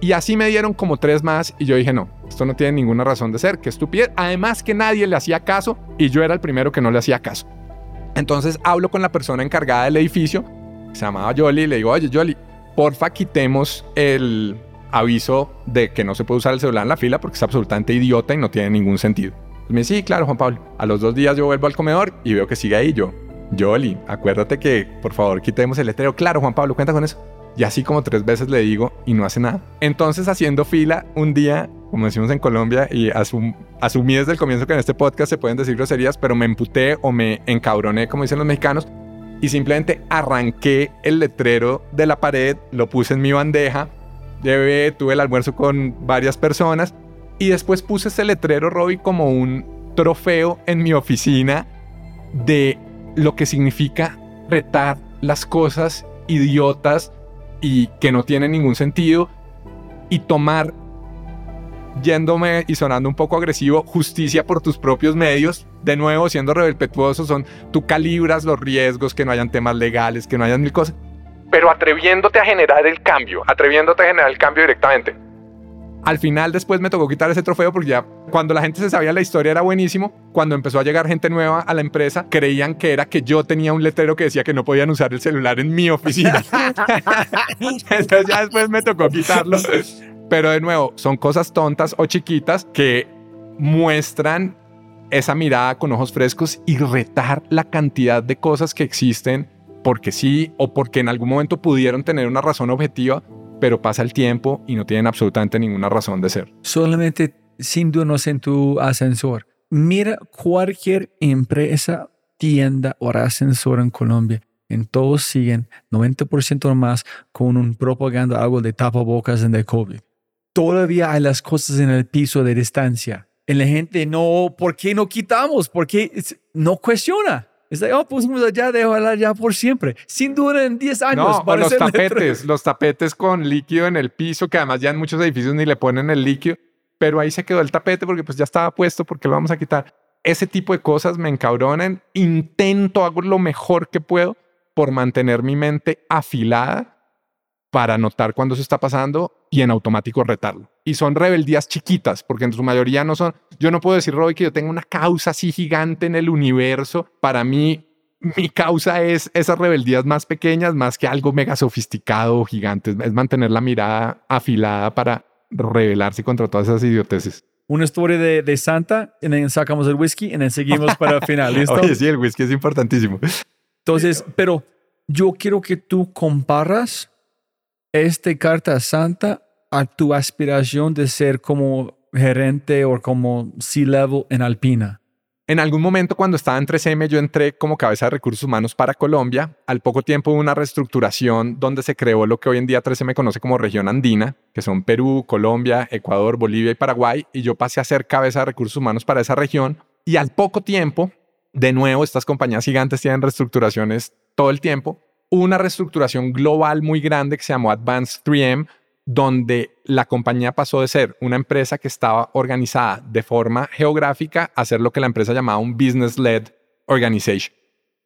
Y así me dieron como tres más y yo dije, no, esto no tiene ninguna razón de ser, qué estupidez. Además que nadie le hacía caso y yo era el primero que no le hacía caso. Entonces hablo con la persona encargada del edificio, se llamaba Jolly, y le digo, oye Jolly, porfa quitemos el, aviso de que no se puede usar el celular en la fila porque es absolutamente idiota y no tiene ningún sentido. me dice, sí, claro, Juan Pablo. A los dos días yo vuelvo al comedor y veo que sigue ahí yo. Jolly, acuérdate que por favor quitemos el letrero. Claro, Juan Pablo, cuenta con eso. Y así como tres veces le digo y no hace nada. Entonces haciendo fila un día, como decimos en Colombia, y asumí desde el comienzo que en este podcast se pueden decir groserías, pero me emputé o me encabroné, como dicen los mexicanos, y simplemente arranqué el letrero de la pared, lo puse en mi bandeja llevé, tuve el almuerzo con varias personas y después puse ese letrero, Robbie, como un trofeo en mi oficina de lo que significa retar las cosas idiotas y que no tienen ningún sentido y tomar, yéndome y sonando un poco agresivo, justicia por tus propios medios. De nuevo, siendo rebelpetuoso, son tú calibras los riesgos, que no hayan temas legales, que no hayan mil cosas pero atreviéndote a generar el cambio, atreviéndote a generar el cambio directamente. Al final después me tocó quitar ese trofeo porque ya cuando la gente se sabía la historia era buenísimo. Cuando empezó a llegar gente nueva a la empresa, creían que era que yo tenía un letrero que decía que no podían usar el celular en mi oficina. Entonces ya después me tocó quitarlo. Pero de nuevo, son cosas tontas o chiquitas que muestran esa mirada con ojos frescos y retar la cantidad de cosas que existen porque sí o porque en algún momento pudieron tener una razón objetiva, pero pasa el tiempo y no tienen absolutamente ninguna razón de ser. Solamente duda en tu ascensor. Mira cualquier empresa tienda o ascensor en Colombia, en todos siguen 90% más con un propaganda algo de tapabocas en el COVID. Todavía hay las cosas en el piso de distancia. Y la gente no, ¿por qué no quitamos? ¿Por qué no cuestiona? Es like, oh, pusimos allá, déjala ya por siempre. Sin duda en 10 años. No, los tapetes, los tapetes con líquido en el piso, que además ya en muchos edificios ni le ponen el líquido, pero ahí se quedó el tapete porque pues ya estaba puesto, porque lo vamos a quitar. Ese tipo de cosas me encabronan. Intento, hago lo mejor que puedo por mantener mi mente afilada para notar cuando eso está pasando y en automático retarlo. Y son rebeldías chiquitas, porque en su mayoría no son... Yo no puedo decir, Roy, que yo tengo una causa así gigante en el universo. Para mí, mi causa es esas rebeldías más pequeñas, más que algo mega sofisticado o gigante. Es mantener la mirada afilada para rebelarse contra todas esas idioteces. Una historia de, de Santa, y then sacamos el whisky y then seguimos para el final. ¿Listo? Oye, sí, el whisky es importantísimo. Entonces, pero yo quiero que tú comparas esta carta a Santa a tu aspiración de ser como gerente o como C-level en Alpina. En algún momento cuando estaba en 3M yo entré como cabeza de recursos humanos para Colombia. Al poco tiempo hubo una reestructuración donde se creó lo que hoy en día 3M conoce como región andina, que son Perú, Colombia, Ecuador, Bolivia y Paraguay. Y yo pasé a ser cabeza de recursos humanos para esa región. Y al poco tiempo, de nuevo, estas compañías gigantes tienen reestructuraciones todo el tiempo. Hubo una reestructuración global muy grande que se llamó Advanced 3M, donde la compañía pasó de ser una empresa que estaba organizada de forma geográfica a ser lo que la empresa llamaba un business-led organization.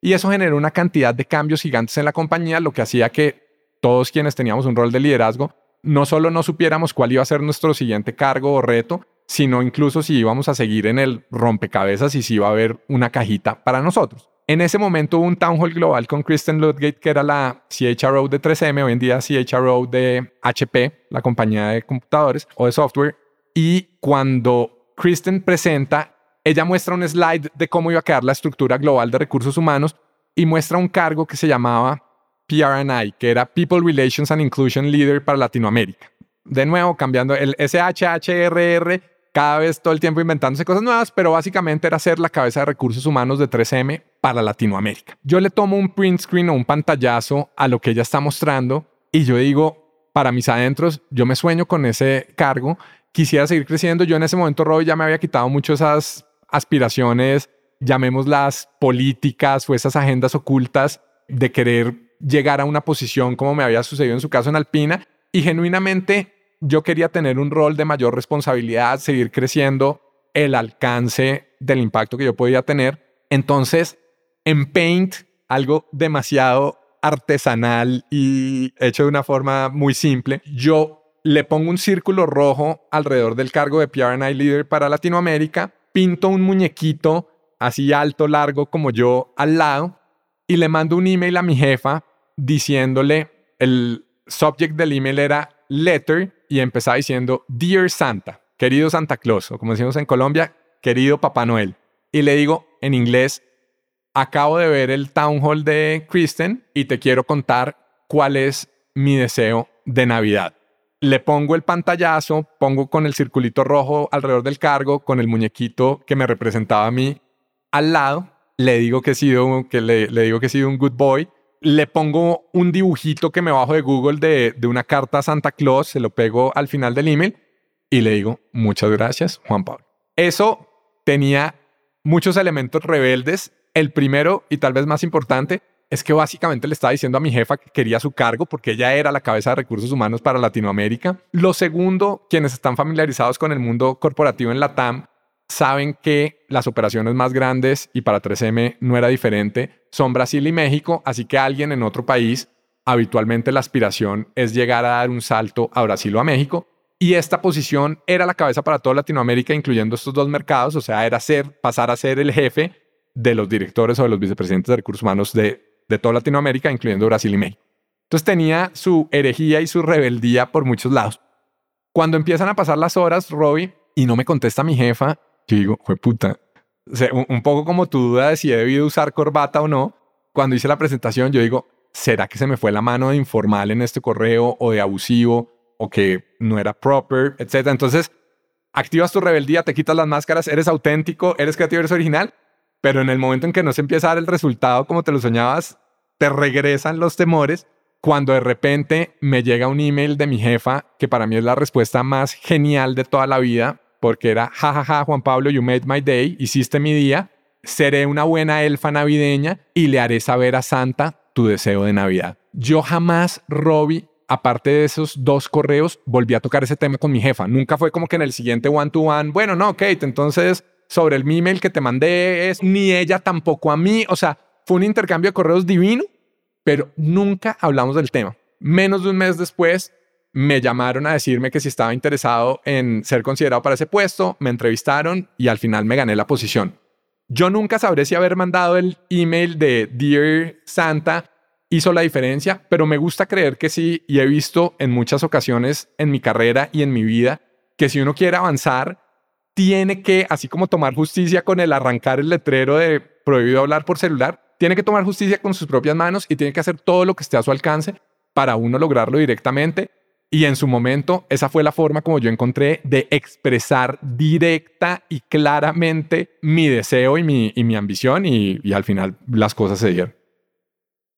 Y eso generó una cantidad de cambios gigantes en la compañía, lo que hacía que todos quienes teníamos un rol de liderazgo no solo no supiéramos cuál iba a ser nuestro siguiente cargo o reto, sino incluso si íbamos a seguir en el rompecabezas y si iba a haber una cajita para nosotros. En ese momento hubo un town hall global con Kristen Ludgate, que era la CHRO de 3M, hoy en día CHRO de HP, la compañía de computadores o de software. Y cuando Kristen presenta, ella muestra un slide de cómo iba a quedar la estructura global de recursos humanos y muestra un cargo que se llamaba PRNI, que era People Relations and Inclusion Leader para Latinoamérica. De nuevo, cambiando el SHHRR, cada vez todo el tiempo inventándose cosas nuevas, pero básicamente era ser la cabeza de recursos humanos de 3M para Latinoamérica. Yo le tomo un print screen o un pantallazo a lo que ella está mostrando y yo digo, para mis adentros, yo me sueño con ese cargo, quisiera seguir creciendo. Yo en ese momento, Roy, ya me había quitado mucho esas aspiraciones, llamémoslas políticas o esas agendas ocultas de querer llegar a una posición como me había sucedido en su caso en Alpina y genuinamente yo quería tener un rol de mayor responsabilidad, seguir creciendo el alcance del impacto que yo podía tener. Entonces, en Paint, algo demasiado artesanal y hecho de una forma muy simple, yo le pongo un círculo rojo alrededor del cargo de PRNI Leader para Latinoamérica, pinto un muñequito así alto, largo como yo al lado y le mando un email a mi jefa diciéndole, el subject del email era letter y empezaba diciendo, Dear Santa, querido Santa Claus, o como decimos en Colombia, querido Papá Noel. Y le digo en inglés, acabo de ver el town hall de Kristen y te quiero contar cuál es mi deseo de Navidad. Le pongo el pantallazo, pongo con el circulito rojo alrededor del cargo, con el muñequito que me representaba a mí al lado. Le digo que he sido, que le, digo que he sido un good boy. Le pongo un dibujito que me bajo de Google de, de una carta a Santa Claus, se lo pego al final del email y le digo, muchas gracias, Juan Pablo. Eso tenía muchos elementos rebeldes. El primero, y tal vez más importante, es que básicamente le estaba diciendo a mi jefa que quería su cargo porque ella era la cabeza de recursos humanos para Latinoamérica. Lo segundo, quienes están familiarizados con el mundo corporativo en la TAM saben que las operaciones más grandes, y para 3M no era diferente, son Brasil y México, así que alguien en otro país, habitualmente la aspiración es llegar a dar un salto a Brasil o a México. Y esta posición era la cabeza para toda Latinoamérica, incluyendo estos dos mercados, o sea, era ser, pasar a ser el jefe de los directores o de los vicepresidentes de recursos humanos de, de toda Latinoamérica, incluyendo Brasil y México. Entonces tenía su herejía y su rebeldía por muchos lados. Cuando empiezan a pasar las horas, Robbie, y no me contesta mi jefa, yo digo, fue puta. Un, un poco como tu duda de si he debido usar corbata o no. Cuando hice la presentación, yo digo, ¿será que se me fue la mano de informal en este correo o de abusivo o que no era proper, etcétera? Entonces, activas tu rebeldía, te quitas las máscaras, eres auténtico, eres creativo, eres original, pero en el momento en que no se empieza a dar el resultado como te lo soñabas, te regresan los temores cuando de repente me llega un email de mi jefa, que para mí es la respuesta más genial de toda la vida, porque era, jajaja, Juan Pablo, you made my day, hiciste mi día, seré una buena elfa navideña y le haré saber a Santa tu deseo de Navidad. Yo jamás, Robbie, aparte de esos dos correos, volví a tocar ese tema con mi jefa. Nunca fue como que en el siguiente one to one, bueno, no, Kate, entonces sobre el email que te mandé es ni ella tampoco a mí. O sea, fue un intercambio de correos divino, pero nunca hablamos del tema. Menos de un mes después, me llamaron a decirme que si estaba interesado en ser considerado para ese puesto, me entrevistaron y al final me gané la posición. Yo nunca sabré si haber mandado el email de Dear Santa hizo la diferencia, pero me gusta creer que sí y he visto en muchas ocasiones en mi carrera y en mi vida que si uno quiere avanzar, tiene que, así como tomar justicia con el arrancar el letrero de prohibido hablar por celular, tiene que tomar justicia con sus propias manos y tiene que hacer todo lo que esté a su alcance para uno lograrlo directamente. Y en su momento, esa fue la forma como yo encontré de expresar directa y claramente mi deseo y mi, y mi ambición y, y al final las cosas se dieron.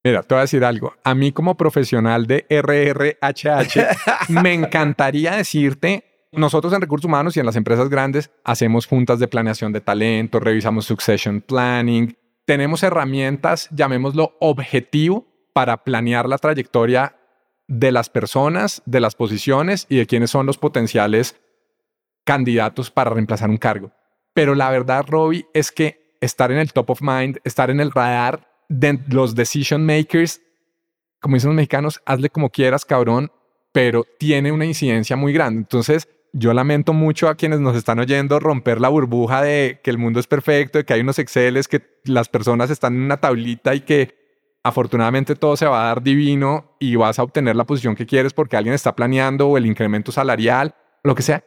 Mira, te voy a decir algo. A mí como profesional de RRHH, me encantaría decirte nosotros en recursos humanos y en las empresas grandes hacemos juntas de planeación de talento, revisamos succession planning, tenemos herramientas, llamémoslo objetivo, para planear la trayectoria de las personas, de las posiciones y de quiénes son los potenciales candidatos para reemplazar un cargo. Pero la verdad, Robbie, es que estar en el top of mind, estar en el radar de los decision makers, como dicen los mexicanos, hazle como quieras, cabrón, pero tiene una incidencia muy grande. Entonces, yo lamento mucho a quienes nos están oyendo romper la burbuja de que el mundo es perfecto, de que hay unos Exceles, que las personas están en una tablita y que afortunadamente todo se va a dar divino y vas a obtener la posición que quieres porque alguien está planeando el incremento salarial, lo que sea.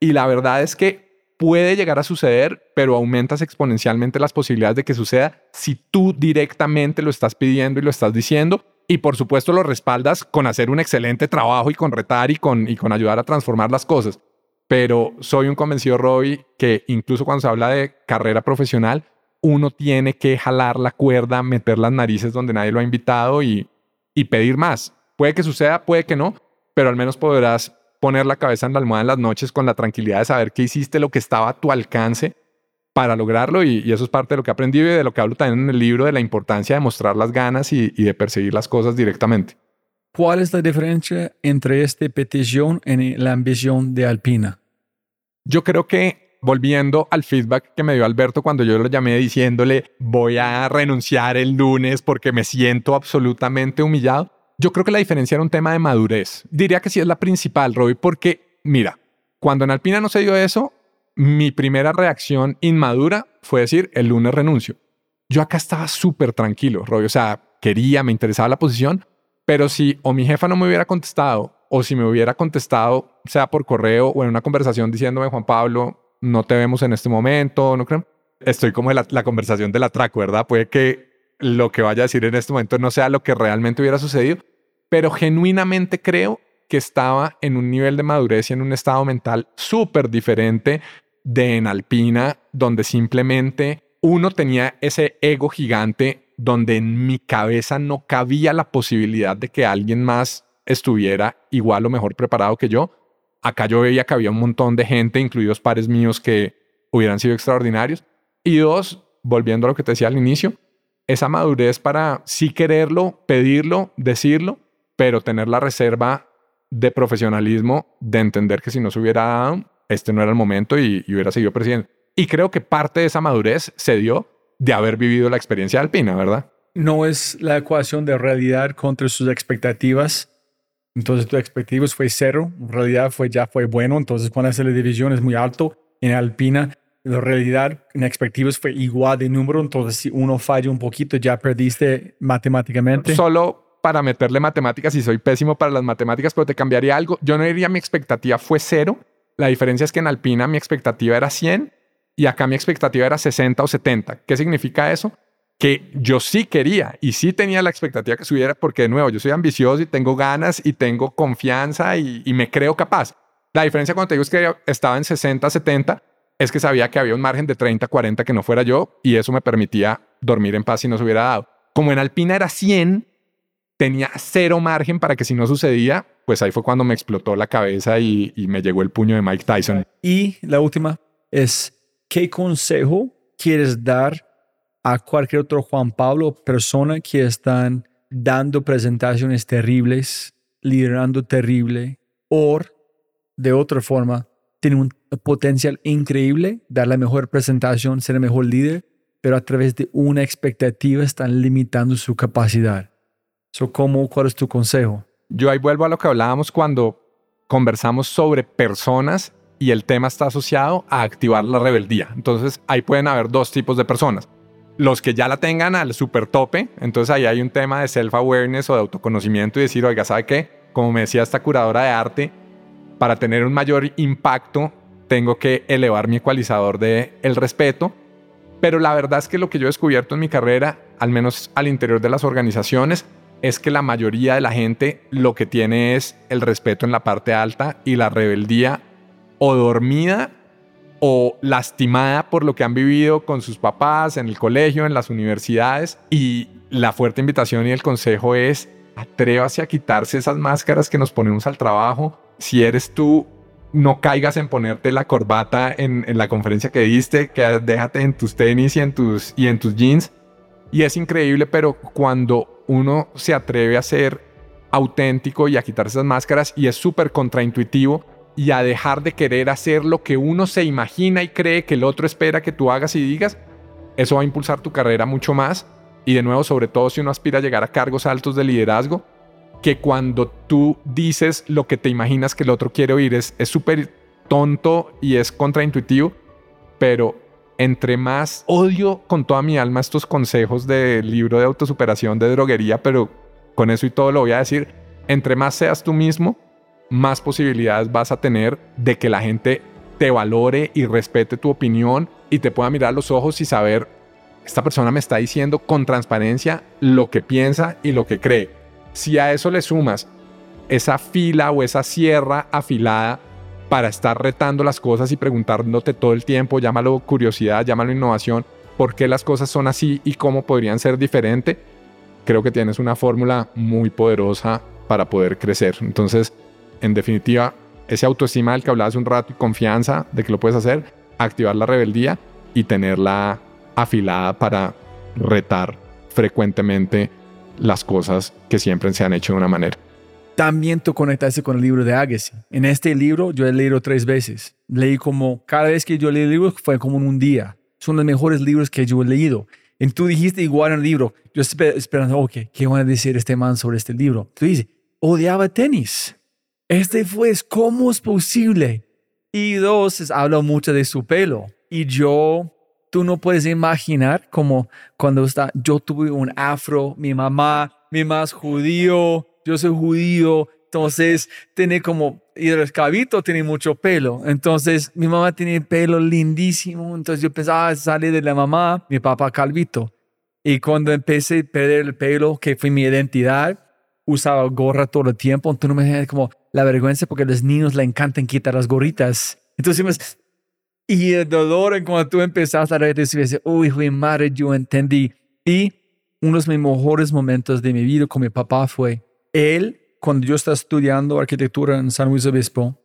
Y la verdad es que puede llegar a suceder, pero aumentas exponencialmente las posibilidades de que suceda si tú directamente lo estás pidiendo y lo estás diciendo. Y por supuesto lo respaldas con hacer un excelente trabajo y con retar y con, y con ayudar a transformar las cosas. Pero soy un convencido, Robbie, que incluso cuando se habla de carrera profesional, uno tiene que jalar la cuerda, meter las narices donde nadie lo ha invitado y, y pedir más. Puede que suceda, puede que no, pero al menos podrás poner la cabeza en la almohada en las noches con la tranquilidad de saber que hiciste lo que estaba a tu alcance para lograrlo y, eso es parte de lo que he aprendido y de lo que hablo también en el libro de la importancia de mostrar las ganas y, de perseguir las cosas directamente. ¿Cuál es la diferencia entre esta petición y la ambición de Alpina? Yo creo que volviendo al feedback que me dio Alberto cuando yo lo llamé diciéndole voy a renunciar el lunes porque me siento absolutamente humillado, yo creo que la diferencia era un tema de madurez. Diría que sí es la principal, Robbie, porque mira, cuando en Alpina no se dio eso, mi primera reacción inmadura fue decir, el lunes renuncio. Yo acá estaba súper tranquilo, Robbie. O sea, quería, me interesaba la posición, pero si o mi jefa no me hubiera contestado o si me hubiera contestado, sea por correo o en una conversación diciéndome, Juan Pablo, no te vemos en este momento, no creo. Estoy como en la, la conversación de la track, ¿verdad? Puede que lo que vaya a decir en este momento no sea lo que realmente hubiera sucedido, pero genuinamente creo que estaba en un nivel de madurez y en un estado mental súper diferente de en Alpina, donde simplemente uno tenía ese ego gigante donde en mi cabeza no cabía la posibilidad de que alguien más estuviera igual o mejor preparado que yo. Acá yo veía que había un montón de gente, incluidos pares míos, que hubieran sido extraordinarios. Y dos, volviendo a lo que te decía al inicio, esa madurez para sí quererlo, pedirlo, decirlo, pero tener la reserva de profesionalismo de entender que si no se hubiera dado, este no era el momento y, hubiera seguido presidente. Y creo que parte de esa madurez se dio de haber vivido la experiencia alpina, ¿verdad? No es la ecuación de realidad contra sus expectativas. Entonces tu expectativas fue cero, en realidad fue, ya fue bueno, entonces cuando hace la división es muy alto. En Alpina la realidad en expectativas fue igual de número, entonces si uno falla un poquito ya perdiste matemáticamente. Solo para meterle matemáticas y soy pésimo para las matemáticas, pero te cambiaría algo. Yo no diría mi expectativa fue cero. La diferencia es que en Alpina mi expectativa era 100 y acá mi expectativa era 60 o 70. ¿Qué significa eso? Que yo sí quería y sí tenía la expectativa que subiera porque de nuevo yo soy ambicioso y tengo ganas y tengo confianza y, me creo capaz. La diferencia cuando te digo es que estaba en 60, 70 es que sabía que había un margen de 30, 40 que no fuera yo y eso me permitía dormir en paz si no se hubiera dado. Como en Alpina era 100, tenía cero margen para que si no sucedía, pues ahí fue cuando me explotó la cabeza y, y me llegó el puño de Mike Tyson. Y la última es, ¿qué consejo quieres dar a cualquier otro Juan Pablo persona que están dando presentaciones terribles, liderando terrible, o de otra forma, tiene un potencial increíble, dar la mejor presentación, ser el mejor líder, pero a través de una expectativa están limitando su capacidad. So, ¿cómo, ¿Cuál es tu consejo? Yo ahí vuelvo a lo que hablábamos cuando conversamos sobre personas y el tema está asociado a activar la rebeldía. Entonces ahí pueden haber dos tipos de personas. Los que ya la tengan al super tope, entonces ahí hay un tema de self-awareness o de autoconocimiento y decir, oiga, ¿sabe qué? Como me decía esta curadora de arte, para tener un mayor impacto tengo que elevar mi ecualizador de el respeto. Pero la verdad es que lo que yo he descubierto en mi carrera, al menos al interior de las organizaciones, es que la mayoría de la gente lo que tiene es el respeto en la parte alta y la rebeldía o dormida o lastimada por lo que han vivido con sus papás en el colegio, en las universidades. Y la fuerte invitación y el consejo es atrévase a quitarse esas máscaras que nos ponemos al trabajo. Si eres tú, no caigas en ponerte la corbata en, en la conferencia que diste, que déjate en tus tenis y en tus, y en tus jeans. Y es increíble, pero cuando uno se atreve a ser auténtico y a quitarse esas máscaras y es súper contraintuitivo y a dejar de querer hacer lo que uno se imagina y cree que el otro espera que tú hagas y digas, eso va a impulsar tu carrera mucho más. Y de nuevo, sobre todo si uno aspira a llegar a cargos altos de liderazgo, que cuando tú dices lo que te imaginas que el otro quiere oír es súper tonto y es contraintuitivo, pero entre más odio con toda mi alma estos consejos del libro de autosuperación de droguería, pero con eso y todo lo voy a decir, entre más seas tú mismo, más posibilidades vas a tener de que la gente te valore y respete tu opinión y te pueda mirar los ojos y saber, esta persona me está diciendo con transparencia lo que piensa y lo que cree. Si a eso le sumas esa fila o esa sierra afilada para estar retando las cosas y preguntándote todo el tiempo, llámalo curiosidad, llámalo innovación, por qué las cosas son así y cómo podrían ser diferentes, creo que tienes una fórmula muy poderosa para poder crecer. Entonces, en definitiva, ese autoestima del que hablaba hace un rato y confianza de que lo puedes hacer, activar la rebeldía y tenerla afilada para retar frecuentemente las cosas que siempre se han hecho de una manera. También tú conectaste con el libro de Agassi. En este libro yo he leído tres veces. Leí como, cada vez que yo leí el libro fue como en un día. Son los mejores libros que yo he leído. Y tú dijiste igual en el libro. Yo esperando, ok, ¿qué van a decir este man sobre este libro? Tú dices, odiaba tenis. Este fue, ¿cómo es posible? Y dos, habla mucho de su pelo. Y yo, tú no puedes imaginar como cuando está, yo tuve un afro, mi mamá, mi más judío, yo soy judío, entonces tiene como, y el escabito tiene mucho pelo. Entonces mi mamá tiene pelo lindísimo. Entonces yo pensaba, ah, sale de la mamá, mi papá calvito. Y cuando empecé a perder el pelo, que fue mi identidad, usaba gorra todo el tiempo. Entonces me como la vergüenza porque a los niños le encantan quitar las gorritas. Entonces, y el dolor en cuando tú empezaste a decir, uy, madre, yo entendí. Y uno de mis mejores momentos de mi vida con mi papá fue él, cuando yo estaba estudiando arquitectura en San Luis Obispo,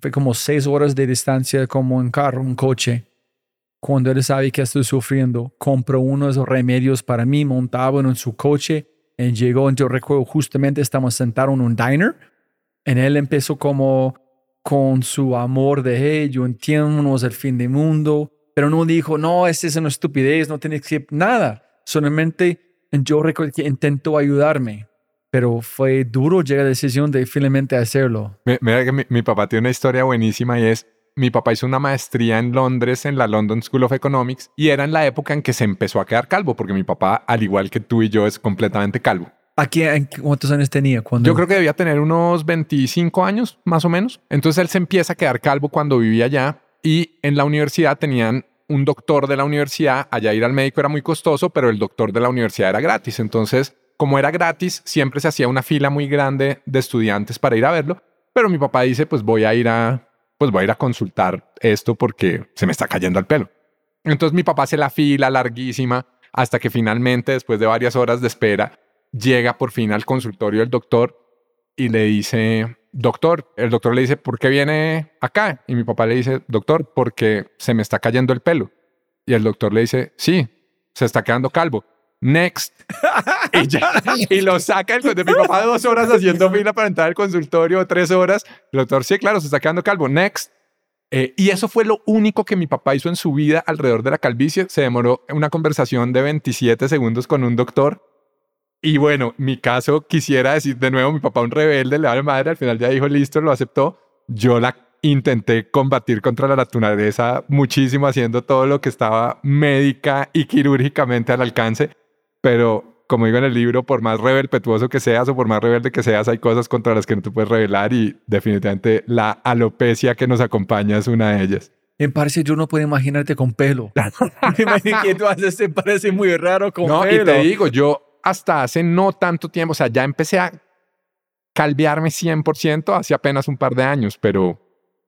fue como seis horas de distancia como en carro, un coche. Cuando él sabe que estoy sufriendo, compró unos remedios para mí, montaba en su coche y llegó. Yo recuerdo justamente estamos sentados en un diner. En él empezó como con su amor de, hey, yo entiendo, el fin del mundo, pero no dijo, no, esta es una estupidez, no tienes que nada. Solamente yo recuerdo que intentó ayudarme pero fue duro llegar a la decisión de finalmente hacerlo. Mira que mi, papá tiene una historia buenísima y es, mi papá hizo una maestría en Londres, en la London School of Economics, y era en la época en que se empezó a quedar calvo, porque mi papá, al igual que tú y yo, es completamente calvo. ¿Aquí cuántos años tenía? Cuando... Yo creo que debía tener unos 25 años, más o menos. Entonces él se empieza a quedar calvo cuando vivía allá y en la universidad tenían un doctor de la universidad. Allá ir al médico era muy costoso, pero el doctor de la universidad era gratis. Entonces como era gratis, siempre se hacía una fila muy grande de estudiantes para ir a verlo, pero mi papá dice, pues voy a ir a, pues voy a ir a consultar esto porque se me está cayendo el pelo. Entonces mi papá hace la fila larguísima hasta que finalmente, después de varias horas de espera, llega por fin al consultorio del doctor y le dice, doctor, el doctor le dice, ¿por qué viene acá? Y mi papá le dice, doctor, porque se me está cayendo el pelo. Y el doctor le dice, sí, se está quedando calvo. Next. y, ya, y lo saca el, de mi papá dos horas haciendo fila para entrar al consultorio, tres horas. El doctor, sí, claro, se está quedando calvo. Next. Eh, y eso fue lo único que mi papá hizo en su vida alrededor de la calvicie. Se demoró una conversación de 27 segundos con un doctor. Y bueno, mi caso quisiera decir de nuevo, mi papá un rebelde, le da la madre, al final ya dijo, listo, lo aceptó. Yo la intenté combatir contra la naturaleza muchísimo haciendo todo lo que estaba médica y quirúrgicamente al alcance, pero como digo en el libro, por más rebelpetuoso que seas o por más rebelde que seas, hay cosas contra las que no te puedes rebelar y definitivamente la alopecia que nos acompaña es una de ellas. Me parece, yo no puedo imaginarte con pelo. Me imagino que tú haces, parece muy raro con no, pelo. Y te digo, yo hasta hace no tanto tiempo, o sea, ya empecé a calvearme 100% hace apenas un par de años, pero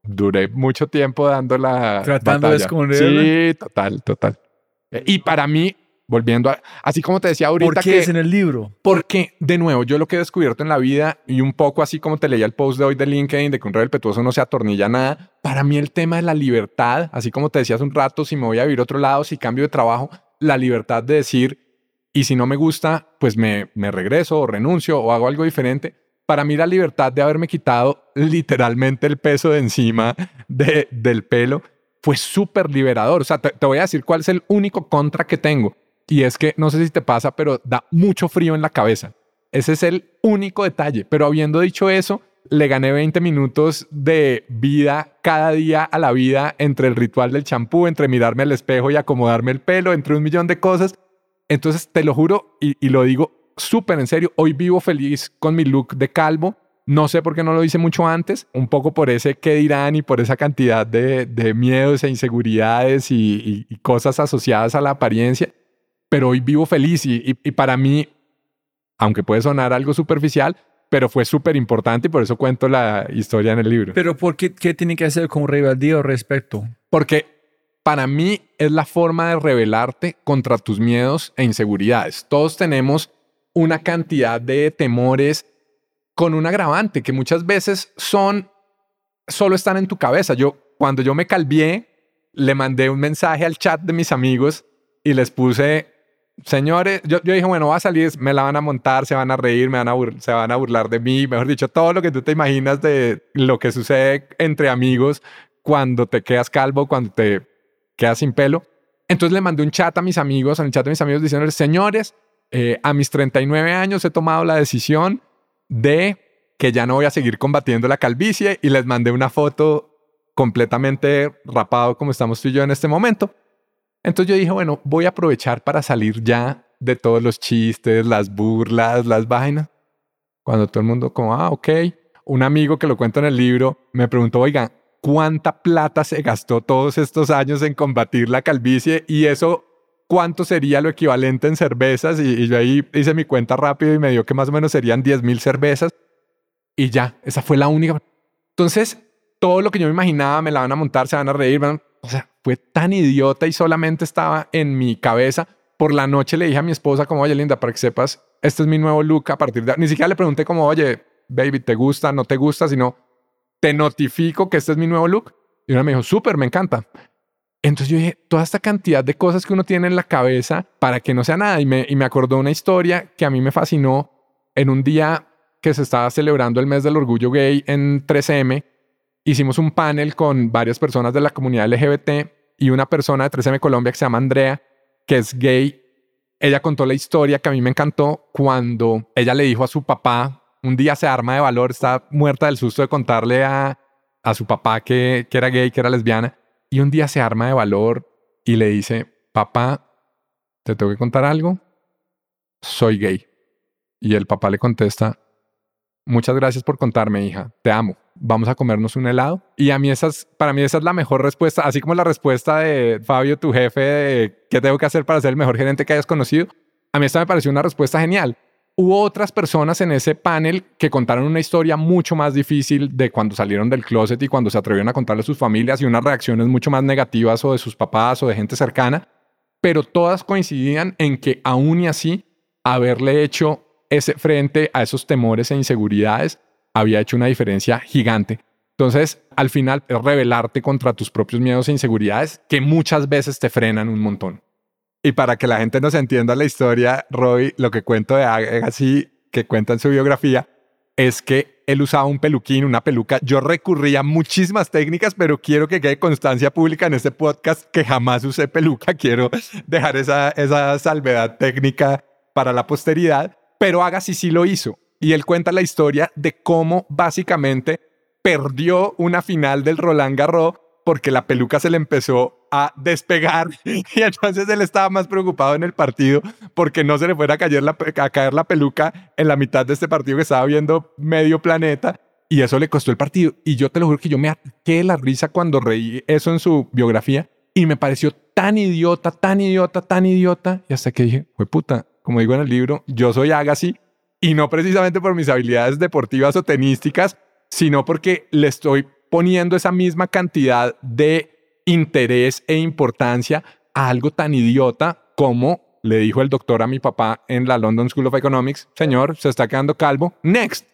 duré mucho tiempo dando la Tratando de batalla. esconderla. Sí, total, total. Y para mí, volviendo a, así como te decía ahorita ¿Por qué que es en el libro? porque, de nuevo, yo lo que he descubierto en la vida, y un poco así como te leía el post de hoy de LinkedIn, de que un rebelpetuoso no se atornilla nada, para mí el tema de la libertad, así como te decía hace un rato, si me voy a vivir a otro lado, si cambio de trabajo, la libertad de decir, y si no me gusta, pues me, me regreso o renuncio o hago algo diferente. Para mí la libertad de haberme quitado literalmente el peso de encima de, del pelo fue súper liberador. O sea, te, voy a decir cuál es el único contra que tengo. Y es que, no sé si te pasa, pero da mucho frío en la cabeza. Ese es el único detalle. Pero habiendo dicho eso, le gané 20 minutos de vida cada día a la vida entre el ritual del champú, entre mirarme al espejo y acomodarme el pelo, entre un millón de cosas. Entonces, te lo juro y, y lo digo súper en serio, hoy vivo feliz con mi look de calvo. No sé por qué no lo hice mucho antes, un poco por ese qué dirán y por esa cantidad de, de miedos e inseguridades y, y- y cosas asociadas a la apariencia pero hoy vivo feliz y, para mí, aunque puede sonar algo superficial, pero fue súper importante y por eso cuento la historia en el libro. Pero ¿por qué, qué tiene que hacer con rebeldía al respecto? Porque para mí es la forma de rebelarte contra tus miedos e inseguridades. Todos tenemos una cantidad de temores con un agravante que muchas veces son, solo están en tu cabeza. Yo, cuando yo me calvié, le mandé un mensaje al chat de mis amigos y les puse, señores, yo, yo dije, bueno, va a salir, me la van a montar, se van a reír, me van a se van a burlar de mí, mejor dicho, todo lo que tú te imaginas de lo que sucede entre amigos cuando te quedas calvo, cuando te quedas sin pelo. Entonces le mandé un chat a mis amigos, en el chat de mis amigos, diciéndoles, señores, eh, a mis 39 años he tomado la decisión de que ya no voy a seguir combatiendo la calvicie y les mandé una foto completamente rapado como estamos tú y yo en este momento. Entonces yo dije, bueno, voy a aprovechar para salir ya de todos los chistes, las burlas, las vainas. Cuando todo el mundo como, ah, ok. Un amigo que lo cuenta en el libro me preguntó, oiga, ¿cuánta plata se gastó todos estos años en combatir la calvicie? Y eso, ¿cuánto sería lo equivalente en cervezas? Y, yo ahí hice mi cuenta rápido y me dio que más o menos serían 10 mil cervezas. Y ya, esa fue la única. Entonces, todo lo que yo me imaginaba, me la van a montar, se van a reír, van- o sea, fue tan idiota y solamente estaba en mi cabeza. Por la noche le dije a mi esposa como, oye, linda, para que sepas, este es mi nuevo look a partir de... Ni siquiera le pregunté como, oye, baby, ¿te gusta? ¿No te gusta? Sino, te notifico que este es mi nuevo look. Y una me dijo, súper, me encanta. Entonces yo dije, toda esta cantidad de cosas que uno tiene en la cabeza para que no sea nada. Y me, y me acordó una historia que a mí me fascinó en un día que se estaba celebrando el mes del orgullo gay en 3M. Hicimos un panel con varias personas de la comunidad LGBT y una persona de 3M Colombia que se llama Andrea, que es gay. Ella contó la historia que a mí me encantó cuando ella le dijo a su papá, un día se arma de valor, está muerta del susto de contarle a, a su papá que, que era gay, que era lesbiana, y un día se arma de valor y le dice, papá, ¿te tengo que contar algo? Soy gay. Y el papá le contesta, muchas gracias por contarme, hija, te amo. Vamos a comernos un helado. Y a mí esa es, para mí esa es la mejor respuesta, así como la respuesta de Fabio, tu jefe, de qué tengo que hacer para ser el mejor gerente que hayas conocido. A mí esta me pareció una respuesta genial. Hubo otras personas en ese panel que contaron una historia mucho más difícil de cuando salieron del closet y cuando se atrevieron a contarle a sus familias y unas reacciones mucho más negativas o de sus papás o de gente cercana, pero todas coincidían en que aún y así haberle hecho ese frente a esos temores e inseguridades había hecho una diferencia gigante. Entonces, al final, es rebelarte contra tus propios miedos e inseguridades que muchas veces te frenan un montón. Y para que la gente nos entienda la historia, Roy, lo que cuento de Agassi, que cuenta en su biografía, es que él usaba un peluquín, una peluca. Yo recurría a muchísimas técnicas, pero quiero que quede constancia pública en este podcast que jamás usé peluca. Quiero dejar esa, esa salvedad técnica para la posteridad. Pero Agassi sí lo hizo. Y él cuenta la historia de cómo básicamente perdió una final del Roland Garros porque la peluca se le empezó a despegar. Y entonces él estaba más preocupado en el partido porque no se le fuera a caer, la, a caer la peluca en la mitad de este partido que estaba viendo medio planeta. Y eso le costó el partido. Y yo te lo juro que yo me de la risa cuando reí eso en su biografía y me pareció tan idiota, tan idiota, tan idiota. Y hasta que dije, fue puta, como digo en el libro, yo soy Agassi y no precisamente por mis habilidades deportivas o tenísticas, sino porque le estoy poniendo esa misma cantidad de interés e importancia a algo tan idiota como le dijo el doctor a mi papá en la London School of Economics, señor, se está quedando calvo, next.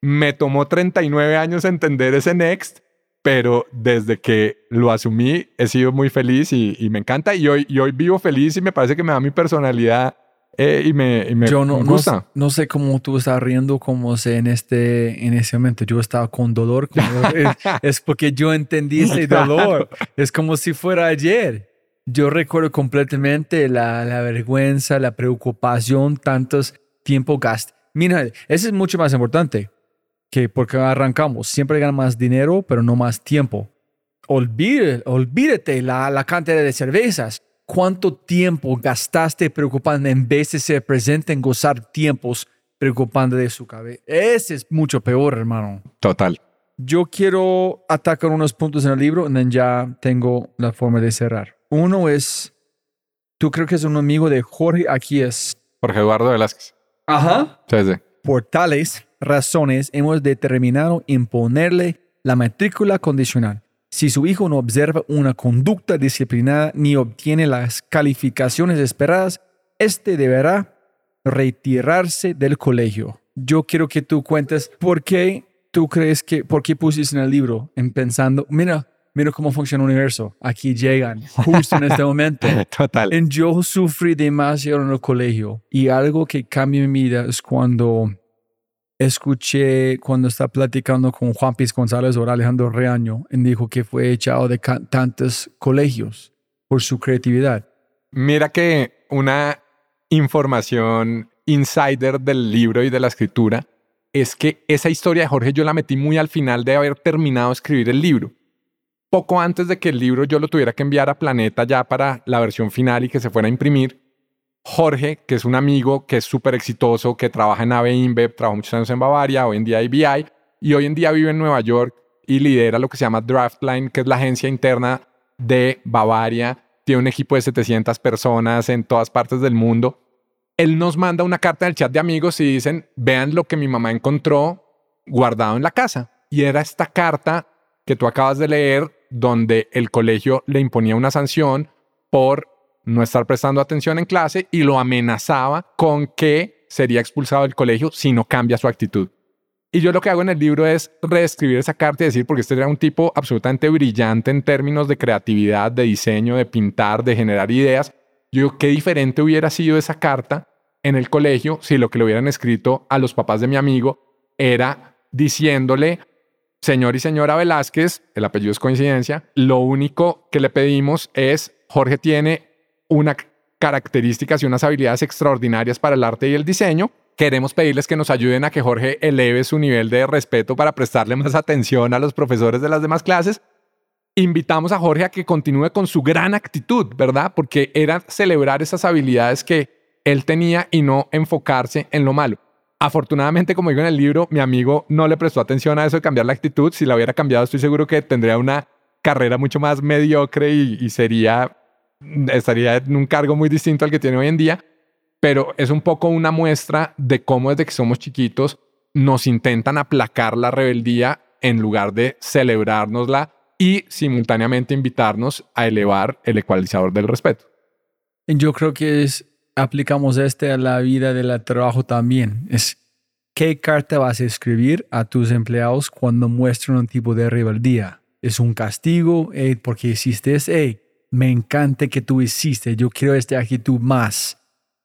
Me tomó 39 años entender ese next, pero desde que lo asumí he sido muy feliz y, me encanta y hoy, y hoy vivo feliz y me parece que me da mi personalidad eh, y me, y me, Yo no, gusta. No, sé cómo tú estás riendo, como sé en este, en ese momento. Yo estaba con dolor. es, porque yo entendí ese dolor. Es como si fuera ayer. Yo recuerdo completamente la, la vergüenza, la preocupación, tantos tiempo gasto. Mira, eso es mucho más importante que porque arrancamos. Siempre gana más dinero, pero no más tiempo. Olvídate, olvídate la, la cantidad de cervezas ¿Cuánto tiempo gastaste preocupando en vez de ser presente en gozar tiempos preocupando de su cabeza? Ese es mucho peor, hermano. Total. Yo quiero atacar unos puntos en el libro y ya tengo la forma de cerrar. Uno es, tú creo que es un amigo de Jorge, aquí es. Jorge Eduardo Velázquez. Ajá. Sí, sí. Por tales razones hemos determinado imponerle la matrícula condicional si su hijo no observa una conducta disciplinada ni obtiene las calificaciones esperadas, éste deberá retirarse del colegio. Yo quiero que tú cuentes por qué tú crees que, por qué pusiste en el libro, en pensando, mira, mira cómo funciona el universo. Aquí llegan, justo en este momento. Total. En yo sufrí demasiado en el colegio y algo que cambia mi vida es cuando escuché cuando está platicando con Juan Piz González o Alejandro Reaño, y dijo que fue echado de tantos colegios por su creatividad. Mira que una información insider del libro y de la escritura es que esa historia de Jorge yo la metí muy al final de haber terminado de escribir el libro. Poco antes de que el libro yo lo tuviera que enviar a Planeta ya para la versión final y que se fuera a imprimir, Jorge, que es un amigo que es súper exitoso, que trabaja en AB InBev, trabajó muchos años en Bavaria, hoy en día IBI, y hoy en día vive en Nueva York y lidera lo que se llama Draftline, que es la agencia interna de Bavaria. Tiene un equipo de 700 personas en todas partes del mundo. Él nos manda una carta en el chat de amigos y dicen, vean lo que mi mamá encontró guardado en la casa. Y era esta carta que tú acabas de leer, donde el colegio le imponía una sanción por no estar prestando atención en clase y lo amenazaba con que sería expulsado del colegio si no cambia su actitud. Y yo lo que hago en el libro es reescribir esa carta y decir, porque este era un tipo absolutamente brillante en términos de creatividad, de diseño, de pintar, de generar ideas. Yo qué diferente hubiera sido esa carta en el colegio si lo que le hubieran escrito a los papás de mi amigo era diciéndole, señor y señora Velázquez, el apellido es coincidencia, lo único que le pedimos es, Jorge tiene unas características y unas habilidades extraordinarias para el arte y el diseño. Queremos pedirles que nos ayuden a que Jorge eleve su nivel de respeto para prestarle más atención a los profesores de las demás clases. Invitamos a Jorge a que continúe con su gran actitud, ¿verdad? Porque era celebrar esas habilidades que él tenía y no enfocarse en lo malo. Afortunadamente, como digo en el libro, mi amigo no le prestó atención a eso de cambiar la actitud. Si la hubiera cambiado, estoy seguro que tendría una carrera mucho más mediocre y sería estaría en un cargo muy distinto al que tiene hoy en día. pero es un poco una muestra de cómo desde que somos chiquitos nos intentan aplacar la rebeldía en lugar de celebrárnosla y simultáneamente invitarnos a elevar el ecualizador del respeto. Yo creo que es, aplicamos este a la vida del trabajo también. Es qué carta vas a escribir a tus empleados cuando muestran un tipo de rebeldía. Es un castigo, porque hiciste eso, me encanta que tú hiciste, yo quiero esta actitud más,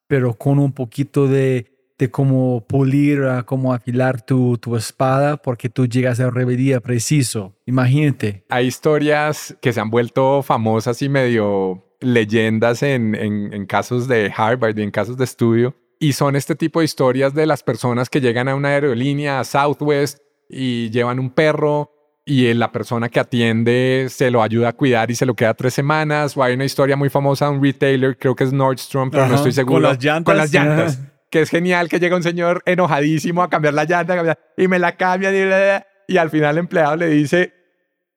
pero con un poquito de, de cómo pulir, cómo afilar tu, tu espada, porque tú llegas a rebeldía preciso. Imagínate. Hay historias que se han vuelto famosas y medio leyendas en, en, casos de Harvard y en casos de estudio. Y son este tipo de historias de las personas que llegan a una aerolínea, a Southwest, y llevan un perro y la persona que atiende se lo ayuda a cuidar y se lo queda tres semanas. O hay una historia muy famosa de un retailer, creo que es Nordstrom, pero no estoy seguro. Con las llantas. Con las llantas. que es genial que llega un señor enojadísimo a cambiar la llanta y me la cambia y, y al final el empleado le dice,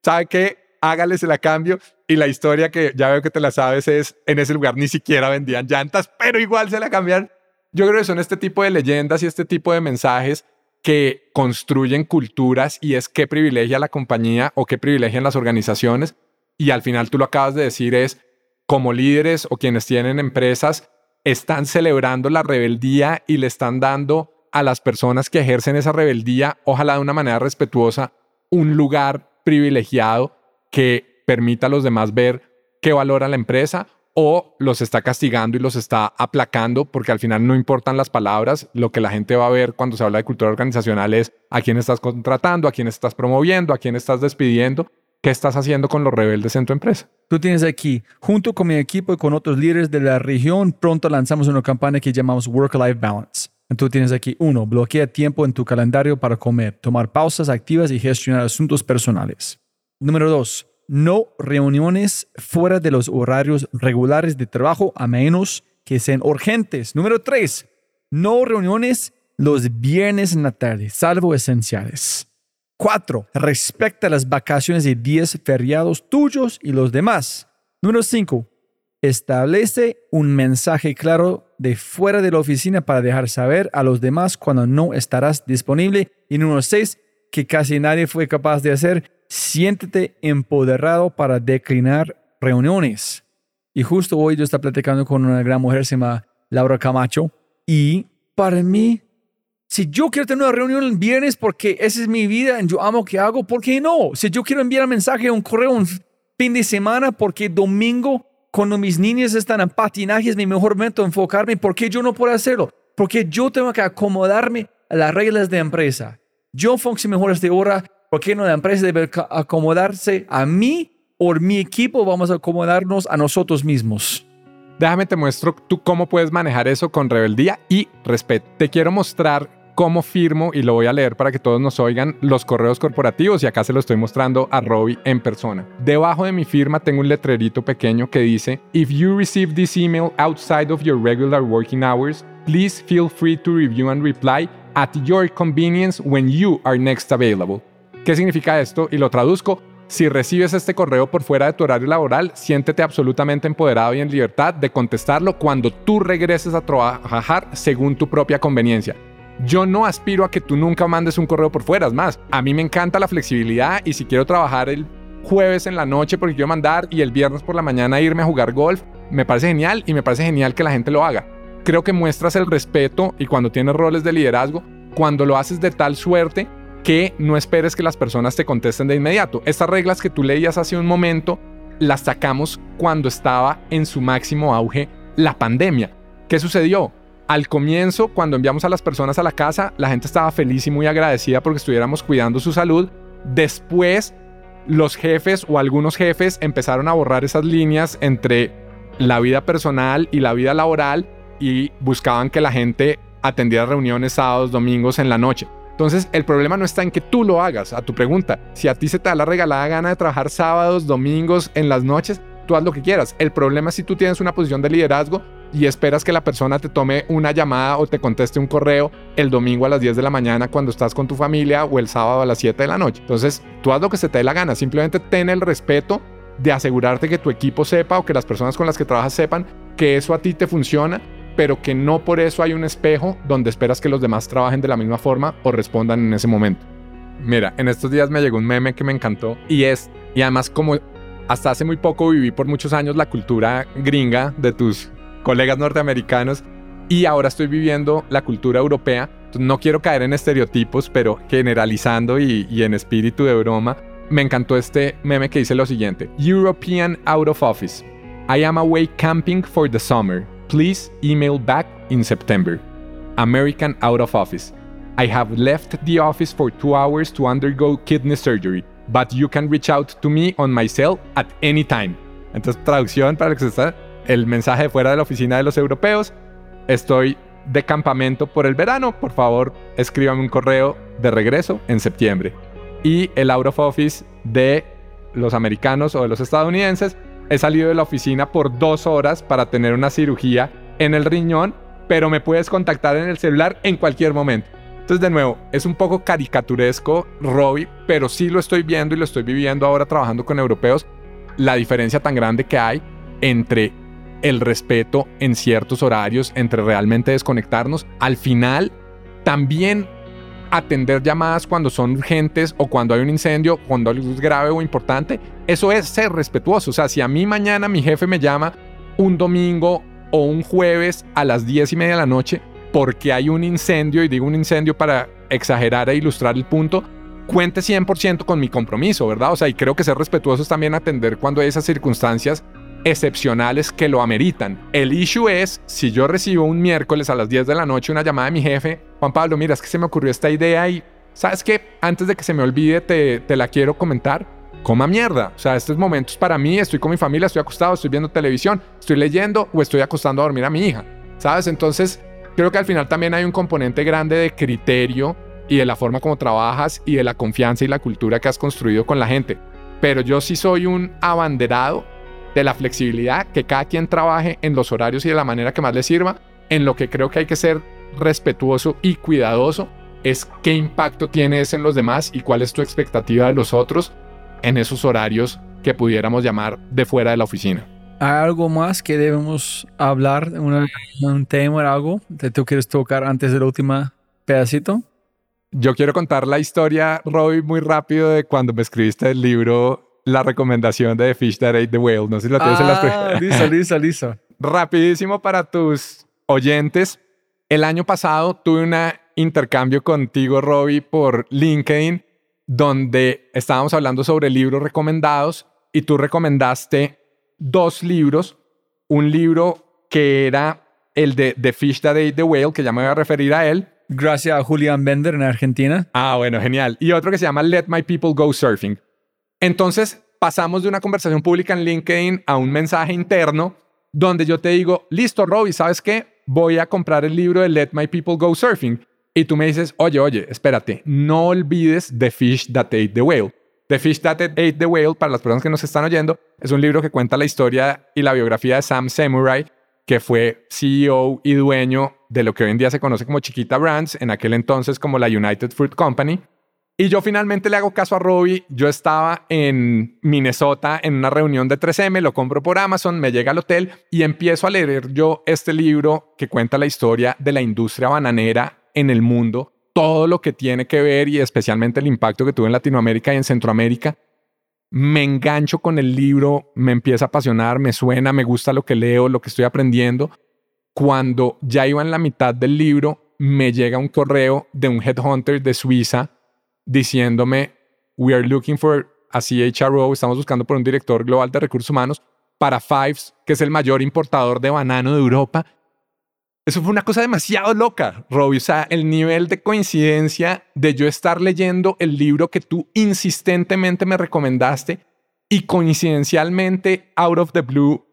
¿sabe qué? Hágale, se la cambio. Y la historia que ya veo que te la sabes es, en ese lugar ni siquiera vendían llantas, pero igual se la cambian. Yo creo que son este tipo de leyendas y este tipo de mensajes que construyen culturas y es qué privilegia la compañía o qué privilegian las organizaciones. Y al final tú lo acabas de decir es, como líderes o quienes tienen empresas, están celebrando la rebeldía y le están dando a las personas que ejercen esa rebeldía, ojalá de una manera respetuosa, un lugar privilegiado que permita a los demás ver qué valora la empresa o los está castigando y los está aplacando, porque al final no importan las palabras, lo que la gente va a ver cuando se habla de cultura organizacional es a quién estás contratando, a quién estás promoviendo, a quién estás despidiendo, qué estás haciendo con los rebeldes en tu empresa. Tú tienes aquí, junto con mi equipo y con otros líderes de la región, pronto lanzamos una campaña que llamamos Work-Life Balance. Tú tienes aquí, uno, bloquea tiempo en tu calendario para comer, tomar pausas activas y gestionar asuntos personales. Número dos, no reuniones fuera de los horarios regulares de trabajo a menos que sean urgentes. Número tres, no reuniones los viernes en la tarde, salvo esenciales. Cuatro, respecta las vacaciones y días feriados tuyos y los demás. Número cinco, establece un mensaje claro de fuera de la oficina para dejar saber a los demás cuando no estarás disponible. Y número seis, que casi nadie fue capaz de hacer, siéntete empoderado para declinar reuniones. Y justo hoy yo estaba platicando con una gran mujer, se llama Laura Camacho, y para mí, si yo quiero tener una reunión el viernes porque esa es mi vida, yo amo que hago, ¿por qué no? Si yo quiero enviar un mensaje, un correo, un fin de semana, porque domingo, cuando mis niños están en patinaje, es mi mejor momento enfocarme, ¿por qué yo no puedo hacerlo? Porque yo tengo que acomodarme a las reglas de empresa. Yo funciono mejor esta hora, ¿Por qué no la empresa debe acomodarse a mí o mi equipo? Vamos a acomodarnos a nosotros mismos. Déjame te muestro tú cómo puedes manejar eso con rebeldía y respeto. Te quiero mostrar cómo firmo, y lo voy a leer para que todos nos oigan, los correos corporativos y acá se lo estoy mostrando a Robbie en persona. Debajo de mi firma tengo un letrerito pequeño que dice, If you receive this email outside of your regular working hours, please feel free to review and reply at your convenience when you are next available. ¿Qué significa esto? Y lo traduzco. Si recibes este correo por fuera de tu horario laboral, siéntete absolutamente empoderado y en libertad de contestarlo cuando tú regreses a trabajar según tu propia conveniencia. Yo no aspiro a que tú nunca mandes un correo por fuera, es más, a mí me encanta la flexibilidad y si quiero trabajar el jueves en la noche porque quiero mandar y el viernes por la mañana irme a jugar golf, me parece genial y me parece genial que la gente lo haga. Creo que muestras el respeto y cuando tienes roles de liderazgo, cuando lo haces de tal suerte que no esperes que las personas te contesten de inmediato. Estas reglas que tú leías hace un momento las sacamos cuando estaba en su máximo auge la pandemia. ¿Qué sucedió? Al comienzo, cuando enviamos a las personas a la casa, la gente estaba feliz y muy agradecida porque estuviéramos cuidando su salud. Después, los jefes o algunos jefes empezaron a borrar esas líneas entre la vida personal y la vida laboral y buscaban que la gente atendiera reuniones sábados, domingos en la noche. Entonces, el problema no está en que tú lo hagas. A tu pregunta, si a ti se te da la regalada gana de trabajar sábados, domingos, en las noches, tú haz lo que quieras. El problema es si tú tienes una posición de liderazgo y esperas que la persona te tome una llamada o te conteste un correo el domingo a las 10 de la mañana cuando estás con tu familia o el sábado a las 7 de la noche. Entonces, tú haz lo que se te dé la gana. Simplemente ten el respeto de asegurarte que tu equipo sepa o que las personas con las que trabajas sepan que eso a ti te funciona pero que no por eso hay un espejo donde esperas que los demás trabajen de la misma forma o respondan en ese momento. Mira, en estos días me llegó un meme que me encantó y es, y además como hasta hace muy poco viví por muchos años la cultura gringa de tus colegas norteamericanos y ahora estoy viviendo la cultura europea. no quiero caer en estereotipos, pero generalizando y, y en espíritu de broma, me encantó este meme que dice lo siguiente: European out of office. I am away camping for the summer. Please email back in September. American out of office. I have left the office for two hours to undergo kidney surgery, but you can reach out to me on my cell at any time. Entonces, traducción para el que está, el mensaje fuera de la oficina de los europeos. Estoy de campamento por el verano. Por favor, escríbame un correo de regreso en septiembre. Y el out of office de los americanos o de los estadounidenses. He salido de la oficina por dos horas para tener una cirugía en el riñón, pero me puedes contactar en el celular en cualquier momento. Entonces, de nuevo, es un poco caricaturesco, Robbie, pero sí lo estoy viendo y lo estoy viviendo ahora trabajando con europeos, la diferencia tan grande que hay entre el respeto en ciertos horarios, entre realmente desconectarnos. Al final, también atender llamadas cuando son urgentes o cuando hay un incendio, cuando algo es grave o importante, eso es ser respetuoso. O sea, si a mí mañana mi jefe me llama un domingo o un jueves a las 10 y media de la noche, porque hay un incendio, y digo un incendio para exagerar e ilustrar el punto, cuente 100% con mi compromiso, ¿verdad? O sea, y creo que ser respetuoso es también atender cuando hay esas circunstancias excepcionales que lo ameritan. El issue es, si yo recibo un miércoles a las 10 de la noche una llamada de mi jefe, Juan Pablo, mira, es que se me ocurrió esta idea y, ¿sabes qué? Antes de que se me olvide, te, te la quiero comentar. Coma mierda. O sea, estos momentos para mí, estoy con mi familia, estoy acostado, estoy viendo televisión, estoy leyendo o estoy acostando a dormir a mi hija. ¿Sabes? Entonces, Creo que al final también hay un componente grande de criterio y de la forma como trabajas y de la confianza y la cultura que has construido con la gente. Pero yo sí soy un abanderado de la flexibilidad, que cada quien trabaje en los horarios y de la manera que más le sirva. En lo que creo que hay que ser respetuoso y cuidadoso es qué impacto tienes en los demás y cuál es tu expectativa de los otros en esos horarios que pudiéramos llamar de fuera de la oficina. ¿Hay algo más que debemos hablar? ¿Un tema o algo que tú quieres tocar antes del último pedacito? Yo quiero contar la historia, Robbie, muy rápido de cuando me escribiste el libro La recomendación de The Fish That Ate the Whale. No sé si lo tienes en las ah, Listo, listo, listo. Rapidísimo para tus oyentes. El año pasado tuve un intercambio contigo, Robbie, por LinkedIn, donde estábamos hablando sobre libros recomendados y tú recomendaste dos libros. Un libro que era el de The Fish That Ate the Whale, que ya me voy a referir a él. Gracias a Julian Bender en Argentina. Ah, bueno, genial. Y otro que se llama Let My People Go Surfing. Entonces, pasamos de una conversación pública en LinkedIn a un mensaje interno donde yo te digo, listo, Robbie, ¿sabes qué? Voy a comprar el libro de Let My People Go Surfing. Y tú me dices, oye, oye, espérate, no olvides The Fish That Ate the Whale. The Fish That Ate the Whale, para las personas que nos están oyendo, es un libro que cuenta la historia y la biografía de Sam Samurai, que fue CEO y dueño de lo que hoy en día se conoce como Chiquita Brands, en aquel entonces como la United Fruit Company. Y yo finalmente le hago caso a Robbie. Yo estaba en Minnesota en una reunión de 3M, lo compro por Amazon, me llega al hotel y empiezo a leer yo este libro que cuenta la historia de la industria bananera en el mundo todo lo que tiene que ver y especialmente el impacto que tuvo en Latinoamérica y en Centroamérica, me engancho con el libro, me empieza a apasionar, me suena, me gusta lo que leo, lo que estoy aprendiendo. Cuando ya iba en la mitad del libro, me llega un correo de un headhunter de Suiza diciéndome, we are looking for a CHRO, estamos buscando por un director global de recursos humanos para Fives, que es el mayor importador de banano de Europa. Eso fue una cosa demasiado loca, Robbie. O sea, el nivel de coincidencia de yo estar leyendo el libro que tú insistentemente me recomendaste y coincidencialmente, out of the blue,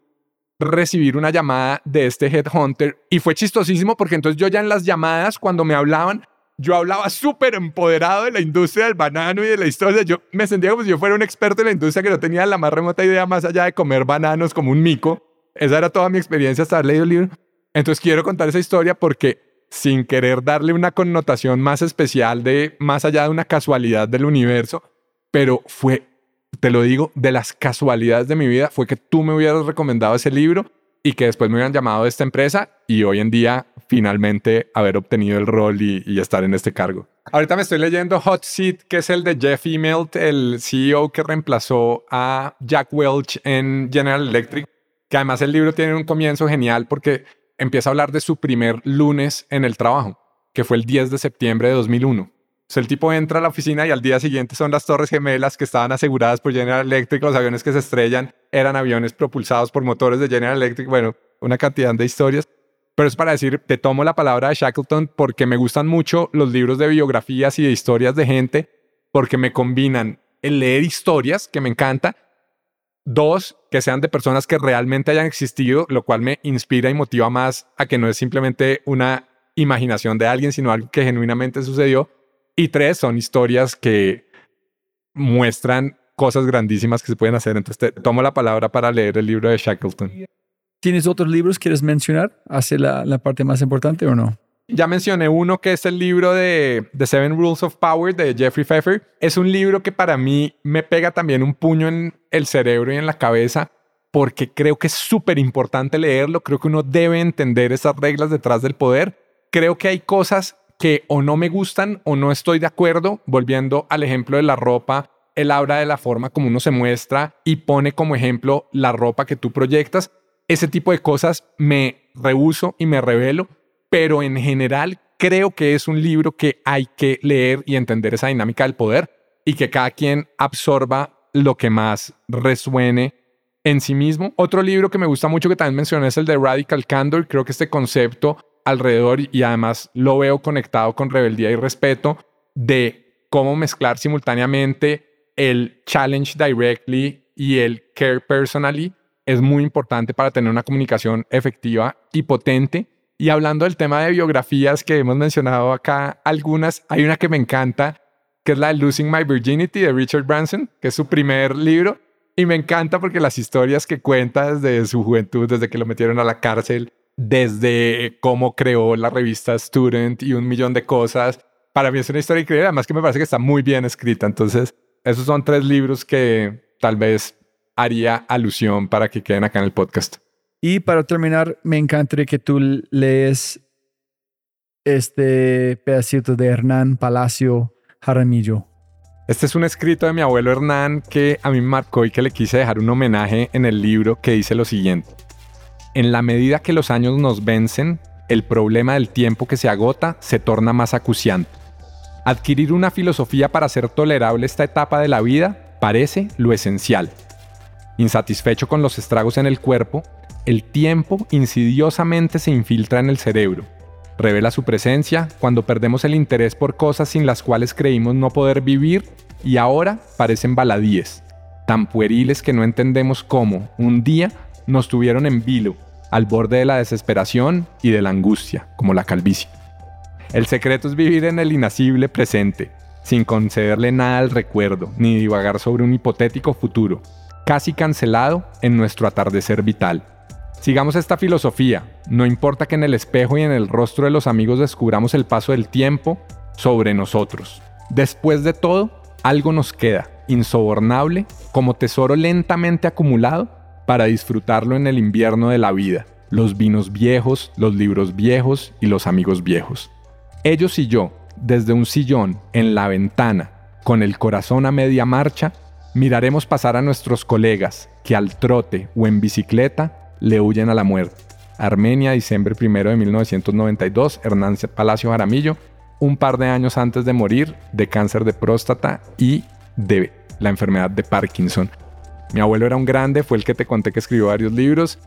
recibir una llamada de este headhunter. Y fue chistosísimo porque entonces yo ya en las llamadas, cuando me hablaban, yo hablaba súper empoderado de la industria del banano y de la historia. Yo me sentía como si yo fuera un experto en la industria que no tenía la más remota idea más allá de comer bananos como un mico. Esa era toda mi experiencia hasta haber leído el libro. Entonces quiero contar esa historia porque sin querer darle una connotación más especial de más allá de una casualidad del universo, pero fue, te lo digo, de las casualidades de mi vida, fue que tú me hubieras recomendado ese libro y que después me hubieran llamado de esta empresa y hoy en día finalmente haber obtenido el rol y, y estar en este cargo. Ahorita me estoy leyendo Hot Seat, que es el de Jeff Immelt, el CEO que reemplazó a Jack Welch en General Electric, que además el libro tiene un comienzo genial porque empieza a hablar de su primer lunes en el trabajo, que fue el 10 de septiembre de 2001. El tipo entra a la oficina y al día siguiente son las torres gemelas que estaban aseguradas por General Electric, los aviones que se estrellan eran aviones propulsados por motores de General Electric, bueno, una cantidad de historias. Pero es para decir, te tomo la palabra de Shackleton porque me gustan mucho los libros de biografías y de historias de gente, porque me combinan el leer historias, que me encanta, dos, que sean de personas que realmente hayan existido, lo cual me inspira y motiva más a que no es simplemente una imaginación de alguien, sino algo que genuinamente sucedió. Y tres, son historias que muestran cosas grandísimas que se pueden hacer. Entonces, te tomo la palabra para leer el libro de Shackleton. ¿Tienes otros libros que quieres mencionar? ¿Hace la, la parte más importante o no? Ya mencioné uno que es el libro de The Seven Rules of Power de Jeffrey Pfeffer. Es un libro que para mí me pega también un puño en el cerebro y en la cabeza porque creo que es súper importante leerlo. Creo que uno debe entender esas reglas detrás del poder. Creo que hay cosas que o no me gustan o no estoy de acuerdo. Volviendo al ejemplo de la ropa, él habla de la forma como uno se muestra y pone como ejemplo la ropa que tú proyectas. Ese tipo de cosas me rehuso y me revelo pero en general creo que es un libro que hay que leer y entender esa dinámica del poder y que cada quien absorba lo que más resuene en sí mismo. Otro libro que me gusta mucho que también mencioné es el de Radical Candor. Creo que este concepto alrededor y además lo veo conectado con rebeldía y respeto de cómo mezclar simultáneamente el challenge directly y el care personally es muy importante para tener una comunicación efectiva y potente y hablando del tema de biografías que hemos mencionado acá, algunas, hay una que me encanta, que es la de Losing My Virginity de Richard Branson, que es su primer libro. Y me encanta porque las historias que cuenta desde su juventud, desde que lo metieron a la cárcel, desde cómo creó la revista Student y un millón de cosas. Para mí es una historia increíble, además que me parece que está muy bien escrita. Entonces, esos son tres libros que tal vez haría alusión para que queden acá en el podcast. Y para terminar, me encantaría que tú lees este pedacito de Hernán Palacio Jaramillo. Este es un escrito de mi abuelo Hernán que a mí me marcó y que le quise dejar un homenaje en el libro que dice lo siguiente. En la medida que los años nos vencen, el problema del tiempo que se agota se torna más acuciante. Adquirir una filosofía para hacer tolerable esta etapa de la vida parece lo esencial. Insatisfecho con los estragos en el cuerpo, el tiempo insidiosamente se infiltra en el cerebro. Revela su presencia cuando perdemos el interés por cosas sin las cuales creímos no poder vivir y ahora parecen baladíes, tan pueriles que no entendemos cómo, un día, nos tuvieron en vilo, al borde de la desesperación y de la angustia, como la calvicie. El secreto es vivir en el inacible presente, sin concederle nada al recuerdo, ni divagar sobre un hipotético futuro, casi cancelado en nuestro atardecer vital. Sigamos esta filosofía. No importa que en el espejo y en el rostro de los amigos descubramos el paso del tiempo sobre nosotros. Después de todo, algo nos queda, insobornable, como tesoro lentamente acumulado, para disfrutarlo en el invierno de la vida. Los vinos viejos, los libros viejos y los amigos viejos. Ellos y yo, desde un sillón, en la ventana, con el corazón a media marcha, miraremos pasar a nuestros colegas que al trote o en bicicleta le huyen a la muerte. Armenia, diciembre 1 de 1992, Hernán Palacio Jaramillo, un par de años antes de morir de cáncer de próstata y de la enfermedad de Parkinson. Mi abuelo era un grande, fue el que te conté que escribió varios libros,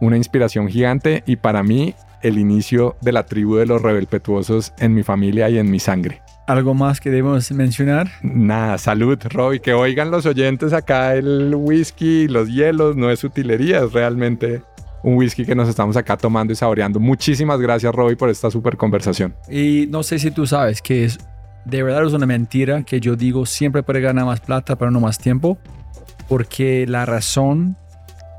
una inspiración gigante y para mí el inicio de la tribu de los rebelpetuosos en mi familia y en mi sangre. ¿Algo más que debemos mencionar? Nada, salud, Roy. Que oigan los oyentes acá el whisky, los hielos, no es utilería, es realmente un whisky que nos estamos acá tomando y saboreando. Muchísimas gracias, Roy, por esta super conversación. Y no sé si tú sabes que es de verdad es una mentira que yo digo siempre puede ganar más plata, pero no más tiempo. Porque la razón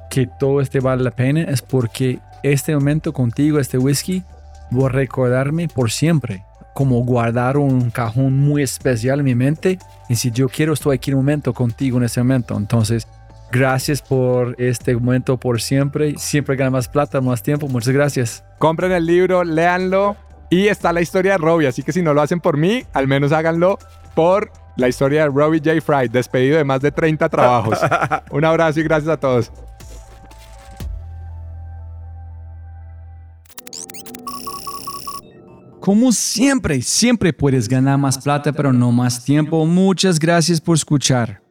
que todo este vale la pena es porque este momento contigo, este whisky, voy a recordarme por siempre como guardar un cajón muy especial en mi mente. Y si yo quiero, estoy aquí en un momento contigo en ese momento. Entonces, Gracias por este momento, por siempre. Siempre gana más plata, más tiempo. Muchas gracias. Compren el libro, léanlo y está la historia de Robbie. Así que si no lo hacen por mí, al menos háganlo por la historia de Robbie J. Fry, despedido de más de 30 trabajos. Un abrazo y gracias a todos. Como siempre, siempre puedes ganar más plata, pero no más tiempo. Muchas gracias por escuchar.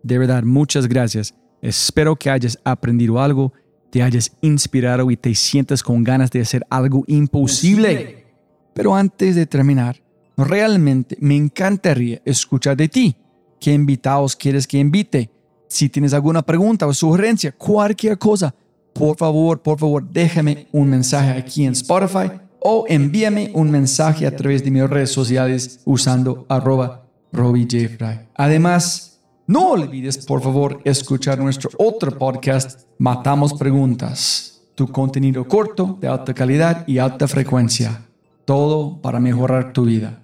De verdad, muchas gracias. Espero que hayas aprendido algo, te hayas inspirado y te sientas con ganas de hacer algo imposible. Pero antes de terminar, realmente me encantaría escuchar de ti. ¿Qué invitados quieres que invite? Si tienes alguna pregunta o sugerencia, cualquier cosa, por favor, por favor, déjame un mensaje aquí en Spotify o envíame un mensaje a través de mis redes sociales usando arroba. Además, no olvides por favor escuchar nuestro otro podcast, Matamos Preguntas, tu contenido corto, de alta calidad y alta frecuencia. Todo para mejorar tu vida.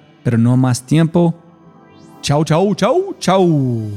pero no más tiempo. Chau, chau, chau, chau.